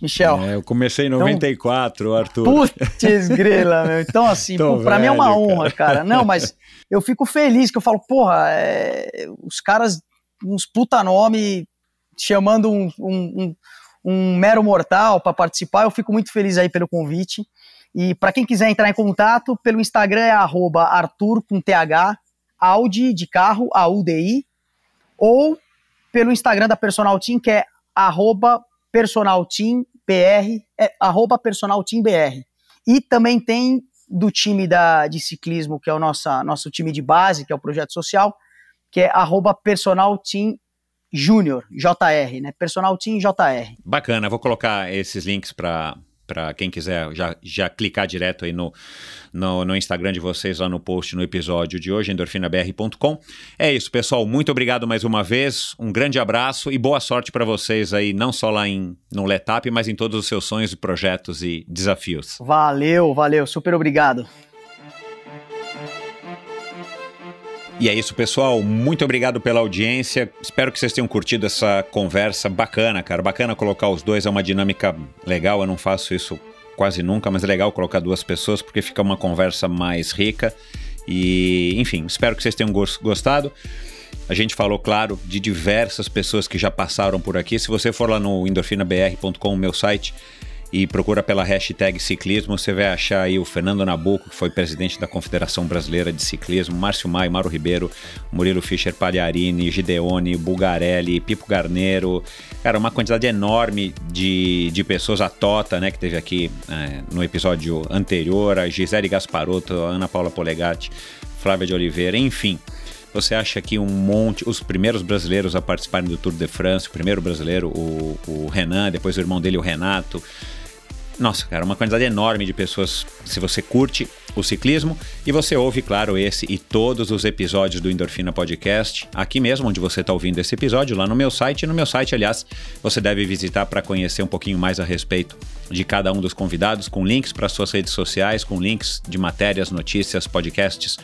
Michel? É, eu comecei em Então- 94, Arthur. Putz, grela, meu. Então, assim, pra mim é uma honra, cara. Não, mas eu fico feliz que eu falo, porra, é, os caras, uns puta nome, chamando um, um, um- um mero mortal pra participar, eu fico muito feliz aí pelo convite. E pra quem quiser entrar em contato, pelo Instagram é arroba Arthur com TH, Audi de carro, AUDI, ou pelo Instagram da Personal Team, que é arroba Personal Team BR, é arroba Personal Team BR. E também tem do time da, de ciclismo, que é o nossa, nosso time de base, que é o projeto social, que é arroba Personal Team Júnior, JR, né? Personal Team JR. Bacana, vou colocar esses links para para quem quiser já, já clicar direto aí no, no, no Instagram de vocês, lá no post no episódio de hoje, endorfinabr.com. É isso, pessoal. Muito obrigado mais uma vez. Um grande abraço e boa sorte para vocês aí, não só lá em, no Letap, mas em todos os seus sonhos, projetos e desafios. Valeu, valeu, super obrigado. E é isso, pessoal. Muito obrigado pela audiência. Espero que vocês tenham curtido essa conversa bacana, cara. Bacana colocar os dois, é uma dinâmica legal. Eu não faço isso quase nunca, mas é legal colocar duas pessoas porque fica uma conversa mais rica. E, enfim, espero que vocês tenham gos- gostado. A gente falou, claro, de diversas pessoas que já passaram por aqui. Se você for lá no endorfinabr.com, meu site, e procura pela hashtag ciclismo, você vai achar aí o Fernando Nabuco, que foi presidente da Confederação Brasileira de Ciclismo, Márcio Maio, Mauro Ribeiro, Murilo Fischer Pagliarini, Gideone, Bugarelli, Pipo Garneiro, cara, uma quantidade enorme de, de pessoas, a Tota, né, que teve aqui é, no episódio anterior, a Gisele Gasparotto, a Ana Paula Polegatti, Flávia de Oliveira, enfim. Você acha que um monte, os primeiros brasileiros a participarem do Tour de France, o primeiro brasileiro, o, o Renan, depois o irmão dele, o Renato, nossa, cara, uma quantidade enorme de pessoas. Se você curte o ciclismo e você ouve, claro, esse e todos os episódios do Endorfina Podcast, aqui mesmo onde você está ouvindo esse episódio, lá no meu site. No meu site, aliás, você deve visitar para conhecer um pouquinho mais a respeito de cada um dos convidados, com links para suas redes sociais, com links de matérias, notícias, podcasts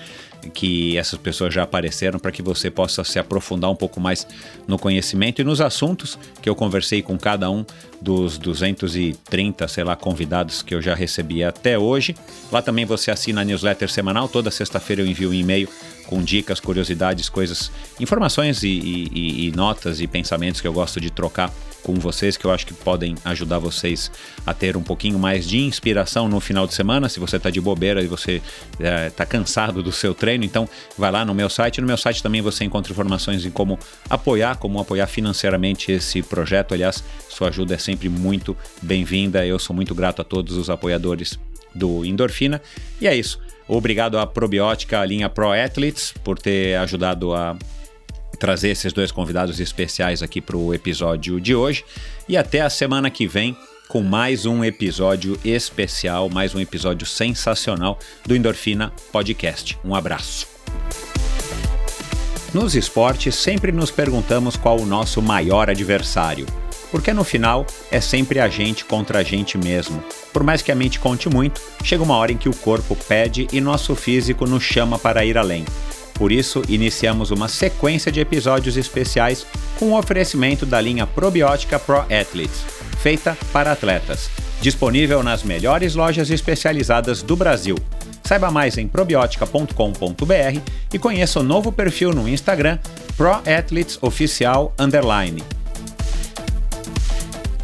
que essas pessoas já apareceram para que você possa se aprofundar um pouco mais no conhecimento e nos assuntos que eu conversei com cada um dos 230, sei lá, convidados que eu já recebi até hoje. Lá também você assina a newsletter semanal, toda sexta-feira eu envio um e-mail com dicas, curiosidades, coisas, informações e, e, e notas e pensamentos que eu gosto de trocar com vocês que eu acho que podem ajudar vocês a ter um pouquinho mais de inspiração no final de semana. Se você está de bobeira e você está é, cansado do seu treino, então vai lá no meu site. No meu site também você encontra informações em como apoiar, como apoiar financeiramente esse projeto. Aliás, sua ajuda é sempre muito bem-vinda. Eu sou muito grato a todos os apoiadores do Endorfina. E é isso. Obrigado à Probiótica, a linha Pro Athletes, por ter ajudado a trazer esses dois convidados especiais aqui para o episódio de hoje. E até a semana que vem com mais um episódio especial, mais um episódio sensacional do Endorfina Podcast. Um abraço. Nos esportes, sempre nos perguntamos qual o nosso maior adversário. Porque no final é sempre a gente contra a gente mesmo. Por mais que a mente conte muito, chega uma hora em que o corpo pede e nosso físico nos chama para ir além. Por isso, iniciamos uma sequência de episódios especiais com o oferecimento da linha probiótica Pro Athletes, feita para atletas. Disponível nas melhores lojas especializadas do Brasil. Saiba mais em probiotica.com.br e conheça o novo perfil no Instagram ProAthletesOficial.